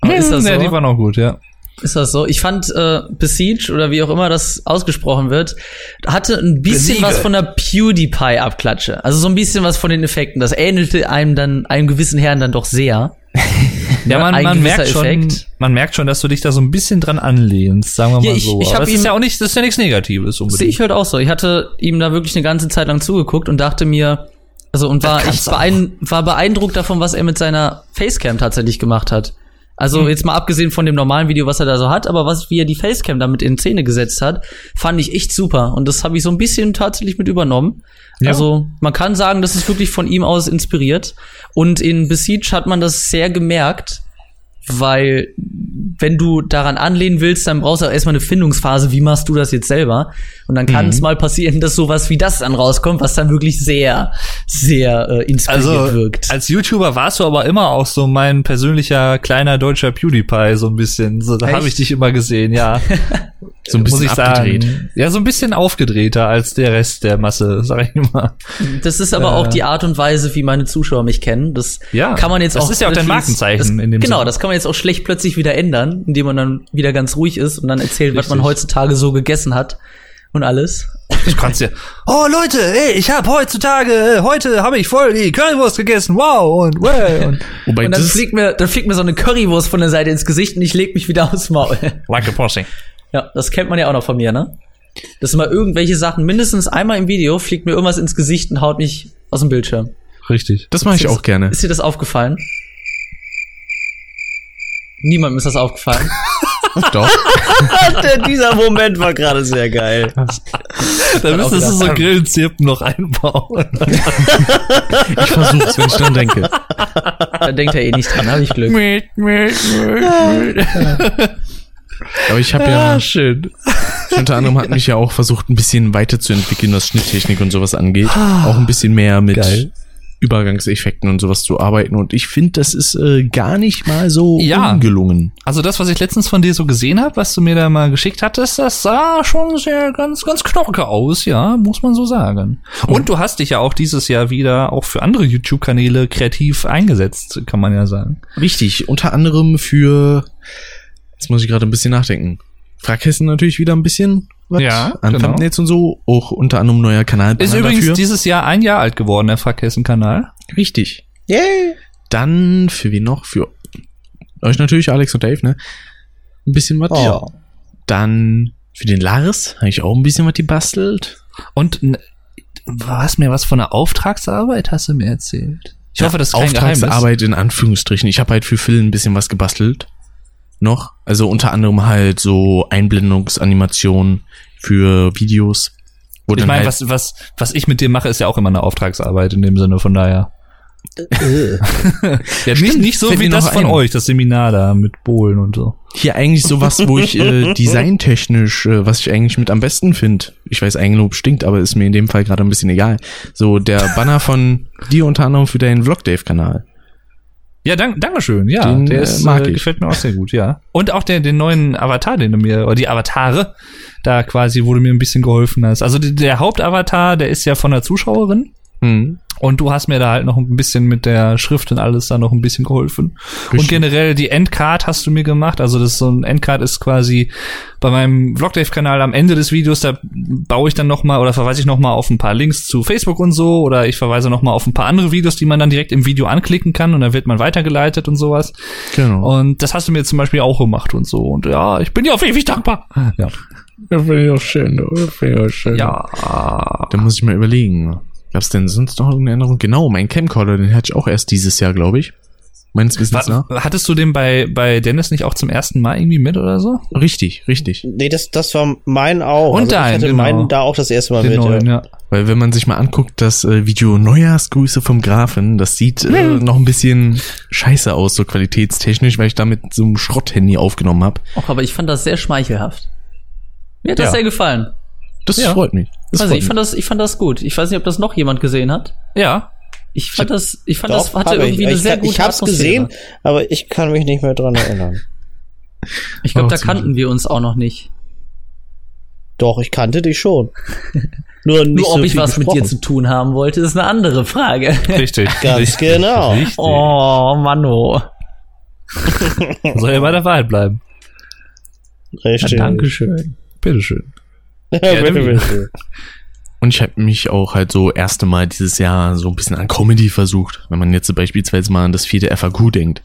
Aber ist das ja, so? die waren auch gut, ja. Ist das so? Ich fand äh, Besiege oder wie auch immer das ausgesprochen wird, hatte ein bisschen Besiege. was von der PewDiePie-Abklatsche. Also so ein bisschen was von den Effekten. Das ähnelte einem dann, einem gewissen Herrn dann doch sehr. <laughs> Ja, man, ein man gewisser merkt schon, Effekt. man merkt schon, dass du dich da so ein bisschen dran anlehnst, sagen wir mal Ja, ich- so. ich hab das ist ihm- ja auch nicht, das ist ja nichts Negatives Sehe unbedingt. ich halt auch so. Ich hatte ihm da wirklich eine ganze Zeit lang zugeguckt und dachte mir, also und war ich beein war beeindruckt davon, was er mit seiner Facecam tatsächlich gemacht hat. Also jetzt mal abgesehen von dem normalen Video, was er da so hat, aber was wie er die Facecam damit in Szene gesetzt hat, fand ich echt super und das habe ich so ein bisschen tatsächlich mit übernommen. Ja. Also man kann sagen, das ist wirklich von ihm aus inspiriert und in Besiege hat man das sehr gemerkt, weil wenn du daran anlehnen willst, dann brauchst du auch erstmal eine Findungsphase, wie machst du das jetzt selber? Und dann kann es mal passieren, dass sowas wie das dann rauskommt, was dann wirklich sehr, sehr äh, inspiriert Also, wirkt. als YouTuber warst du aber immer auch so mein persönlicher kleiner deutscher PewDiePie, so ein bisschen. So, da habe ich dich immer gesehen, ja. <laughs> So ein bisschen muss ich abgedreht. sagen. Ja, so ein bisschen aufgedrehter als der Rest der Masse, <laughs> sag ich immer. Das ist aber äh, auch die Art und Weise, wie meine Zuschauer mich kennen. Das Ja, kann man jetzt das auch. ist ja auch dein Markenzeichen das, in dem Genau, Sinne. das kann man jetzt auch schlecht plötzlich wieder ändern, indem man dann wieder ganz ruhig ist und dann erzählt, was man Richtig. heutzutage so gegessen hat und alles. Ich kann's ja. Oh Leute, ey, ich habe heutzutage, äh, heute habe ich voll die Currywurst gegessen, wow und, wow, und <laughs> Wobei Und dann das, fliegt mir, dann fliegt mir so eine Currywurst von der Seite ins Gesicht und ich leg mich wieder aufs Maul. <laughs> like a pussy. ja, das kennt man ja auch noch von mir, ne? Das sind mal irgendwelche Sachen, mindestens einmal im Video fliegt mir irgendwas ins Gesicht und haut mich aus dem Bildschirm. Richtig. das mache ich auch gerne. Ist dir das aufgefallen? Niemandem ist das aufgefallen. <laughs> Doch. <laughs> Der, dieser Moment war gerade sehr geil. Da müsstest du so ah. Grillenzirpen noch einbauen. <laughs> Ich versuch's, wenn ich dran denke. da denkt er eh nicht dran, habe ich Glück. Aber ich habe ja, Ah, schön. unter anderem hat mich ja auch versucht, ein bisschen weiterzuentwickeln, was Schnitttechnik und sowas angeht. Auch ein bisschen mehr mit Geil. Übergangseffekten und sowas zu arbeiten. Und ich finde, das ist äh, gar nicht mal so Ja. ungelungen. Also das, was ich letztens von dir so gesehen habe, was du mir da mal geschickt hattest, das sah schon sehr ganz, ganz knorke aus, ja, muss man so sagen. Und du hast dich ja auch dieses Jahr wieder auch für andere YouTube-Kanäle kreativ eingesetzt, kann man ja sagen. Richtig, unter anderem für, jetzt muss ich gerade ein bisschen nachdenken. Fraghessen natürlich wieder ein bisschen. Was Ja, An genau. Thumbnails und so. Auch unter anderem neuer Kanal. Ist übrigens dieses Jahr ein Jahr alt geworden, der Frackhessen-Kanal. Richtig. Yay. Dann für wen noch? Für euch natürlich, Alex und Dave, ne? Ein bisschen was. Oh. Dann für den Lars habe ich auch ein bisschen was gebastelt. Und was mir was von der Auftragsarbeit hast du mir erzählt? Ich hoffe, das ist kein Geheimnis. Auftragsarbeit in Anführungsstrichen. Ich habe halt für Phil ein bisschen was gebastelt. Noch. Also unter anderem halt so Einblendungsanimationen für Videos. Wo Ich meine, halt, was, was, was ich mit dir mache, ist ja auch immer eine Auftragsarbeit in dem Sinne, von daher. <laughs> Ja, nicht, nicht so wie das von ein. euch, das Seminar da mit Bohlen und so. hier eigentlich sowas, wo ich äh, <laughs> designtechnisch, äh, was ich eigentlich mit am besten finde. Ich weiß, Eigenlob stinkt, aber ist mir in dem Fall gerade ein bisschen egal. So der Banner von dir unter anderem für deinen Vlog Dave Kanal. Ja, dank, Dankeschön, ja. Den, der äh, ist, mag äh, ich. gefällt mir auch sehr gut, ja. Und auch der, den neuen Avatar, den du mir, oder die Avatare, da quasi, wo du mir ein bisschen geholfen hast. Also die, der Hauptavatar, der ist ja von der Zuschauerin. Hm. Und du hast mir da halt noch ein bisschen mit der Schrift und alles da noch ein bisschen geholfen. Und Richtig. generell die Endcard hast du mir gemacht. Also das ist so ein Endcard ist quasi bei meinem Vlogdave-Kanal am Ende des Videos, da baue ich dann noch mal oder verweise ich noch mal auf ein paar Links zu Facebook und so oder ich verweise noch mal auf ein paar andere Videos, die man dann direkt im Video anklicken kann und dann wird man weitergeleitet und sowas. Genau. Und das hast du mir zum Beispiel auch gemacht und so. Und ja, ich bin dir auf ewig dankbar. Ja. Das finde ich auch schön. Das finde ich auch schön. Ja. Da muss ich mal überlegen. Gab's denn sonst noch irgendeine Änderung? Genau, mein Camcorder, den hatte ich auch erst dieses Jahr, glaube ich. Meines Wissens nach. Hattest du den bei, bei Dennis nicht auch zum ersten Mal irgendwie mit oder so? Richtig, richtig. Nee, das, das war mein auch. Und also dein, ich hatte genau. meinen da auch das erste Mal Den mit. neuen, ja. ja. Weil wenn man sich mal anguckt, das äh, Video Neujahrsgrüße vom Grafen, das sieht äh, noch ein bisschen scheiße aus, so qualitätstechnisch, weil ich da mit so einem Schrotthandy aufgenommen habe. Och, aber ich fand das sehr schmeichelhaft. Mir hat das Ja. sehr gefallen. Das Ja. freut mich. Das Also ich fand das, ich fand das gut. Ich weiß nicht, ob das noch jemand gesehen hat. Ja. Ich fand das, ich fand Doch, das hatte irgendwie ich. eine ich, sehr kann- gute Ich hab's Atmosphäre. gesehen, aber ich kann mich nicht mehr dran erinnern. <laughs> Ich glaube, Oh, da kannten wir uns auch noch nicht. Doch, ich kannte dich schon. Nur <laughs> nicht Nur so ob ich viel was mit dir gesprochen. zu tun haben wollte, ist eine andere Frage. Richtig. <laughs> Ganz richtig, genau. Richtig. Oh, Mano. Soll ja bei der Wahrheit bleiben. Richtig. Dankeschön. Bitteschön. <laughs> Und ich habe mich auch halt so erste Mal dieses Jahr so ein bisschen an Comedy versucht, wenn man jetzt beispielsweise mal an das vierte FAQ denkt.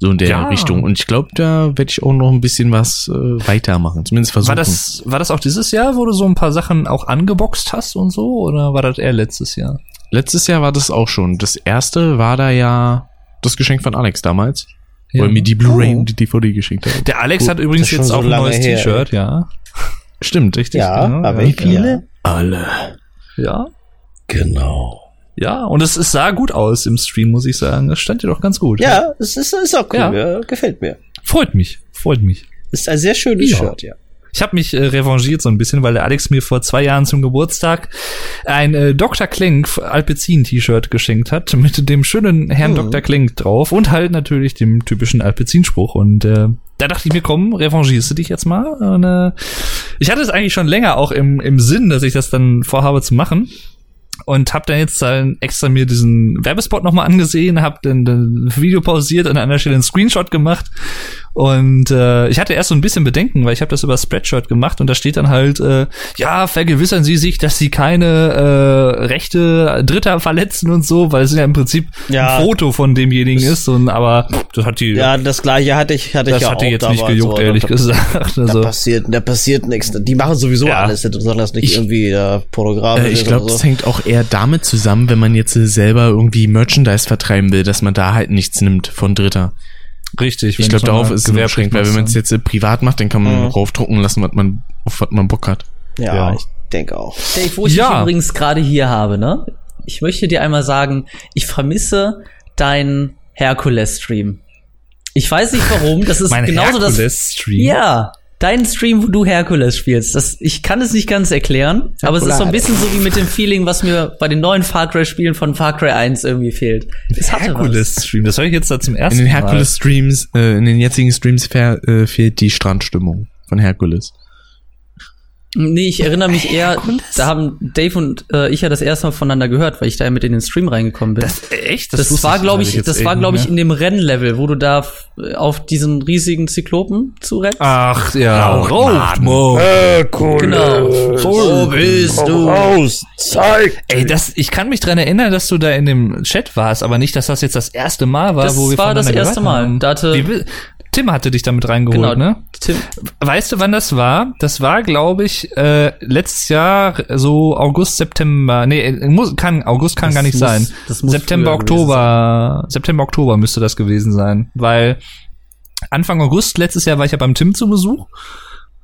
So in der Ja. Richtung. Und ich glaube, da werde ich auch noch ein bisschen was äh, weitermachen. Zumindest versuchen. War das, war das auch dieses Jahr, wo du so ein paar Sachen auch angeboxt hast und so? Oder war das eher letztes Jahr? Letztes Jahr war das auch schon. Das erste war da ja das Geschenk von Alex damals. Wo er mir die Blu-ray Oh. und die DVD geschenkt hat. Der Alex Gut, hat übrigens jetzt so auch ein neues T-Shirt, ja. Stimmt, richtig. Ja, genau, aber ja. wie viele? Alle. Ja. Genau. Ja, und es, es sah gut aus im Stream, muss ich sagen. Das stand dir doch ganz gut. Ja, es ist, ist auch cool. Ja. Ja. Gefällt mir. Freut mich, freut mich. Ist ein sehr schönes Ja. Shirt, ja. Ich habe mich äh, revanchiert so ein bisschen, weil der Alex mir vor zwei Jahren zum Geburtstag ein äh, Dr. Klink Alpezin-T-Shirt geschenkt hat, mit dem schönen Herrn Mhm. Dr. Klink drauf und halt natürlich dem typischen Alpezin-Spruch. Und äh, da dachte ich mir, komm, revanchierst du dich jetzt mal. Und, äh, ich hatte es eigentlich schon länger auch im, im Sinn, dass ich das dann vorhabe zu machen. Und hab dann jetzt dann extra mir diesen Werbespot nochmal angesehen, hab dann das Video pausiert, an einer Stelle einen Screenshot gemacht und äh, ich hatte erst so ein bisschen Bedenken, weil ich habe das über Spreadshirt gemacht und da steht dann halt, äh, ja, vergewissern Sie sich, dass Sie keine äh, Rechte Dritter verletzen und so, weil es ja im Prinzip Ja. ein Foto von demjenigen ist. Und aber das hat die, Ja, das gleiche hatte ich, hatte das ich ja hat auch die jetzt nicht gejuckt, so. ehrlich da, gesagt. Da Also, passiert, da passiert nichts. Die machen sowieso Ja. alles, solange das nicht Ich- irgendwie äh, pornografisch Äh, ich glaube, oder das so. hängt auch eher damit zusammen, wenn man jetzt äh, selber irgendwie Merchandise vertreiben will, dass man da halt nichts nimmt von Dritter. Richtig. Ich glaube, darauf ist gewerblich beschränkt, weil wenn man es jetzt äh, privat macht, dann kann man Mhm. raufdrucken lassen, was man, auf was man Bock hat. Ja, Ja. ich denke auch. Dave, wo ich Ja. dich übrigens gerade hier habe, ne? Ich möchte dir einmal sagen, ich vermisse deinen Herkules-Stream. Ich weiß nicht warum, das ist mein genauso das. Herkules-Stream. Ja, dein Stream, wo du Herkules spielst. Das, ich kann es nicht ganz erklären, aber es ist so ein bisschen so wie mit dem Feeling, was mir bei den neuen Far Cry-Spielen von Far Cry 1 irgendwie fehlt. Es hatte was. Herkules-Stream, das höre ich jetzt da zum In ersten den Mal. Herkules-Streams, äh, in den jetzigen Streams äh, fehlt die Strandstimmung von Herkules. Nee, ich erinnere mich eher, da haben Dave und äh, ich ja das erste Mal voneinander gehört, weil ich da ja mit in den Stream reingekommen bin. Das, echt? Das, wusste war, glaube ich, das echt war, glaube ich, in dem Rennlevel, wo du da auf diesen riesigen Zyklopen zurennst. Ach ja, Raucht, Mo. Genau. So bist du. Raus, zeig! Ey, das, ich kann mich dran erinnern, dass du da in dem Chat warst, aber nicht, dass das jetzt das erste Mal war, Das wo wir war das voneinander erste Mal. Da hatte- Wie Tim hatte dich damit reingeholt, genau. ne? Tim, Weißt du, wann das war? Das war, glaube ich, äh, letztes Jahr so August, September. Nee, äh, muss, kann August kann Das gar nicht muss- sein. September, Oktober. September, Oktober müsste das gewesen sein, weil Anfang August letztes Jahr war ich ja beim Tim zu Besuch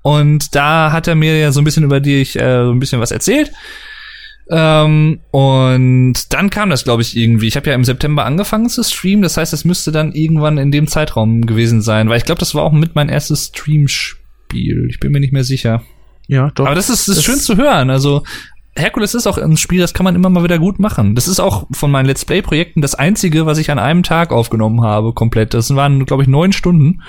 und da hat er mir ja so ein bisschen über dich äh, so ein bisschen was erzählt. Ähm, und dann kam das, glaube ich, irgendwie. Ich habe ja im September angefangen zu streamen, das heißt, es müsste dann irgendwann in dem Zeitraum gewesen sein, weil ich glaube, das war auch mit mein erstes Streamspiel. Ich bin mir nicht mehr sicher. Ja, doch. Aber das ist, das ist Das- schön zu hören. Also Herkules ist auch ein Spiel, das kann man immer mal wieder gut machen. Das ist auch von meinen Let's Play-Projekten das einzige, was ich an einem Tag aufgenommen habe, komplett. Das waren, glaube ich, neun Stunden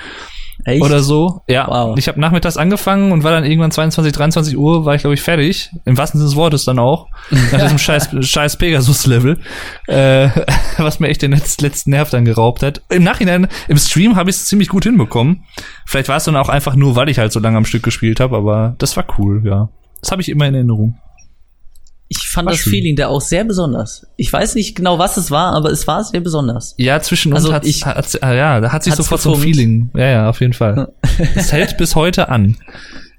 echt? oder so. Ja, Wow. ich habe nachmittags angefangen und war dann irgendwann 22, 23 Uhr, war ich, glaube ich, fertig. Im wahrsten Sinne des Wortes dann auch. Nach diesem <laughs> scheiß, scheiß Pegasus-Level. Äh, <laughs> was mir echt den letz- letzten Nerv dann geraubt hat. Im Nachhinein, im Stream habe ich es ziemlich gut hinbekommen. Vielleicht war es dann auch einfach nur, weil ich halt so lange am Stück gespielt habe, aber das war cool, ja. Das habe ich immer in Erinnerung. Ich fand war das schön. Feeling da auch sehr besonders. Ich weiß nicht genau, was es war, aber es war sehr besonders. Ja, zwischen uns Also hat's, ich- hat's, ah, ja, da hat sich sofort so ein. Feeling. Ja, ja, auf jeden Fall. <laughs> Es hält bis heute an.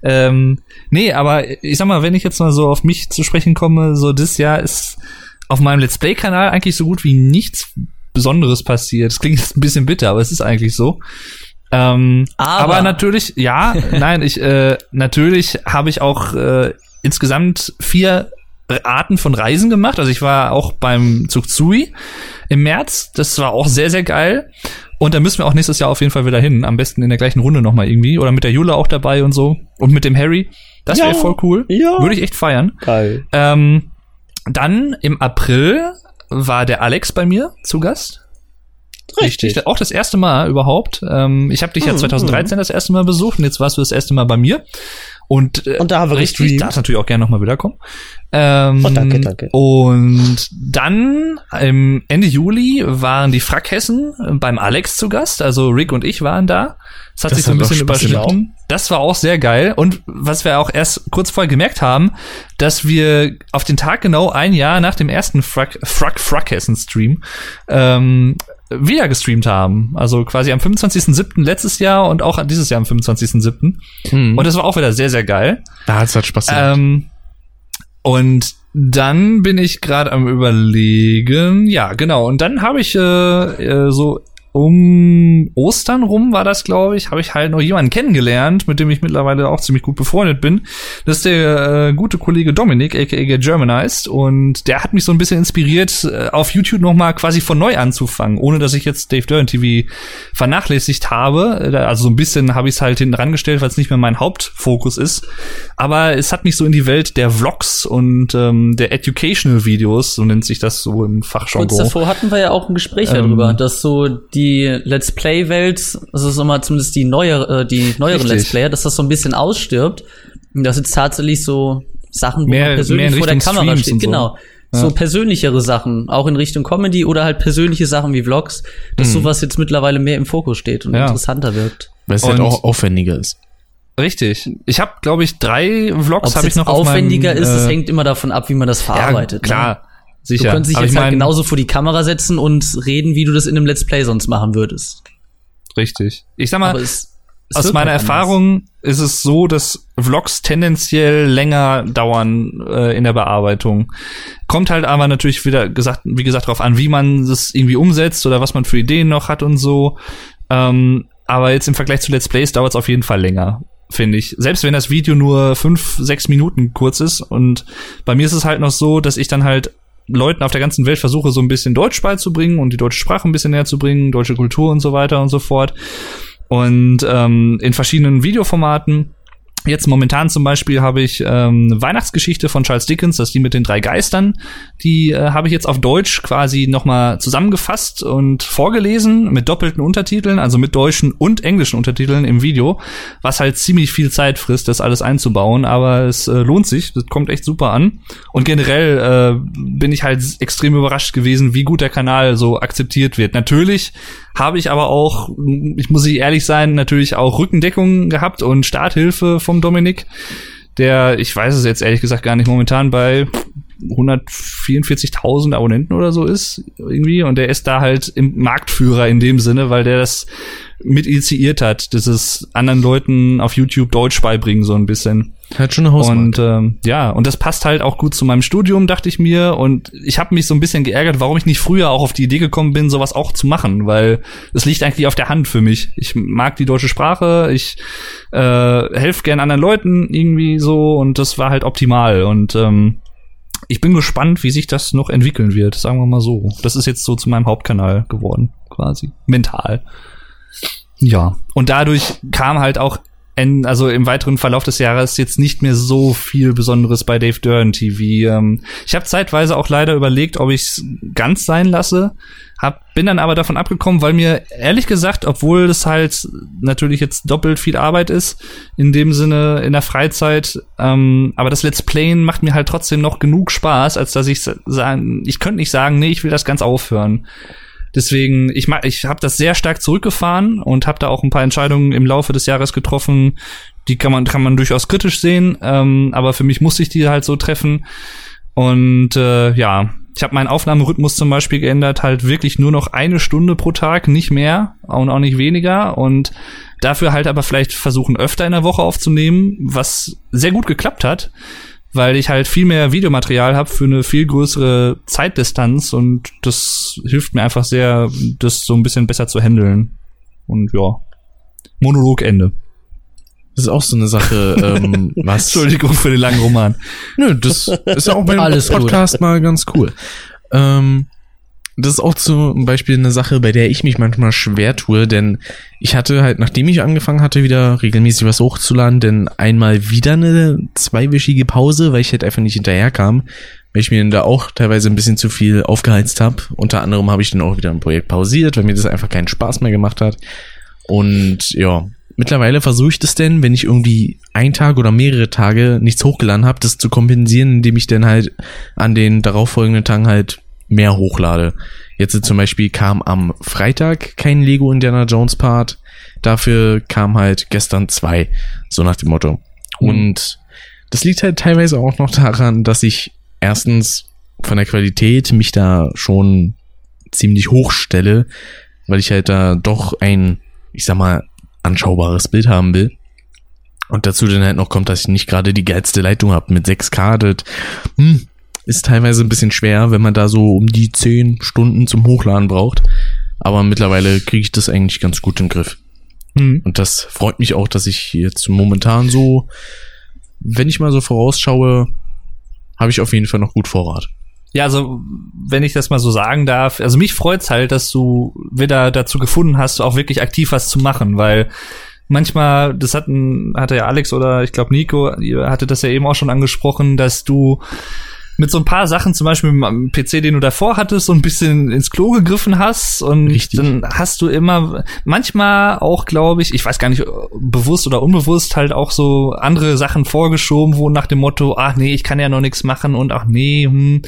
Ähm, nee, aber ich sag mal, wenn ich jetzt mal so auf mich zu sprechen komme, so das Jahr ist auf meinem Let's Play-Kanal eigentlich so gut wie nichts Besonderes passiert. Das klingt jetzt ein bisschen bitter, aber es ist eigentlich so. Ähm, Aber- aber natürlich, ja, <laughs> nein, ich äh, natürlich habe ich auch äh, insgesamt vier Arten von Reisen gemacht. Also ich war auch beim Zugzui im März. Das war auch sehr, sehr geil. Und da müssen wir auch nächstes Jahr auf jeden Fall wieder hin. Am besten in der gleichen Runde nochmal irgendwie. Oder mit der Jule auch dabei und so. Und mit dem Harry. Das wäre Ja. voll cool. Ja. Würde ich echt feiern. Geil. Ähm, dann im April war der Alex bei mir zu Gast. Richtig. Auch das erste Mal überhaupt. Ähm, ich habe dich ja Mhm, 2013 das erste Mal besucht und jetzt warst du das erste Mal bei mir. Und, äh, Und da haben wir richtig, gestreamt. darfst natürlich auch gerne nochmal wiederkommen. Ähm, Oh, danke, danke. Und dann im Ende Juli waren die Frackhessen beim Alex zu Gast. Also Rick und ich waren da. Das hat Das sich so ein bisschen überschnitten. Das war auch sehr geil. Und was wir auch erst kurz vorher gemerkt haben, dass wir auf den Tag genau ein Jahr nach dem ersten Frack, Frack, Frackhessen Stream ähm, wieder gestreamt haben. Also quasi am 25.07. letztes Jahr und auch dieses Jahr am 25.07. Mhm. Und das war auch wieder sehr, sehr geil. da hat's halt Spaß gemacht. Ähm, und dann bin ich gerade am überlegen, ja, genau. Und dann habe ich äh, äh, so um Ostern rum war das, glaube ich, habe ich halt noch jemanden kennengelernt, mit dem ich mittlerweile auch ziemlich gut befreundet bin. Das ist der äh, gute Kollege Dominik, aka Germanized, und der hat mich so ein bisschen inspiriert, äh, auf YouTube noch mal quasi von neu anzufangen, ohne dass ich jetzt Dave Dern TV vernachlässigt habe. Also so ein bisschen habe ich es halt hinten rangestellt, weil es nicht mehr mein Hauptfokus ist. Aber es hat mich so in die Welt der Vlogs und ähm, der Educational Videos, so nennt sich das so im Kurz Fachjargon. davor hatten wir ja auch ein Gespräch Ähm, darüber, dass so die Let's Play-Welt, also so mal zumindest die neue, äh, die neueren Richtig. Let's Player, dass das so ein bisschen ausstirbt. Und das jetzt tatsächlich so Sachen, wo Mehr- man persönlich mehr in vor der Kamera Streams steht. so. Genau. Ja. So persönlichere Sachen, auch in Richtung Comedy oder halt persönliche Sachen wie Vlogs, dass sowas jetzt mittlerweile mehr im Fokus steht und Mhm. Ja. interessanter wirkt. Weil es halt auch aufwendiger ist. Richtig. Ich habe, glaube ich, drei Ob Vlogs es habe ich jetzt noch auf aufwendiger meinem, ist, das äh, hängt immer davon ab, wie man das verarbeitet. Ja, klar, Ne? Sicher. Du könntest dich Aber jetzt halt mein, genauso vor die Kamera setzen und reden, wie du das in einem Let's Play sonst machen würdest. Richtig. Ich sag mal, es, es aus meiner halt anders. Erfahrung ist es so, dass Vlogs tendenziell länger dauern äh, in der Bearbeitung. Kommt halt aber natürlich wieder gesagt, wie gesagt, darauf an, wie man das irgendwie umsetzt oder was man für Ideen noch hat und so. Ähm, aber jetzt im Vergleich zu Let's Plays dauert es auf jeden Fall länger, finde ich. Selbst wenn das Video nur fünf, sechs Minuten kurz ist. Und bei mir ist es halt noch so, dass ich dann halt Leuten auf der ganzen Welt versuche, so ein bisschen Deutsch beizubringen und die deutsche Sprache ein bisschen näher zu bringen, deutsche Kultur und so weiter und so fort. Und ähm, in verschiedenen Videoformaten. Jetzt momentan zum Beispiel habe ich ähm, Weihnachtsgeschichte von Charles Dickens, das ist die mit den drei Geistern. Die äh, habe ich jetzt auf Deutsch quasi nochmal zusammengefasst und vorgelesen mit doppelten Untertiteln, also mit deutschen und englischen Untertiteln im Video, was halt ziemlich viel Zeit frisst, das alles einzubauen, aber es äh, lohnt sich, das kommt echt super an. Und generell äh, bin ich halt extrem überrascht gewesen, wie gut der Kanal so akzeptiert wird. Natürlich habe ich aber auch, ich muss ich ehrlich sein, natürlich auch Rückendeckung gehabt und Starthilfe vom Dominik, der, ich weiß es jetzt ehrlich gesagt gar nicht, momentan bei 144.000 Abonnenten oder so ist irgendwie und der ist da halt im Marktführer in dem Sinne, weil der das mit initiiert hat, dieses anderen Leuten auf YouTube Deutsch beibringen so ein bisschen. Hat schon eine Hausmarke. Und ähm, ja, und das passt halt auch gut zu meinem Studium, dachte ich mir. Und ich habe mich so ein bisschen geärgert, warum ich nicht früher auch auf die Idee gekommen bin, sowas auch zu machen, weil es liegt eigentlich auf der Hand für mich. Ich mag die deutsche Sprache, ich äh, helfe gern anderen Leuten irgendwie so und das war halt optimal. Und ähm, ich bin gespannt, wie sich das noch entwickeln wird, sagen wir mal so. Das ist jetzt so zu meinem Hauptkanal geworden, quasi. Mental. Ja. Und dadurch kam halt auch en- also im weiteren Verlauf des Jahres jetzt nicht mehr so viel Besonderes bei Dave Dern TV. Ähm, ich habe zeitweise auch leider überlegt, ob ich es ganz sein lasse. Hab, bin dann aber davon abgekommen, weil mir ehrlich gesagt, obwohl es halt natürlich jetzt doppelt viel Arbeit ist, in dem Sinne in der Freizeit, ähm, aber das Let's Playen macht mir halt trotzdem noch genug Spaß, als dass ich sa- sagen, ich könnte nicht sagen, nee, ich will das ganz aufhören. Deswegen, ich ich habe das sehr stark zurückgefahren und habe da auch ein paar Entscheidungen im Laufe des Jahres getroffen. Die kann man kann man durchaus kritisch sehen, ähm, aber für mich musste ich die halt so treffen. Und äh, ja, ich habe meinen Aufnahmerhythmus zum Beispiel geändert, halt wirklich nur noch eine Stunde pro Tag, nicht mehr und auch nicht weniger. Und dafür halt aber vielleicht versuchen, öfter in der Woche aufzunehmen, was sehr gut geklappt hat, weil ich halt viel mehr Videomaterial habe für eine viel größere Zeitdistanz und das hilft mir einfach sehr, das so ein bisschen besser zu handeln. Und ja, Monologende. Das ist auch so eine Sache, ähm, <laughs> was. Entschuldigung für den langen Roman. Nö, das ist ja auch beim Alles gut. Podcast mal ganz cool. Ähm, das ist auch zum Beispiel eine Sache, bei der ich mich manchmal schwer tue, denn ich hatte halt, nachdem ich angefangen hatte, wieder regelmäßig was hochzuladen, denn einmal wieder eine zweiwöchige Pause, weil ich halt einfach nicht hinterherkam, weil ich mir da auch teilweise ein bisschen zu viel aufgeheizt habe. Unter anderem habe ich dann auch wieder ein Projekt pausiert, weil mir das einfach keinen Spaß mehr gemacht hat. Und ja, mittlerweile versuche ich das denn, wenn ich irgendwie ein Tag oder mehrere Tage nichts hochgeladen habe, das zu kompensieren, indem ich dann halt an den darauffolgenden Tagen halt mehr hochlade. Jetzt zum Beispiel kam am Freitag kein Lego Indiana Jones Part, dafür kam halt gestern zwei, so nach dem Motto. Mhm. Und das liegt halt teilweise auch noch daran, dass ich erstens von der Qualität mich da schon ziemlich hoch stelle, weil ich halt da doch ein, ich sag mal, anschaubares Bild haben will. Und dazu dann halt noch kommt, dass ich nicht gerade die geilste Leitung habe mit 6K. Das, hm, ist teilweise ein bisschen schwer, wenn man da so um die 10 Stunden zum Hochladen braucht. Aber mittlerweile kriege ich das eigentlich ganz gut im Griff. Mhm. Und das freut mich auch, dass ich jetzt momentan so, wenn ich mal so vorausschaue, habe ich auf jeden Fall noch gut Vorrat. Ja, also wenn ich das mal so sagen darf, also mich freut's halt, dass du wieder dazu gefunden hast, auch wirklich aktiv was zu machen, weil manchmal, das hatten, hatte ja Alex oder ich glaube Nico, hatte das ja eben auch schon angesprochen, dass du mit so ein paar Sachen, zum Beispiel mit dem PC, den du davor hattest, so ein bisschen ins Klo gegriffen hast und Richtig. dann hast du immer, manchmal auch, glaube ich, ich weiß gar nicht, bewusst oder unbewusst halt auch so andere Sachen vorgeschoben, wo nach dem Motto, ach nee, ich kann ja noch nichts machen und ach nee, hm,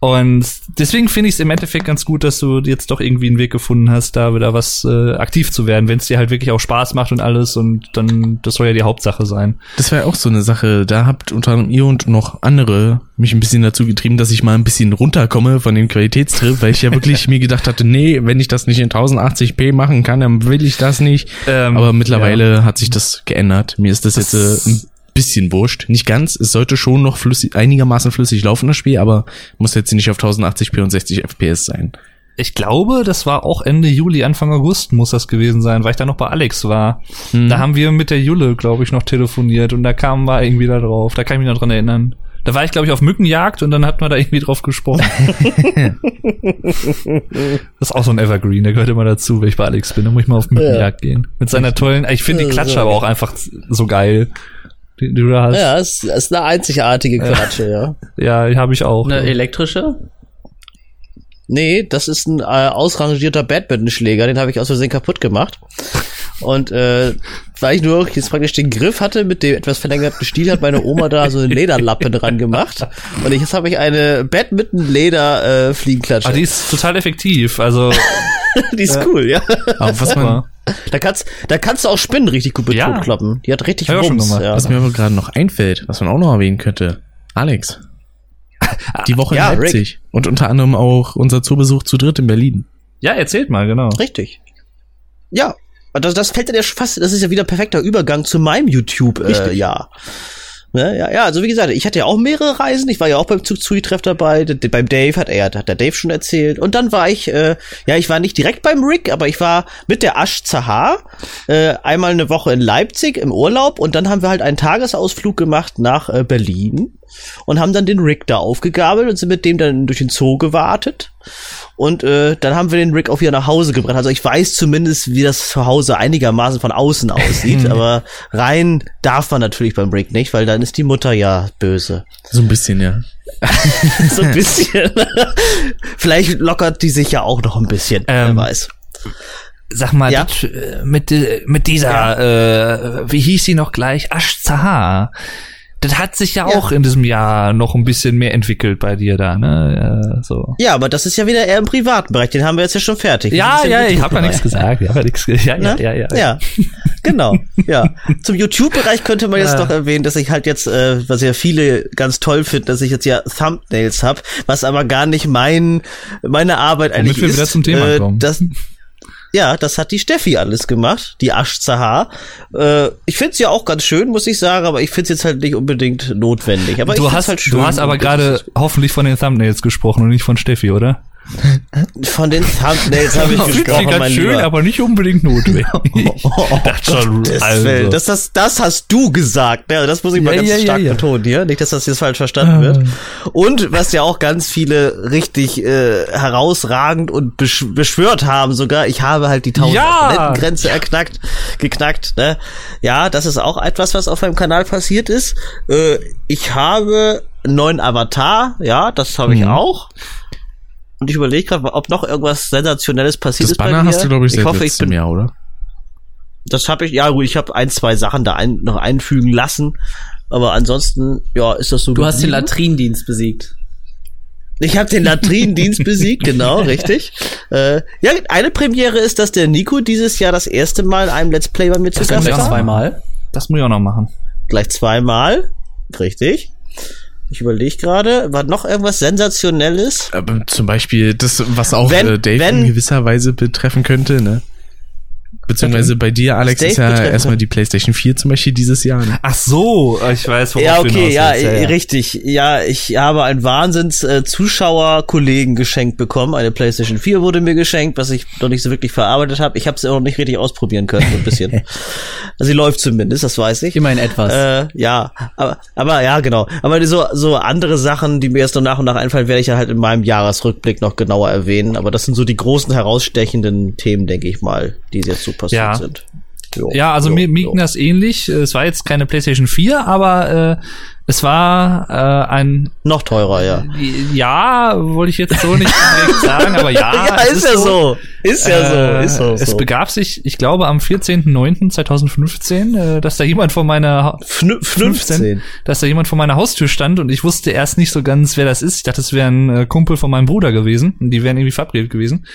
und deswegen finde ich es im Endeffekt ganz gut, dass du jetzt doch irgendwie einen Weg gefunden hast, da wieder was äh, aktiv zu werden, wenn es dir halt wirklich auch Spaß macht und alles und dann, das soll ja die Hauptsache sein. Das war ja auch so eine Sache, da habt unter anderem ihr und noch andere mich ein bisschen dazu getrieben, dass ich mal ein bisschen runterkomme von dem Qualitätstrip, weil ich ja wirklich <laughs> mir gedacht hatte, nee, wenn ich das nicht in 1080p machen kann, dann will ich das nicht. Ähm, Aber mittlerweile ja. hat sich das geändert. Mir ist das, das jetzt äh, bisschen wurscht. Nicht ganz. Es sollte schon noch flüssig, einigermaßen flüssig laufen, das Spiel, aber muss jetzt nicht auf 1080p und 60 FPS sein. Ich glaube, das war auch Ende Juli, Anfang August muss das gewesen sein, weil ich da noch bei Alex war. Mhm. Da haben wir mit der Jule, glaube ich, noch telefoniert und da kamen wir irgendwie da drauf. Da kann ich mich noch dran erinnern. Da war ich, glaube ich, auf Mückenjagd und dann hat man da irgendwie drauf gesprochen. <laughs> das ist auch so ein Evergreen, der gehört immer dazu, wenn ich bei Alex bin. Da muss ich mal auf Mückenjagd ja. gehen. Mit seiner tollen, ich finde die Klatsche aber auch einfach so geil die, die du da hast. Ja, es ist eine einzigartige Klatsche, ja. Ja, habe ich auch. Eine elektrische? Nee, das ist ein äh, ausrangierter Badmintonschläger, den habe ich aus Versehen kaputt gemacht. Und äh, weil ich nur jetzt praktisch den Griff hatte mit dem etwas verlängerten Stiel, hat meine Oma da so eine Lederlappe dran gemacht. Und jetzt habe ich eine Badminton-Leder äh, Fliegenklatsche. Ah, die ist total effektiv. Also <laughs> die ist cool, ja. Aber was man da kannst, da kannst du auch Spinnen richtig gut mit ja. kloppen. Die hat richtig Wumms. Ja. Was mir aber gerade noch einfällt, was man auch noch erwähnen könnte. Alex. Die Woche ja, in Leipzig. Rick. Und unter anderem auch unser Zoobesuch zu dritt in Berlin. Ja, erzählt mal, genau. Richtig. Ja, das, das fällt ja fast, das ist ja wieder perfekter Übergang zu meinem YouTube-Jahr. Äh, ja. Ne? Ja, ja, also wie gesagt, ich hatte ja auch mehrere Reisen. Ich war ja auch beim Zug-Zui-Treff dabei. D beim Dave hat er, hat der Dave schon erzählt. Und dann war ich, äh, ja, ich war nicht direkt beim Rick, aber ich war mit der Asch Zahar äh, einmal eine Woche in Leipzig im Urlaub und dann haben wir halt einen Tagesausflug gemacht nach äh, Berlin und haben dann den Rick da aufgegabelt und sind mit dem dann durch den Zoo gewartet. Und äh, dann haben wir den Rick auch wieder nach Hause gebracht. Also ich weiß zumindest, wie das zu Hause einigermaßen von außen aussieht. <laughs> aber rein darf man natürlich beim Rick nicht, weil dann ist die Mutter ja böse. So ein bisschen, ja. <laughs> so ein bisschen. <laughs> Vielleicht lockert die sich ja auch noch ein bisschen, ähm, wer weiß. Sag mal, ja? Äh, mit, äh, mit dieser, ja. äh, wie hieß sie noch gleich? Ash Zahar das hat sich ja, ja, auch in diesem Jahr noch ein bisschen mehr entwickelt bei dir da, ne? Ja, so. ja, aber das ist ja wieder eher im privaten Bereich, den haben wir jetzt ja schon fertig. Ja, ja, ich habe ja nichts gesagt. Ja, nix, ja, ja, ja, ja, ja. genau, ja. Zum YouTube-Bereich könnte man jetzt ja. noch erwähnen, dass ich halt jetzt, äh, was ja viele ganz toll finden, dass ich jetzt ja Thumbnails hab, was aber gar nicht mein, meine Arbeit Womit eigentlich wir ist. Wieder zum Thema äh, kommen. Das, ja, das hat die Steffi alles gemacht, die Asch Zahar. Äh, ich find's ja auch ganz schön, muss ich sagen, aber ich find's jetzt halt nicht unbedingt notwendig. Aber du hast, halt schön. Du hast aber gerade hoffentlich von den Thumbnails gesprochen und nicht von Steffi, oder? Von den Thumbnails habe ich gesprochen, mein schön, Lieber. aber nicht unbedingt notwendig. <laughs> oh, das, schon, also. das, das, das hast du gesagt. Ja, das muss ich mal ja, ganz ja, stark ja, betonen hier. Nicht, dass das jetzt falsch verstanden wird. Ah. Und was ja auch ganz viele richtig äh, herausragend und besch beschwört haben sogar, ich habe halt die 1000 Abonnentengrenze erknackt, geknackt. Ne? Ja, das ist auch etwas, was auf meinem Kanal passiert ist. Äh, ich habe einen neuen Avatar, ja, das habe ich Mhm. auch. Und ich überlege gerade, ob noch irgendwas sensationelles passiert Das ist bei Banner mir. hast du, glaube ich, seit ich hoffe, ich bin, Jahr, oder? das habe ich, ja gut, ich habe ein, zwei Sachen da ein, noch einfügen lassen. Aber ansonsten, ja, ist das so. Du hast den. Latrinendienst besiegt. Ich habe den Latrinendienst <laughs> besiegt, genau, richtig. Äh, ja, eine Premiere ist, dass der Nico dieses Jahr das erste Mal in einem Let's Play bei mir zu Das Gast war. zweimal. Das muss ich auch noch machen. Gleich zweimal. Richtig. Ich überlege gerade, war noch irgendwas Sensationelles? Aber zum Beispiel das, was auch Wenn- äh, Dave wenn- in gewisser Weise betreffen könnte, ne? Beziehungsweise bei dir, Alex, Dave ist ja erstmal die PlayStation 4 zum Beispiel dieses Jahr. Ne? Ach so, ich weiß, worauf Ja, du okay, hinaus ja, willst. äh, richtig. Ja, ich habe einen Wahnsinns äh, Zuschauer-Kollegen geschenkt bekommen. Eine PlayStation 4 wurde mir geschenkt, was ich noch nicht so wirklich verarbeitet habe. Ich habe sie auch noch nicht richtig ausprobieren können, so ein bisschen. <laughs> also sie läuft zumindest, das weiß ich. Immerhin etwas. Äh, ja, aber, aber ja, genau. Aber so, so andere Sachen, die mir jetzt noch nach und nach einfallen, werde ich ja halt in meinem Jahresrückblick noch genauer erwähnen. Aber das sind so die großen herausstechenden Themen, denke ich mal, die jetzt so passiert Ja. sind. Jo, Ja, also jo, mir, mir ging das ähnlich. Es war jetzt keine PlayStation 4, aber äh, es war äh, ein Noch teurer, ja. ja, wollte ich jetzt so nicht <laughs> sagen, aber ja. Ja, es ist ja so. Ist ja Äh, so. Ist so. es begab sich, ich glaube, am 14.09.2015, äh, dass da jemand vor meiner Ha- Fnü- 15. dass da jemand vor meiner Haustür stand und ich wusste erst nicht so ganz, wer das ist. Ich dachte, es wäre ein äh, Kumpel von meinem Bruder gewesen und die wären irgendwie verabredet gewesen.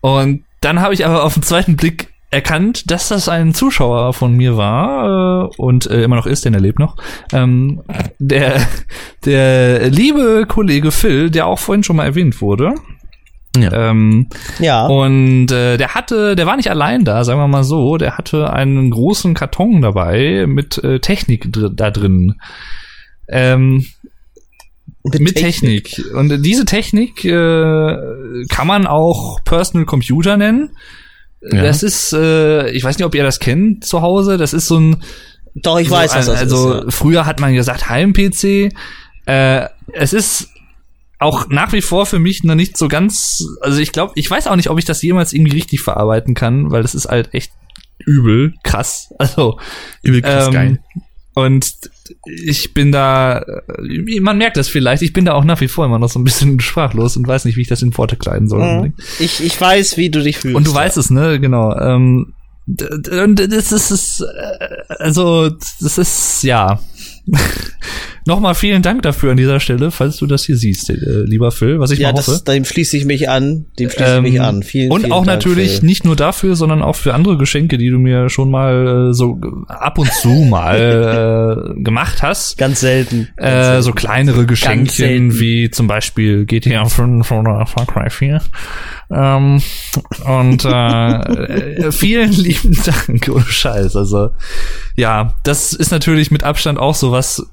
Und dann habe ich aber auf den zweiten Blick erkannt, dass das ein Zuschauer von mir war äh, und äh, immer noch ist, denn er lebt noch. Ähm, der, der liebe Kollege Phil, der auch vorhin schon mal erwähnt wurde. Ja. Ähm, Ja. und äh, der hatte, der war nicht allein da, sagen wir mal so, der hatte einen großen Karton dabei mit äh, Technik dr da drin. Ähm, mit, Technik. Und diese Technik äh, kann man auch Personal Computer nennen. Ja. Das ist, äh, ich weiß nicht, ob ihr das kennt zu Hause. Das ist so ein Doch, ich weiß, was so, das also ist. ja. früher hat man gesagt Heim-PC. Äh, es ist auch nach wie vor für mich noch nicht so ganz, also ich glaube, ich weiß auch nicht, ob ich das jemals irgendwie richtig verarbeiten kann, weil das ist halt echt übel, krass. <laughs> Also Übel krass ähm, geil. Und ich bin da, äh, man merkt das vielleicht, ich bin da auch nach wie vor immer noch so ein bisschen <laughs> sprachlos und weiß nicht, wie ich das in Worte kleiden soll. Mhm. Ich, ich weiß, wie du dich fühlst. Und du weißt es, ne? Genau. Ähm, und das ist, ist äh, also das ist ja. <laughs> Nochmal vielen Dank dafür an dieser Stelle, falls du das hier siehst, äh, lieber Phil, was ich ja, mal hoffe. das, dem schließe ich mich an. Dem schließe Ähm, ich mich an. Vielen, und vielen auch Dank, natürlich Phil. nicht nur dafür, sondern auch für andere Geschenke, die du mir schon mal äh, so ab und zu mal <laughs> äh, gemacht hast. Ganz selten. Äh, so kleinere selten. Geschenke wie zum Beispiel GTA 5 oder Far Cry 4. Ähm, und äh, äh, vielen lieben Dank, ohne Scheiß. Also ja, das ist natürlich mit Abstand auch so was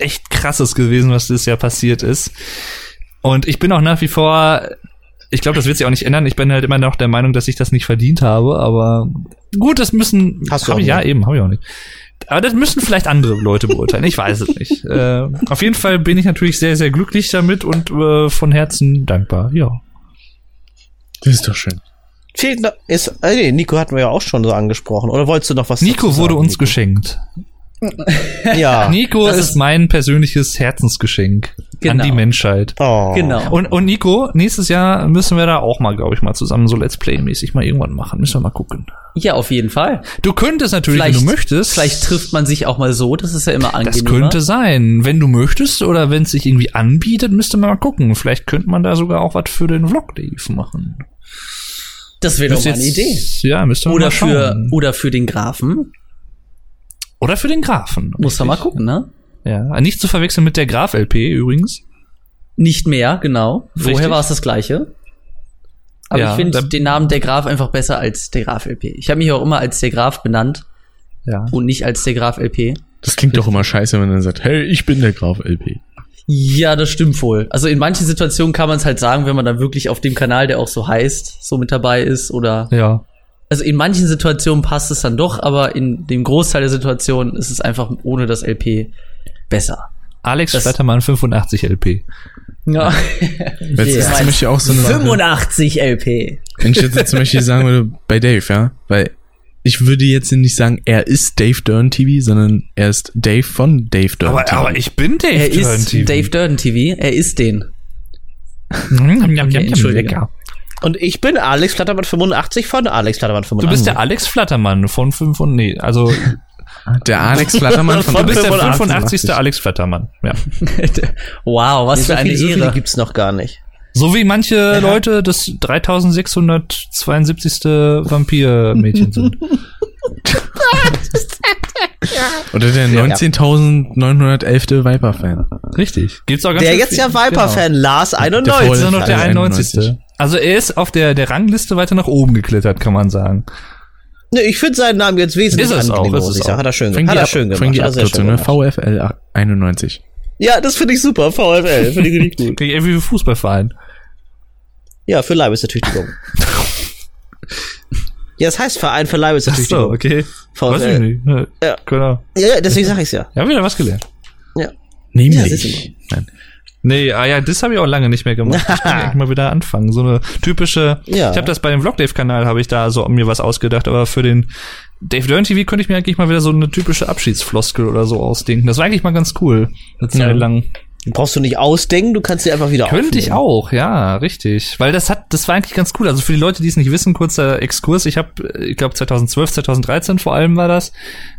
echt krasses gewesen, was dieses Jahr passiert ist. Und ich bin auch nach wie vor, ich glaube, das wird sich auch nicht ändern. Ich bin halt immer noch der Meinung, dass ich das nicht verdient habe, aber gut, das müssen, Hast du hab auch ich, ja eben, habe ich auch nicht. Aber das müssen vielleicht andere Leute beurteilen. Ich weiß es nicht. <laughs> äh, auf jeden Fall bin ich natürlich sehr, sehr glücklich damit und äh, von Herzen dankbar. Ja. Das ist doch schön. Ist, äh, nee, Nico hatten wir ja auch schon so angesprochen. Oder wolltest du noch was Nico dazu wurde sagen, uns Nico? geschenkt. Ja. <laughs> Nico das ist, ist- mein persönliches Herzensgeschenk an Genau. die Menschheit. Oh. Genau. Und, und Nico, nächstes Jahr müssen wir da auch mal, glaube ich, mal zusammen so Let's Play-mäßig mal irgendwann machen. Müssen wir mal gucken. ja, auf jeden Fall. Du könntest natürlich, wenn du möchtest. Vielleicht trifft man sich auch mal so, das ist ja immer angenehmer. Das könnte sein. Wenn du möchtest oder wenn es sich irgendwie anbietet, müsste man mal gucken. Vielleicht könnte man da sogar auch was für den Vlog Dave machen. Das wäre doch mal eine Idee. Ja, müsste man Oder mal für, schauen. oder für den Grafen. Oder für den Grafen. Muss man mal gucken, ne? Ja, nicht zu verwechseln mit der Graf-LP übrigens. Nicht mehr, genau. Richtig. Vorher war es das gleiche. Aber Ja, ich finde den Namen der Graf einfach besser als der Graf LP. Ich habe mich auch immer als der Graf benannt Ja. und nicht als der Graf LP. Das klingt doch immer scheiße, wenn man dann sagt, hey, ich bin der Graf LP. Ja, das stimmt wohl. Also in manchen Situationen kann man es halt sagen, wenn man dann wirklich auf dem Kanal, der auch so heißt, so mit dabei ist oder Ja. Also in manchen Situationen passt es dann doch, aber in dem Großteil der Situationen ist es einfach ohne das LP besser. Alex Das- Flattermann 85 LP. Ja. <laughs> Jetzt ist zum Beispiel auch so eine Sache, 85 LP. wenn ich jetzt zum Beispiel sagen würde, bei Dave, ja, weil ich würde jetzt nicht sagen, er ist Dave Dern TV, sondern er ist Dave von Dave Dern Aber, TV. aber ich bin Dave Er Dern ist TV. Dave Durden TV. Er ist den. Okay, Entschuldige. Und ich bin Alex Flattermann 85 von Alex Flattermann Du 85. bist der Alex Flattermann von 5 und nee, also <laughs> der Alex Flattermann von du bist der 85. 85. Alex Flattermann. Ja. <laughs> wow, was für eine viele, so viele Ehre. gibt's noch gar nicht. So wie manche Leute das 3672. Vampir-Mädchen sind. <laughs> Oder der 19.911. Viper-Fan. Richtig. Gibt's auch ganz Der viel- jetzt ja Viper-Fan Lars Der 91. Das ist noch der Also 91. Also er ist auf der, der Rangliste weiter nach oben geklettert, kann man sagen. Ne, ich finde seinen Namen jetzt wesentlich Ist es auch, angenehmer, ist muss es ich sagen. auch. Hat er schön, hat er Ab schön gemacht. fängt die er Abkürzung, schön ne? gemacht. VfL 91. Ja, das finde ich super. VfL, <laughs> finde ich richtig gut. Klingt irgendwie wie Fußballverein. Ja, für Leibesertüchtigung. ja, das heißt Verein für Leibesertüchtigung. okay. Weiß ich VfL. nicht. Ja. Ja. Genau. Ja, ja, deswegen sag ich's ja. Ja, wieder was gelernt. Ja. Nämlich. siehst Nein. Nee, ah ja, das habe ich auch lange nicht mehr gemacht. Ich kann <laughs> eigentlich mal wieder anfangen. So eine typische. Ja. Ich habe das bei dem Vlogdave-Kanal habe ich da so mir was ausgedacht, aber für den Dave Dern TV könnte ich mir eigentlich mal wieder so eine typische Abschiedsfloskel oder so ausdenken. Das war eigentlich mal ganz cool. Eine Zeit lang. Brauchst du nicht ausdenken, du kannst sie einfach wieder Könnte ich aufnehmen. auch, ja, richtig. Weil das hat, das war eigentlich ganz cool. Also für die Leute, die es nicht wissen, kurzer Exkurs. Ich habe, ich glaube 2012, 2013 vor allem war das.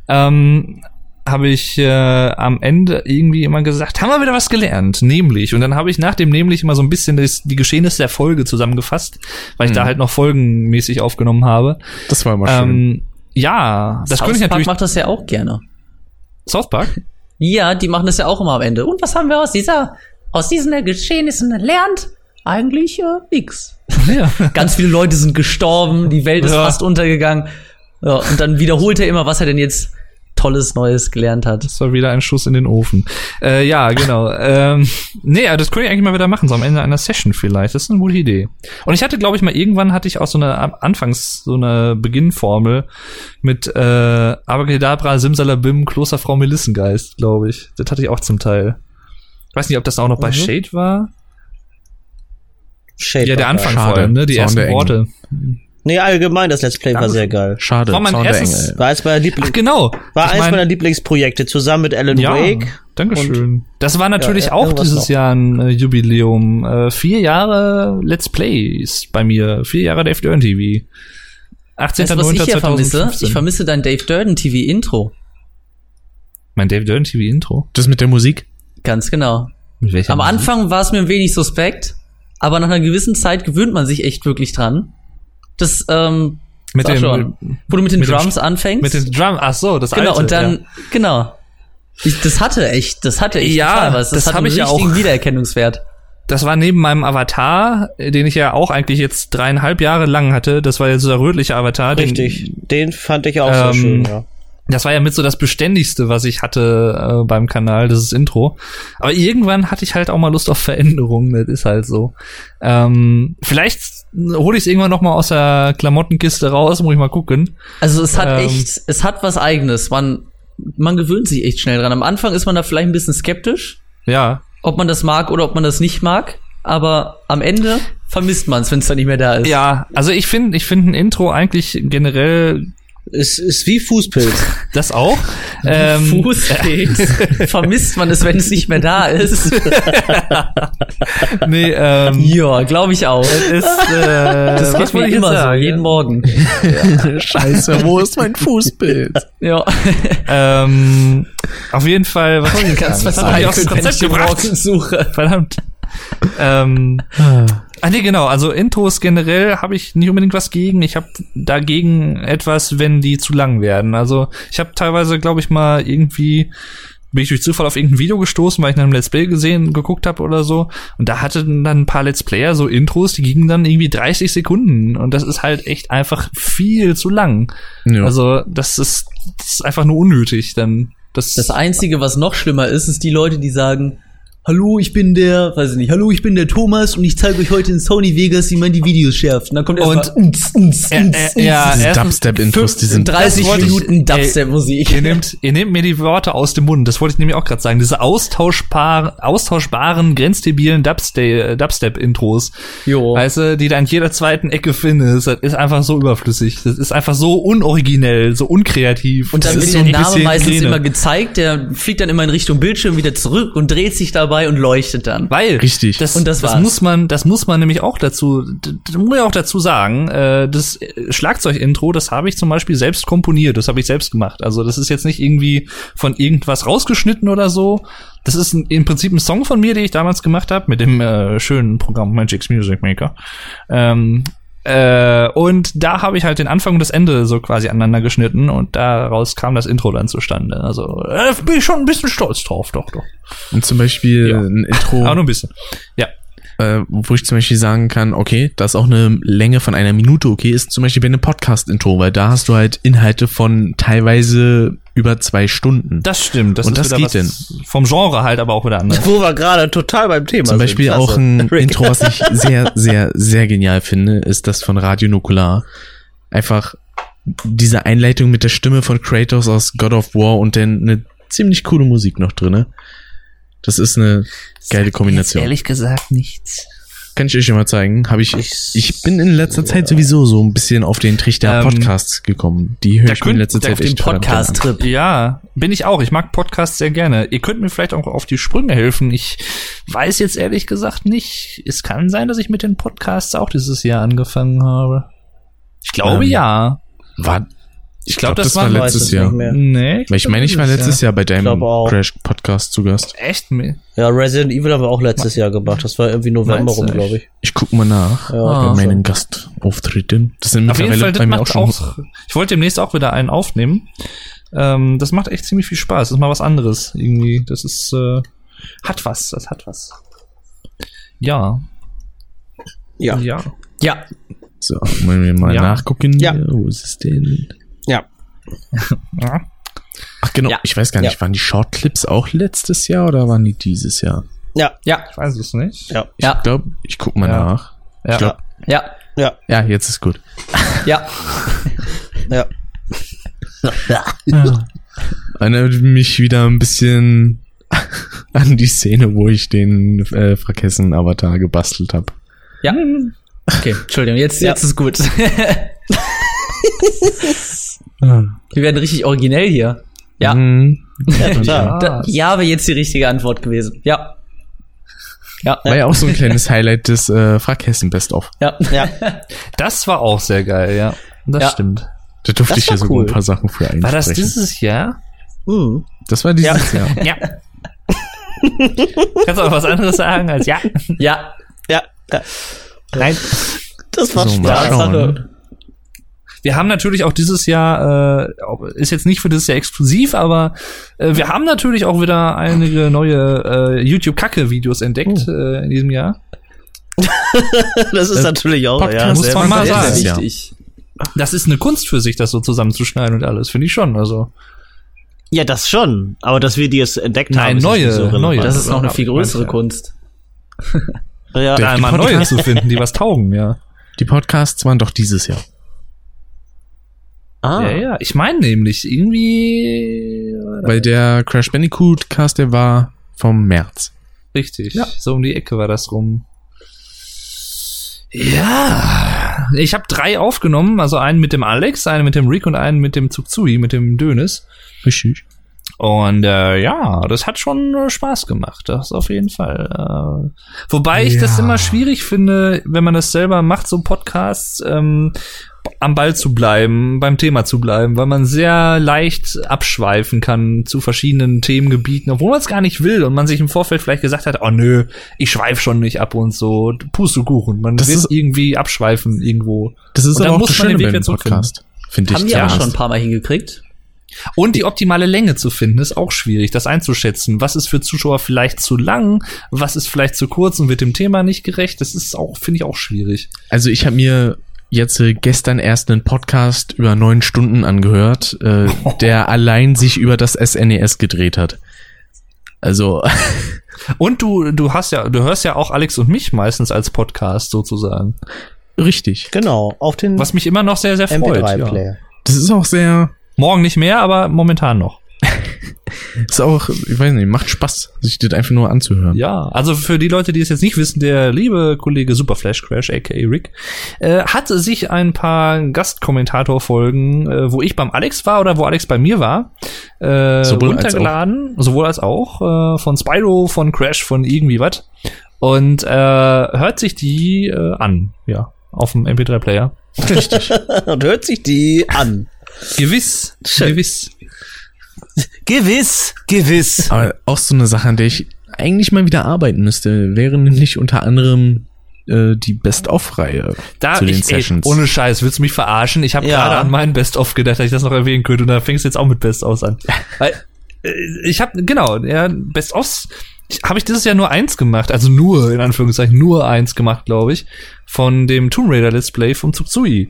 Ähm, habe ich äh, am Ende irgendwie immer gesagt, haben wir wieder was gelernt, nämlich. Und dann habe ich nach dem nämlich immer so ein bisschen das, die Geschehnisse der Folge zusammengefasst, weil ich da halt noch folgenmäßig aufgenommen habe. Das war immer schön. Ähm, ja, das könnte ich South Park natürlich. macht das ja auch gerne. South Park? <laughs> Ja, die machen das ja auch immer am Ende. Und was haben wir aus dieser, aus diesen Geschehnissen gelernt? Eigentlich äh, nix. <laughs> ja. <laughs> Ganz viele Leute sind gestorben, die Welt ist Ja. fast untergegangen. Ja, und dann wiederholt er immer, was er denn jetzt Tolles Neues gelernt hat. Das war wieder ein Schuss in den Ofen. Äh, ja, genau. ähm, nee, das könnte ich eigentlich mal wieder machen, so am Ende einer Session vielleicht. Das ist eine gute Idee. Und ich hatte, glaube ich, mal irgendwann hatte ich auch so eine Anfangs so eine Beginnformel mit äh, Abracadabra, Simsalabim, Klosterfrau Melissengeist, glaube ich. Das hatte ich auch zum Teil. Ich weiß nicht, ob das auch noch bei Mhm. Shade war. Shade Ja, der war Anfang vor allem, ne? Die Zorn ersten Engel. Nee, allgemein, das Let's Play war sehr geil. Schade. War mein Zorn der erstes- Engel. War eins meiner, Liebling Ach, genau. war Ich eins mein- meiner Lieblingsprojekte, zusammen mit Alan Ja, Wake. Dankeschön. Das war natürlich Ja, auch dieses noch. Jahr ein äh, Jubiläum. Äh, vier Jahre Let's Plays bei mir. Vier Jahre Dave Dern TV. Weißt du, was ich hier vermisse? 18.09.2015. Ich vermisse dein Dave Durden TV Intro. Mein Dave Dern TV Intro. Das mit der Musik? Ganz genau. Mit welcher Am Musik? Anfang war es mir ein wenig suspekt, aber nach einer gewissen Zeit gewöhnt man sich echt wirklich dran. Das, ähm, Mit dem, schon. wo du mit den mit dem Drums anfängst. mit den Drum, ach so, das genau, alte. und dann, ja. genau. Ich, das hatte echt, das hatte echt Ja, total was. Das, das hat hab einen ich ja auch. Wiedererkennungswert. Das war neben meinem Avatar, den ich ja auch eigentlich jetzt dreieinhalb Jahre lang hatte. Das war ja so der rötliche Avatar. den- Richtig. Den fand ich auch sehr Ähm, schön, ja. Das war ja mit so das Beständigste, was ich hatte äh, beim Kanal, das ist Intro. Aber irgendwann hatte ich halt auch mal Lust auf Veränderungen, das ist halt so. Ähm, vielleicht hole ich es irgendwann noch mal aus der Klamottenkiste raus, muss ich mal gucken. Also es hat Ähm. echt, es hat was eigenes. Man, man gewöhnt sich echt schnell dran. Am Anfang ist man da vielleicht ein bisschen skeptisch, Ja, ob man das mag oder ob man das nicht mag. Aber am Ende vermisst man es, wenn es dann nicht mehr da ist. ja, also ich finde, ich finde ein Intro eigentlich generell Es ist wie Fußpilz. <laughs> das auch. ähm, Fußpilz. <laughs> vermisst man es, wenn es nicht mehr da ist. <laughs> nee, ähm, ja, glaube ich auch. ist, äh, Das geht mir immer so, sagen? jeden Morgen. Scheiße, wo ist mein Fußbild? Ja. Ähm, auf jeden Fall, was ich Ganz verzweifelt, wenn ich den. Morgen suche. Verdammt. ähm, ah nee, genau. Also Intros generell habe ich nicht unbedingt was gegen. Ich habe dagegen etwas, wenn die zu lang werden. Also ich habe teilweise, glaube ich, mal irgendwie bin ich durch Zufall auf irgendein Video gestoßen, weil ich nach einem Let's Play gesehen, geguckt habe oder so. Und da hatten dann ein paar Let's Player so Intros, die gingen dann irgendwie 30 Sekunden. Und das ist halt echt einfach viel zu lang. Ja. Also das ist, das ist einfach nur unnötig. Dann das, Das Einzige, was noch schlimmer ist, ist die Leute, die sagen, hallo, ich bin der, weiß ich nicht, hallo, ich bin der Thomas und ich zeige euch heute in Sony Vegas, wie man die Videos schärft. Und dann kommt erstmal Und- uns, uns, Ja, uns, äh, ja, Diese Dubstep-Intros, die sind 30 Das wollte ich- Minuten Dubstep-Musik. Ihr nehmt, ihr nehmt mir die Worte aus dem Mund. Das wollte ich nämlich auch gerade sagen. Diese austauschbar, austauschbaren, grenzdebilen Dubstep- Dubstep-Intros. Jo. Weißt du, die du an jeder zweiten Ecke findest. Das ist einfach so überflüssig. Das ist einfach so unoriginell, so unkreativ. Und dann wird ist der Name meistens immer gezeigt, der fliegt dann immer in Richtung Bildschirm wieder zurück und dreht sich dabei und leuchtet dann. Weil Richtig. Das, Und das das, war's. muss man, das muss man nämlich auch dazu, das muss ich auch dazu sagen. Äh, das äh, Schlagzeugintro, das habe ich zum Beispiel selbst komponiert, das habe ich selbst gemacht. Also das ist jetzt nicht irgendwie von irgendwas rausgeschnitten oder so. Das ist ein, im Prinzip ein Song von mir, den ich damals gemacht habe mit dem äh, schönen Programm Magic's Music Maker. Ähm, äh, und da habe ich halt den Anfang und das Ende so quasi aneinander geschnitten und daraus kam das Intro dann zustande. Also äh, bin ich schon ein bisschen stolz drauf, doch, doch. Und zum Beispiel Ja. ein Intro, <laughs> Aber nur ein bisschen. Ja. Äh, wo ich zum Beispiel sagen kann, okay, das ist auch eine Länge von einer Minute okay, ist zum Beispiel bei einem Podcast-Intro, weil da hast du halt Inhalte von teilweise über zwei Stunden. Das stimmt. Das Und ist das geht was Vom Genre halt aber auch wieder anders. Wo wir gerade total beim Thema Zum sind. Beispiel Klasse. auch ein <laughs> Rick. Intro, was ich sehr, sehr, sehr genial finde, ist das von Radio Nukular. Einfach diese Einleitung mit der Stimme von Kratos aus God of War und dann eine ziemlich coole Musik noch drinne. Das ist eine geile Kombination. ehrlich gesagt nichts. Kann ich euch schon mal zeigen. Habe ich, Ich- ich bin in letzter Zeit sowieso so ein bisschen auf den Trichter Ähm, Podcasts gekommen. Die höre ich mir in könnt- letzter Zeit auf den. Podcast-Trip. Ja, bin ich auch. Ich mag Podcasts sehr gerne. Ihr könnt mir vielleicht auch auf die Sprünge helfen. Ich weiß jetzt ehrlich gesagt nicht. Es kann sein, dass ich mit den Podcasts auch dieses Jahr angefangen habe. Ich glaube Ähm, ja. War, Ich glaube, glaub, das, das war letztes es Jahr. Nee. Weil ich meine, ich war letztes Jahr bei deinem glaube auch. Crash Podcast zu Gast. Echt? mir- Ja, Resident Evil haben wir auch letztes Jahr gemacht. Das war irgendwie November rum, glaube ich. Ich guck mal nach Ja, Ah. bei meinen Gastauftritten. Das sind Auf jeden mittlerweile Fall, bei mir auch schon. auch, ich wollte demnächst auch wieder einen aufnehmen. Ähm, das macht echt ziemlich viel Spaß. Das ist mal was anderes irgendwie. Das ist, äh, hat was. Das hat was. Ja. Ja. Ja. Ja, So, wollen wir mal Ja. nachgucken. Ja. Wo ist es denn? Ach genau, Ja. ich weiß gar nicht, Ja. waren die Shortclips auch letztes Jahr oder waren die dieses Jahr? Ja. ja, Ich weiß es nicht. Ja. Ich Ja. glaube, ich guck mal Ja. nach. Ja. Ich glaub, ja, Ja. ja, jetzt ist gut. <laughs> ja. Ja. <laughs> Erinnert mich wieder ein bisschen <laughs> an die Szene, wo ich den äh, Frakessen-Avatar gebastelt habe. Ja. Okay, Entschuldigung, jetzt, Ja. jetzt ist gut. Wir werden richtig originell hier. Ja. Mhm. Ja. Da, ja, wäre jetzt die richtige Antwort gewesen. Ja. Ja. War ja auch so ein kleines Highlight des äh, Frakessen Best of. Ja. Ja. <laughs> Das war auch sehr geil, ja. Das Ja. stimmt. Da durfte Das ich ja sogar cool. ein paar Sachen für einsprechen. War das dieses Jahr? Hm. Das war dieses Jahr. Ja. <laughs> Kannst du auch was anderes sagen als ja? Ja. Ja. ja. Nein. Das war So, Spaß. Wir haben natürlich auch dieses Jahr, äh, ist jetzt nicht für dieses Jahr exklusiv, aber äh, wir haben natürlich auch wieder einige neue äh, YouTube-Kacke-Videos entdeckt äh, in diesem Jahr. <laughs> Das ist natürlich auch, Podcast ja. muss sehr man mal sagen. Wichtig. Das ist eine Kunst für sich, das so zusammenzuschneiden und alles, finde ich schon. Also Ja, das schon. Aber dass wir die jetzt entdeckt Nein, haben, ist neue, nicht so neue. Das ist noch eine viel größere. Kunst. Ja. Der- da die mal neue zu finden, die was taugen, ja. Die Podcasts waren doch dieses Jahr. Ah. Ja, ja. Ich meine nämlich irgendwie Weil der Crash Bandicoot Cast, der war vom März. Richtig. So um die Ecke war das rum. Ja, ich habe drei aufgenommen, also einen mit dem Alex, einen mit dem Rick und einen mit dem Tsuktsui, mit dem Dönes. Richtig. Und äh, ja, das hat schon äh, Spaß gemacht, das auf jeden Fall. Äh, wobei ich das Ja. immer schwierig finde, wenn man das selber macht, so Podcasts, ähm, am Ball zu bleiben, beim Thema zu bleiben, weil man sehr leicht abschweifen kann zu verschiedenen Themengebieten, obwohl man es gar nicht will und man sich im Vorfeld vielleicht gesagt hat, oh nö, ich schweife schon nicht ab und so, Pustekuchen, man Das wird ist- irgendwie abschweifen irgendwo. Das ist Und dann aber auch muss das man den Schöne wieder zurückfinden. Podcast. Finde ich. Haben die Ja. auch schon ein paar Mal hingekriegt. Und die optimale Länge zu finden, ist auch schwierig, das einzuschätzen. Was ist für Zuschauer vielleicht zu lang, was ist vielleicht zu kurz und wird dem Thema nicht gerecht. Das ist auch, finde ich, auch schwierig. Also ich habe mir jetzt äh, gestern erst einen Podcast über neun Stunden angehört, äh, <laughs> der allein sich über das SNES gedreht hat. Also, <laughs> Und du, du hast ja, du hörst ja auch Alex und mich meistens als Podcast sozusagen. richtig. Genau, auf den Was mich immer noch sehr, sehr freut. Ja. MP3-Player. Das ist auch sehr, Morgen nicht mehr, aber momentan noch. Ist auch, ich weiß nicht, macht Spaß, sich das einfach nur anzuhören. Ja, also für die Leute, die es jetzt nicht wissen, der liebe Kollege Super Flash Crash, aka Rick, äh, hat sich ein paar Gastkommentatorfolgen, äh, wo ich beim Alex war oder wo Alex bei mir war, äh, Sowohl als runtergeladen, sowohl als auch äh, von Spyro, von Crash, von irgendwie was und äh, hört sich die äh, an, ja, auf dem MP3-Player. <laughs> Und hört sich die an. Gewiss, Schön. gewiss. Gewiss, gewiss. Aber auch so eine Sache, an der ich eigentlich mal wieder arbeiten müsste, wäre nämlich unter anderem äh, die Best-of-Reihe Da, zu den ich, ey, Sessions. ohne Scheiß, willst du mich verarschen? Ich habe Ja. gerade an meinen Best-of gedacht, dass ich das noch erwähnen könnte und da fängst du jetzt auch mit Best-ofs an. <laughs> Weil, äh, ich habe genau, ja, Best-ofs habe ich dieses Jahr nur eins gemacht, also nur, in Anführungszeichen, nur eins gemacht, glaube ich, von dem Tomb Raider Let's Play vom Tsutsui.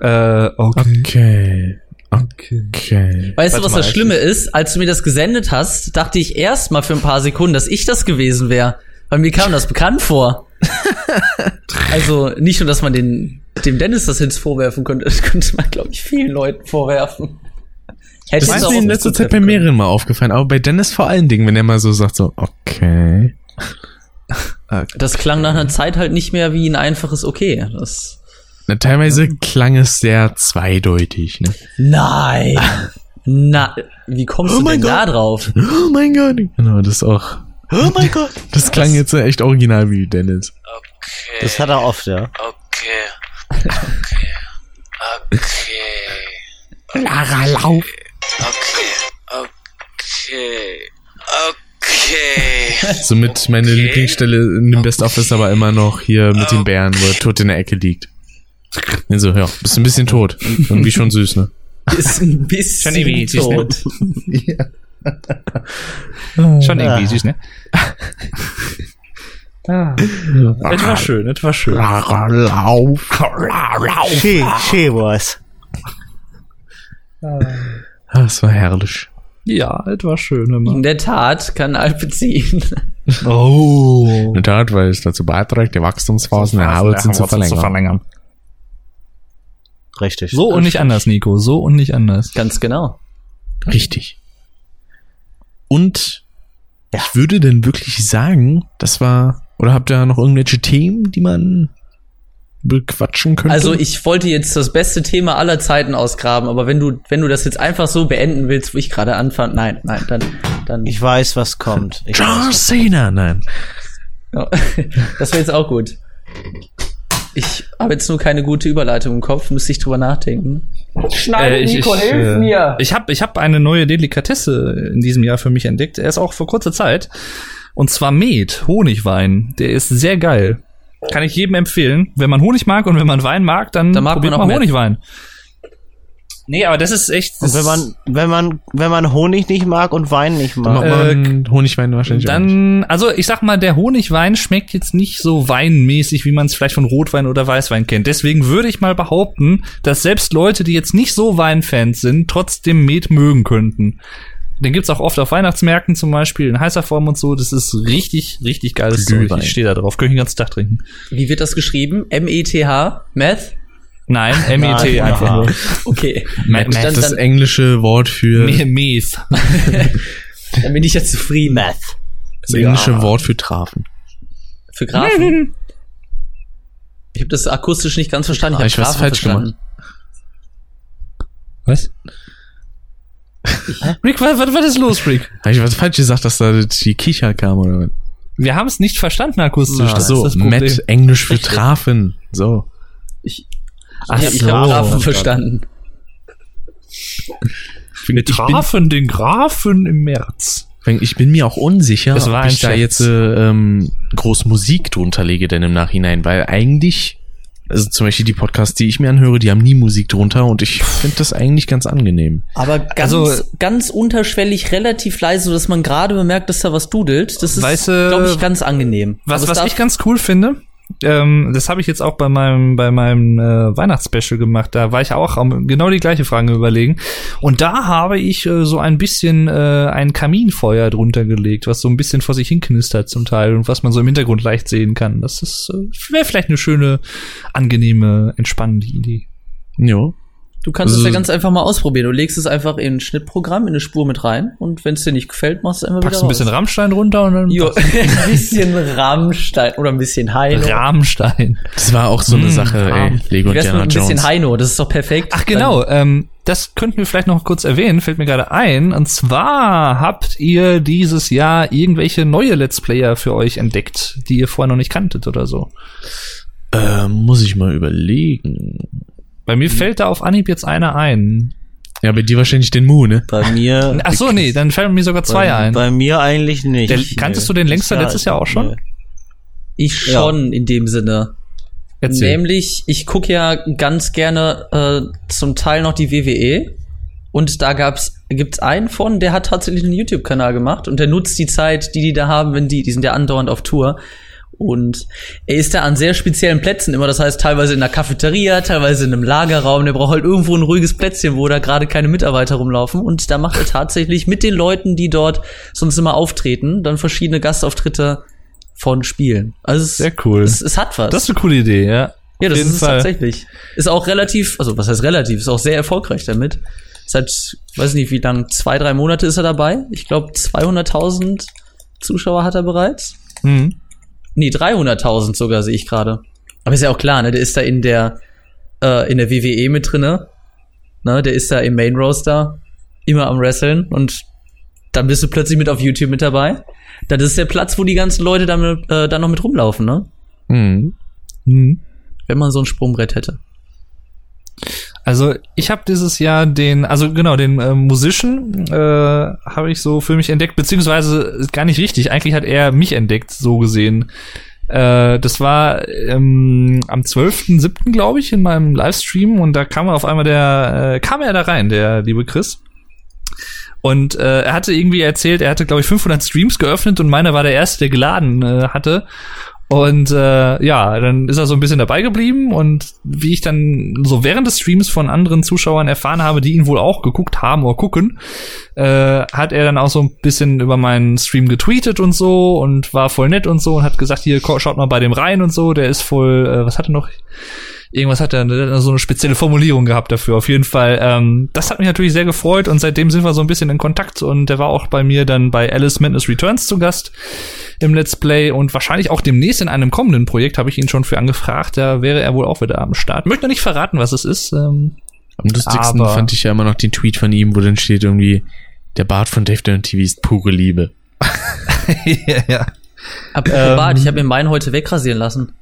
Äh, okay. Okay. Okay. Weißt du, Warte was mal, das Schlimme ist? Als du mir das gesendet hast, dachte ich erst mal für ein paar Sekunden, dass ich das gewesen wäre. Weil mir kam das bekannt vor. <laughs> also nicht nur, dass man den, dem Dennis das jetzt vorwerfen könnte, <laughs> das könnte man, glaube ich, vielen Leuten vorwerfen. Hätte Das ist mir in letzter Zeit bei mehreren Mal aufgefallen, aber bei Dennis vor allen Dingen, wenn er mal so sagt, so, okay. können. Das klang nach einer Zeit halt nicht mehr wie ein einfaches Okay. Das Na, teilweise klang es sehr zweideutig, ne? Nein. <laughs> Na, wie kommst Oh du denn da Gott. drauf? Oh mein Gott. Genau, das ist auch. Oh mein Gott. <laughs> Das klang jetzt echt original wie Dennis. Das hat er oft, ja. Okay. Okay. Okay. Lara, lauf. Okay. Okay. Okay. Somit meine Lieblingsstelle in dem Best of ist aber immer noch hier mit den Bären, wo er tot in der Ecke liegt. Also, ja, bist ein bisschen tot. Irgendwie schon süß, ne? Ist ein bisschen Schon irgendwie süß, ne? tot. <laughs> Schon irgendwie süß, ne? Das war schön, das war schön. Lauf. She, she was. Ah, Das war herrlich. Ja, das war schön. Immer. In der Tat kann Alpe ziehen. Oh. In der Tat, weil es dazu beiträgt, die Wachstumsphasen der Haarwurzeln zu verlängern. Richtig. So und nicht anders, Nico. So und nicht anders. Ganz genau. Richtig. Und ich würde denn wirklich sagen, das war, oder habt ihr noch irgendwelche Themen, die man bequatschen könnte? Also ich wollte jetzt das beste Thema aller Zeiten ausgraben, aber wenn du, wenn du das jetzt einfach so beenden willst, wo ich gerade anfange, nein, nein, dann, dann. Ich weiß, was kommt. Ich John weiß, Cena, nein. Ja, <laughs> das wäre jetzt auch gut. Ich habe jetzt nur keine gute Überleitung im Kopf, müsste ich drüber nachdenken. Schneide, Äh, ich, ich, äh, Ich habe ich hab eine neue Delikatesse in diesem Jahr für mich entdeckt. Er ist auch für kurze Zeit. Und zwar Met, Honigwein. Der ist sehr geil. Kann ich jedem empfehlen. Wenn man Honig mag und wenn man Wein mag, dann, Dann mag probiert man auch mal Met. Nee, aber das ist echt. Und Das wenn man, wenn man, wenn man Honig nicht mag und Wein nicht Dann macht mag. man Honigwein wahrscheinlich auch nicht. dann, also ich sag mal, der Honigwein schmeckt jetzt nicht so weinmäßig, wie man es vielleicht von Rotwein oder Weißwein kennt. Deswegen würde ich mal behaupten, dass selbst Leute, die jetzt nicht so Weinfans sind, trotzdem Met mögen könnten. Den gibt's auch oft auf Weihnachtsmärkten zum Beispiel, in heißer Form und so. Das ist richtig, richtig geiles Zeug. Glühwein. Ich stehe da drauf. Könnte ich den ganzen Tag trinken. Wie wird das geschrieben? M-E-T-H? Meth? Nein, M-E-T Nein, einfach nur. Okay. Met. Dann- das dann- englische Wort für Me- Meth. <laughs> Dann bin ich ja zufrieden. Meth. das englische Wort für Trafen. Für Grafen? <laughs> Ich habe das akustisch nicht ganz verstanden. Ich ich habe falsch verstanden. Was? Rick, was, was, was ist los, Rick? Habe ich was falsch gesagt, dass da die Kicher kam oder was? Wir haben es nicht verstanden akustisch. Das so, ist das Problem. Met, Englisch für Trafen. So. Ich, Ach ich so. habe Grafen verstanden. Wir Ich bin, trafen den Grafen im März. ich bin mir auch unsicher, war ob ich da jetzt äh, ähm, groß Musik drunter lege denn im Nachhinein, weil eigentlich, also zum Beispiel die Podcasts, die ich mir anhöre, die haben nie Musik drunter und ich finde das eigentlich ganz angenehm. Aber ganz, Also- ganz unterschwellig, relativ leise, sodass man gerade bemerkt, dass da was dudelt. Das ist, glaube ich, ganz angenehm. Was, was ich ganz cool finde, ähm, das habe ich jetzt auch bei meinem bei meinem äh, Weihnachtsspecial gemacht. Da war ich auch am, genau die gleiche Frage überlegen. Und da habe ich äh, so ein bisschen äh, ein Kaminfeuer drunter gelegt, was so ein bisschen vor sich hin knistert zum Teil und was man so im Hintergrund leicht sehen kann. Das ist äh, wäre vielleicht eine schöne, angenehme, entspannende Idee. Ja. Du kannst Also- es ja ganz einfach mal ausprobieren. Du legst es einfach in ein Schnittprogramm, in eine Spur mit rein und wenn es dir nicht gefällt, machst du einfach Packst wieder ein bisschen. Rammstein runter und dann Jo, <laughs> ein bisschen Rammstein oder ein bisschen Heino. Rammstein. Das war auch so eine Mm, Sache, ey. Rahmen. Lego mit Indiana ein bisschen Jones. Heino? Das ist doch perfekt. Ach genau, ähm, das könnten wir vielleicht noch kurz erwähnen, fällt mir gerade ein. Und zwar habt ihr dieses Jahr irgendwelche neue Let's Player für euch entdeckt, die ihr vorher noch nicht kanntet oder so. Äh, muss ich mal überlegen. Bei mir fällt da auf Anhieb jetzt einer ein. Ja, bei dir wahrscheinlich den Mu, ne? Bei mir. Ach so, nee, dann fallen mir sogar zwei bei, ein. Bei mir eigentlich nicht. Der- kanntest du den längster Ja, letztes Jahr auch schon? nee. Ich schon in dem Sinne. Erzähl. Nämlich, ich gucke ja ganz gerne äh, zum Teil noch die WWE. Und da gab's, gibt's einen von, der hat tatsächlich einen YouTube-Kanal gemacht und der nutzt die Zeit, die die da haben, wenn die, die sind ja andauernd auf Tour. Und er ist da an sehr speziellen Plätzen immer, das heißt teilweise in einer Cafeteria, teilweise in einem Lagerraum. Der braucht halt irgendwo ein ruhiges Plätzchen, wo da gerade keine Mitarbeiter rumlaufen. Und da macht er tatsächlich mit den Leuten, die dort sonst immer auftreten, dann verschiedene Gastauftritte von Spielen. Also es, Sehr cool. es, es hat was. Das ist eine coole Idee, ja. Ja, das ist es tatsächlich. Ist auch relativ, also was heißt relativ, ist auch sehr erfolgreich damit. Seit, weiß nicht wie lang, zwei, drei Monate ist er dabei. Ich glaube 200.000 Zuschauer hat er bereits. Mhm. Nee, 300.000 sogar sehe ich gerade. Aber ist ja auch klar, ne, der ist da in der, äh, in der WWE mit drinne. Ne, der ist da im Main Roster, immer am Wrestlen und dann bist du plötzlich mit auf YouTube mit dabei. Das ist der Platz, wo die ganzen Leute dann, äh, dann noch mit rumlaufen, ne? Mhm. Mhm. Wenn man so ein Sprungbrett hätte. Also ich habe dieses Jahr den, also genau, den äh, Musician äh, habe ich so für mich entdeckt, beziehungsweise gar nicht richtig. Eigentlich hat er mich entdeckt, so gesehen. Äh, das war ähm, am 12.07., glaube ich, in meinem Livestream und da kam auf einmal der, äh, kam er da rein, der liebe Chris. Und äh, er hatte irgendwie erzählt, er hatte, glaube ich, 500 Streams geöffnet und meiner war der erste, der geladen äh, hatte. Und äh, ja, dann ist er so ein bisschen dabei geblieben und wie ich dann so während des Streams von anderen Zuschauern erfahren habe, die ihn wohl auch geguckt haben oder gucken, äh, hat er dann auch so ein bisschen über meinen Stream getweetet und so und war voll nett und so und hat gesagt, hier schaut mal bei dem rein und so, der ist voll, äh, was hat er noch? Irgendwas hat er, der hat so eine spezielle Formulierung gehabt dafür. Auf jeden Fall, ähm, das hat mich natürlich sehr gefreut und seitdem sind wir so ein bisschen in Kontakt und der war auch bei mir dann bei Alice Madness Returns zu Gast im Let's Play und wahrscheinlich auch demnächst in einem kommenden Projekt habe ich ihn schon für angefragt. Da wäre er wohl auch wieder am Start. Möchte noch nicht verraten, was es ist. Ähm, Am lustigsten Aber- fand ich ja immer noch den Tweet von ihm, wo dann steht irgendwie, der Bart von Dave Dunn TV ist pure Liebe. <laughs> ja, ja. Apropos Ähm. Bart, ich habe mir meinen heute wegrasieren lassen.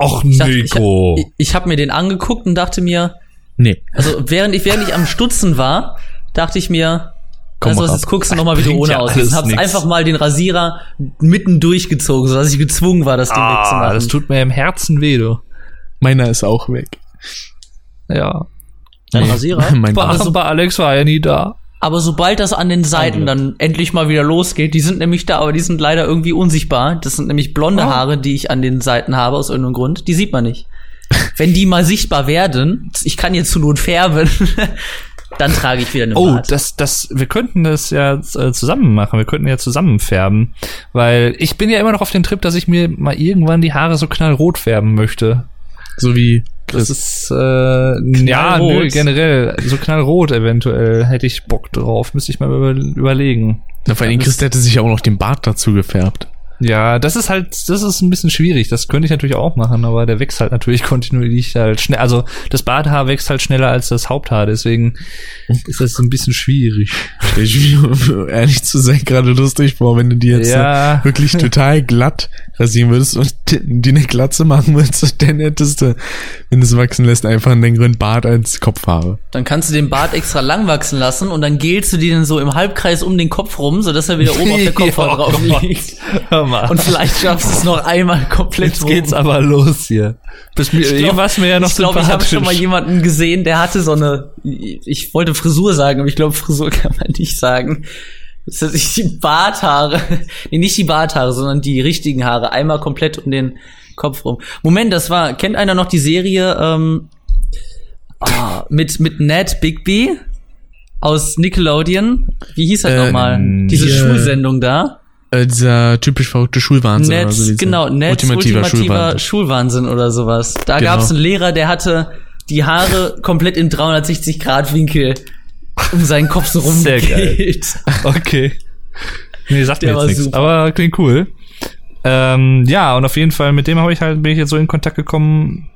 Och, dachte, ich, Nico. ich, ich habe mir den angeguckt und dachte mir, Nee, also während ich, während ich am Stutzen war, dachte ich mir, Komm, also was, jetzt guckst du noch mal, wie du bringt ohne ja Und hab's nix. einfach mal den Rasierer mitten durchgezogen, sodass ich gezwungen war, das Ding ah, wegzumachen. das tut mir im Herzen weh, du. meiner ist auch weg. Ja. Dein Rasierer? <laughs> mein Bei, Bart. bei Alex war er nie da. Aber sobald das an den Seiten dann endlich mal wieder losgeht, die sind nämlich da, aber die sind leider irgendwie unsichtbar. Das sind nämlich blonde Oh. Haare, die ich an den Seiten habe, aus irgendeinem Grund. Die sieht man nicht. <laughs> Wenn die mal sichtbar werden, ich kann jetzt zur Not färben, <laughs> dann trage ich wieder eine Oh, Bart. das, das, wir könnten das ja äh, zusammen machen. Wir könnten ja zusammen färben. Weil ich bin ja immer noch auf dem Trip, dass ich mir mal irgendwann die Haare so knallrot färben möchte. So wie Das Chris. ist, äh, ja, nö, generell. So knallrot eventuell hätte ich Bock drauf. Müsste ich mal über, überlegen. Na, vor allem Chris hätte sich auch noch den Bart dazu gefärbt. Ja, das ist halt, das ist ein bisschen schwierig. Das könnte ich natürlich auch machen, aber der wächst halt natürlich <laughs> kontinuierlich halt schnell. Also das Barthaar wächst halt schneller als das Haupthaar, deswegen ist das ein bisschen schwierig. Ich mir, ehrlich zu sein, gerade lustig vor, wenn du die jetzt Ja. äh, wirklich total glatt rasieren würdest und die eine Glatze machen würdest, dann hättest du, wenn du es wachsen lässt, einfach einen längeren Bart als Kopfhaare. Dann kannst du den Bart extra lang wachsen lassen und dann gelst du den so im Halbkreis um den Kopf rum, sodass er wieder oben auf der <laughs> Kopfhaut Ja, drauf Gott. liegt. Hör mal. Und vielleicht schaffst du es noch einmal komplett Jetzt rum. geht's aber los hier. Bis mir, Ich glaub- war's mir ja noch ich glaube, ich habe schon mal jemanden gesehen, der hatte so eine, ich wollte Frisur sagen, aber ich glaube, Frisur <laughs> kann man nicht sagen. Das ist die Barthaare, <laughs> nee, nicht die Barthaare, sondern die richtigen Haare, einmal komplett um den Kopf rum. Moment, das war, kennt einer noch die Serie ähm, ah, mit, mit Ned Bigby aus Nickelodeon? Wie hieß das Äh, nochmal? Diese hier- Schulsendung da? Äh, dieser typisch verrückte Schulwahnsinn. Ned, oder so, genau, Neds ultimativer, Schulwahnsinn. Schulwahnsinn. oder sowas. Da Genau. gab's einen Lehrer, der hatte die Haare komplett in 360 Grad Winkel um seinen Kopf so Sehr geil. Okay. Nee, sagt Der mir jetzt nichts. Aber klingt cool. Ähm, ja, und auf jeden Fall, mit dem habe ich halt, bin ich jetzt so in Kontakt gekommen.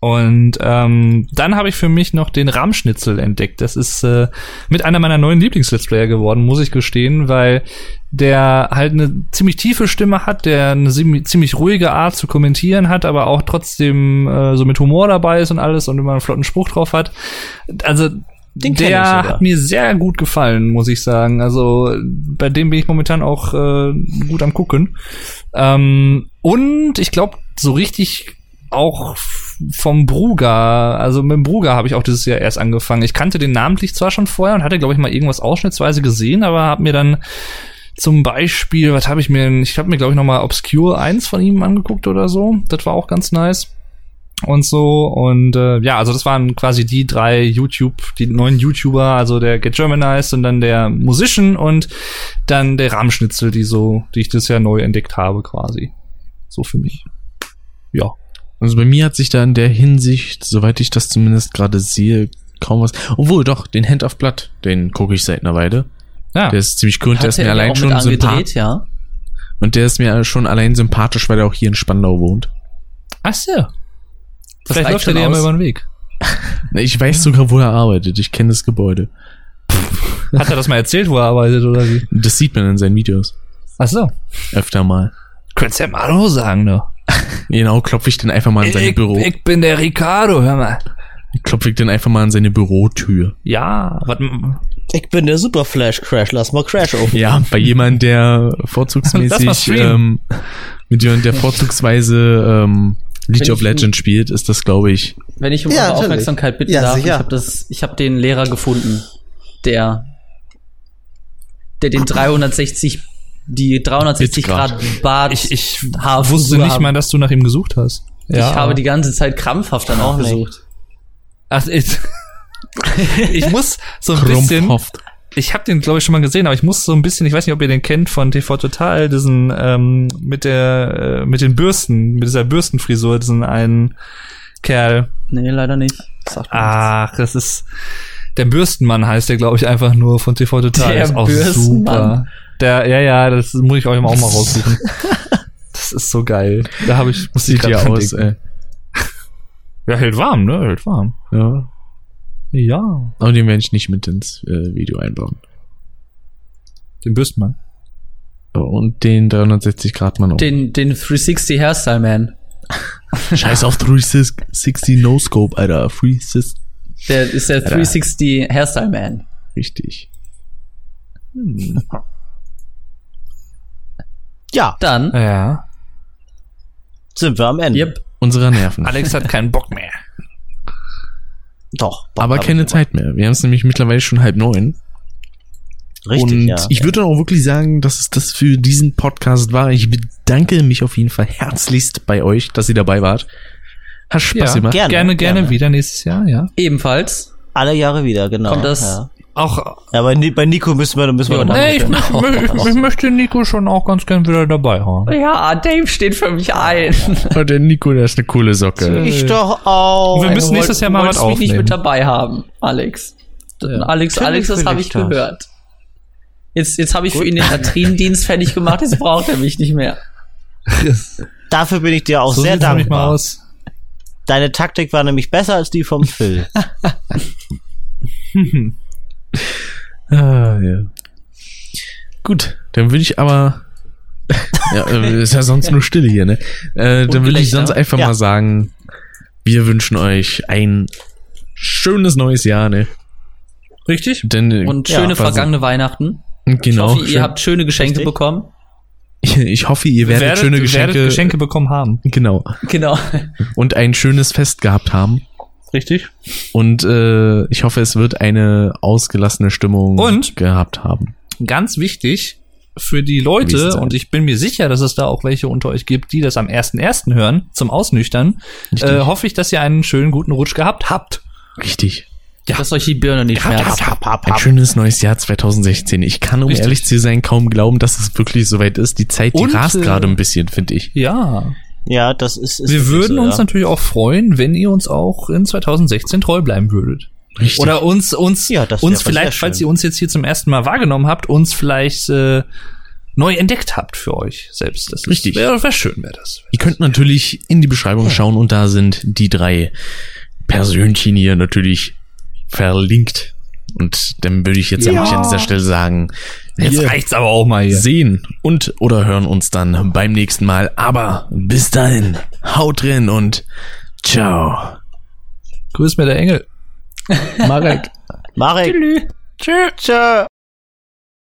Und ähm, dann habe ich für mich noch den Rahmschnitzel entdeckt. Das ist äh, mit einer meiner neuen Lieblings-Let's Player geworden, muss ich gestehen, weil der halt eine ziemlich tiefe Stimme hat, der eine ziemlich, ruhige Art zu kommentieren hat, aber auch trotzdem äh, so mit Humor dabei ist und alles und immer einen flotten Spruch drauf hat. Also Den der hat mir sehr gut gefallen, muss ich sagen. Also bei dem bin ich momentan auch äh, gut am gucken. Ähm, und ich glaube, so richtig auch vom Bruger, also mit dem Bruger habe ich auch dieses Jahr erst angefangen. Ich kannte den namentlich zwar schon vorher und hatte, glaube ich, mal irgendwas ausschnittsweise gesehen, aber habe mir dann zum Beispiel, was habe ich mir, ich habe mir, glaube ich, noch mal Obscure 1 von ihm angeguckt oder so. Das war auch ganz nice und so und äh, ja, also das waren quasi die drei YouTube, die neuen YouTuber, also der Get Germanized und dann der Musician und dann der Rahmschnitzel, die so, die ich das Jahr neu entdeckt habe quasi. So für mich. Ja. Also bei mir hat sich da in der Hinsicht, soweit ich das zumindest gerade sehe, kaum was. Obwohl doch, den Hand of Blood, den gucke ich seit einer Weile. Ja. Der ist ziemlich cool und der ist mir allein schon sympathisch. angedreht, ja. Und der ist mir schon allein sympathisch, weil er auch hier in Spandau wohnt. Ach so. Das Vielleicht läuft er dir ja mal über den Weg. <laughs> Ich weiß sogar, wo er arbeitet. Ich kenne das Gebäude. Hat er das mal erzählt, wo er arbeitet oder wie? Das sieht man in seinen Videos. Ach so. Öfter mal. Könntest ja mal Hallo sagen, ne? Genau, klopfe ich den einfach mal an seine Ich, Büro. ich bin der Ricardo, hör mal. Klopfe ich den einfach mal an seine Bürotür. Ja, was, Ich bin der Super Flash Crash, lass mal Crash auf. Ja, bei jemandem, der <laughs> vorzugsmäßig ähm, mit jemandem, der vorzugsweise ähm, League Wenn of Legends spielt, ist das, glaube ich. Wenn ich um Ja, eure. Aufmerksamkeit bitten Ja, darf, sicher. ich habe das, ich habe den Lehrer gefunden, der, der den 360, die 360 Grad. Grad Bart, ich, ich wusste nicht haben. mal, dass du nach ihm gesucht hast. ich habe die ganze Zeit krampfhaft danach Auch gesucht. Ach, ich, <laughs> ich muss so ein bisschen, ich habe den glaube ich schon mal gesehen, aber ich muss so ein bisschen, ich weiß nicht, ob ihr den kennt von TV Total, diesen ähm, mit der äh, mit den Bürsten, mit dieser Bürstenfrisur, diesen einen Kerl. Nee, leider nicht. Ach, das ist der Bürstenmann heißt der, glaube ich, einfach nur von TV Total. Der ist auch Bürstenmann. super. Der, ja, ja, das muss ich euch auch mal raussuchen. <laughs> das ist so geil. Da habe ich, muss ich Sieht grad ja dran aus, ey. Ja, hält warm, ne? Hält warm. Ja. Ja. Aber den werde ich nicht mit ins äh, Video einbauen. Den Bürstenmann. So, Und den 360-Grad-Mann auch. Den, den 360 Hairstyle Man. <laughs> Scheiß auf 360 No-Scope, Alter. 360. Der ist der 360 Hairstyle Man. Ja, Dann, Ja. sind wir am Ende. yep, Unserer Nerven. <laughs> Alex hat keinen Bock mehr. Doch. Bock Aber keine Zeit mehr. Wir haben es nämlich mittlerweile schon halb neun. Richtig, und ja. ich würde auch wirklich sagen, dass es das für diesen Podcast war. Ich bedanke mich auf jeden Fall herzlichst bei euch, dass ihr dabei wart. Hat Spaß Ja, gemacht. gerne, Gerne, gerne, gerne. wieder nächstes Jahr, ja. ebenfalls. Alle Jahre wieder, genau. Kommt das- Ja, Auch, ja bei, bei Nico müssen wir, müssen wir Ja, noch nee, ich, machen. ich, ich, ich möchte Nico schon auch ganz gern wieder dabei haben. Ja, Dave steht für mich ein. Oh, der Nico, der ist eine coole Socke. Ich doch auch. Wir müssen Du nächstes Jahr mal was wolltest mich nicht aufnehmen. mit dabei haben, Alex. Alex, Natürlich Alex, das habe ich ich das. gehört. Jetzt, jetzt habe ich für ihn den Latrinendienst fertig gemacht, jetzt braucht er mich nicht mehr. <laughs> Dafür bin ich dir auch So sehr dankbar. aus. Deine Taktik war nämlich besser als die vom Phil. <laughs> Ah, ja. Gut, dann würde ich aber. <laughs> ja, äh, ist ja sonst nur Stille hier, ne? Äh, dann würde ich sonst einfach Ja. mal sagen, wir wünschen euch ein schönes neues Jahr, ne? Richtig? Denn, äh, Und Ja, schöne vergangene Weihnachten. Genau. ich hoffe, ihr habt schöne Geschenke Richtig. bekommen. <laughs> ich hoffe, ihr werdet, schöne Geschenke, werdet Geschenke bekommen haben. Genau. Genau. Und ein schönes Fest gehabt haben. Richtig? Und äh, ich hoffe, es wird eine ausgelassene Stimmung Und? gehabt haben. Ganz wichtig, für die Leute, und ich bin mir sicher, dass es da auch welche unter euch gibt, die das am 1.1. hören, zum Ausnüchtern, äh, hoffe ich, dass ihr einen schönen guten Rutsch gehabt habt. Richtig. Dass euch die Birne nicht schmerzt. Ein schönes neues Jahr 2016. Ich kann, um Richtig. ehrlich zu sein, kaum glauben, dass es wirklich soweit ist. Die Zeit, die Und, rast äh, gerade ein bisschen, finde ich. Ja. Ja, das ist, ist Wir würden so, uns ja. natürlich auch freuen, wenn ihr uns auch in 2016 treu bleiben würdet. Richtig. Oder uns, uns, Ja, das uns vielleicht, falls ihr uns jetzt hier zum ersten Mal wahrgenommen habt, uns vielleicht äh, neu entdeckt habt für euch selbst. Das Richtig. Wäre wär schön, wäre das. Ihr könnt natürlich in die Beschreibung schauen und da sind die drei Persönchen hier natürlich verlinkt. Und dann würde ich jetzt eigentlich an dieser Stelle sagen, Jetzt wir reicht's aber auch mal hier. sehen und oder hören uns dann beim nächsten Mal. Aber bis dahin, haut drin und ciao. Grüß mir der Engel. <laughs> Marek. Marek. Tschüss. Tschö.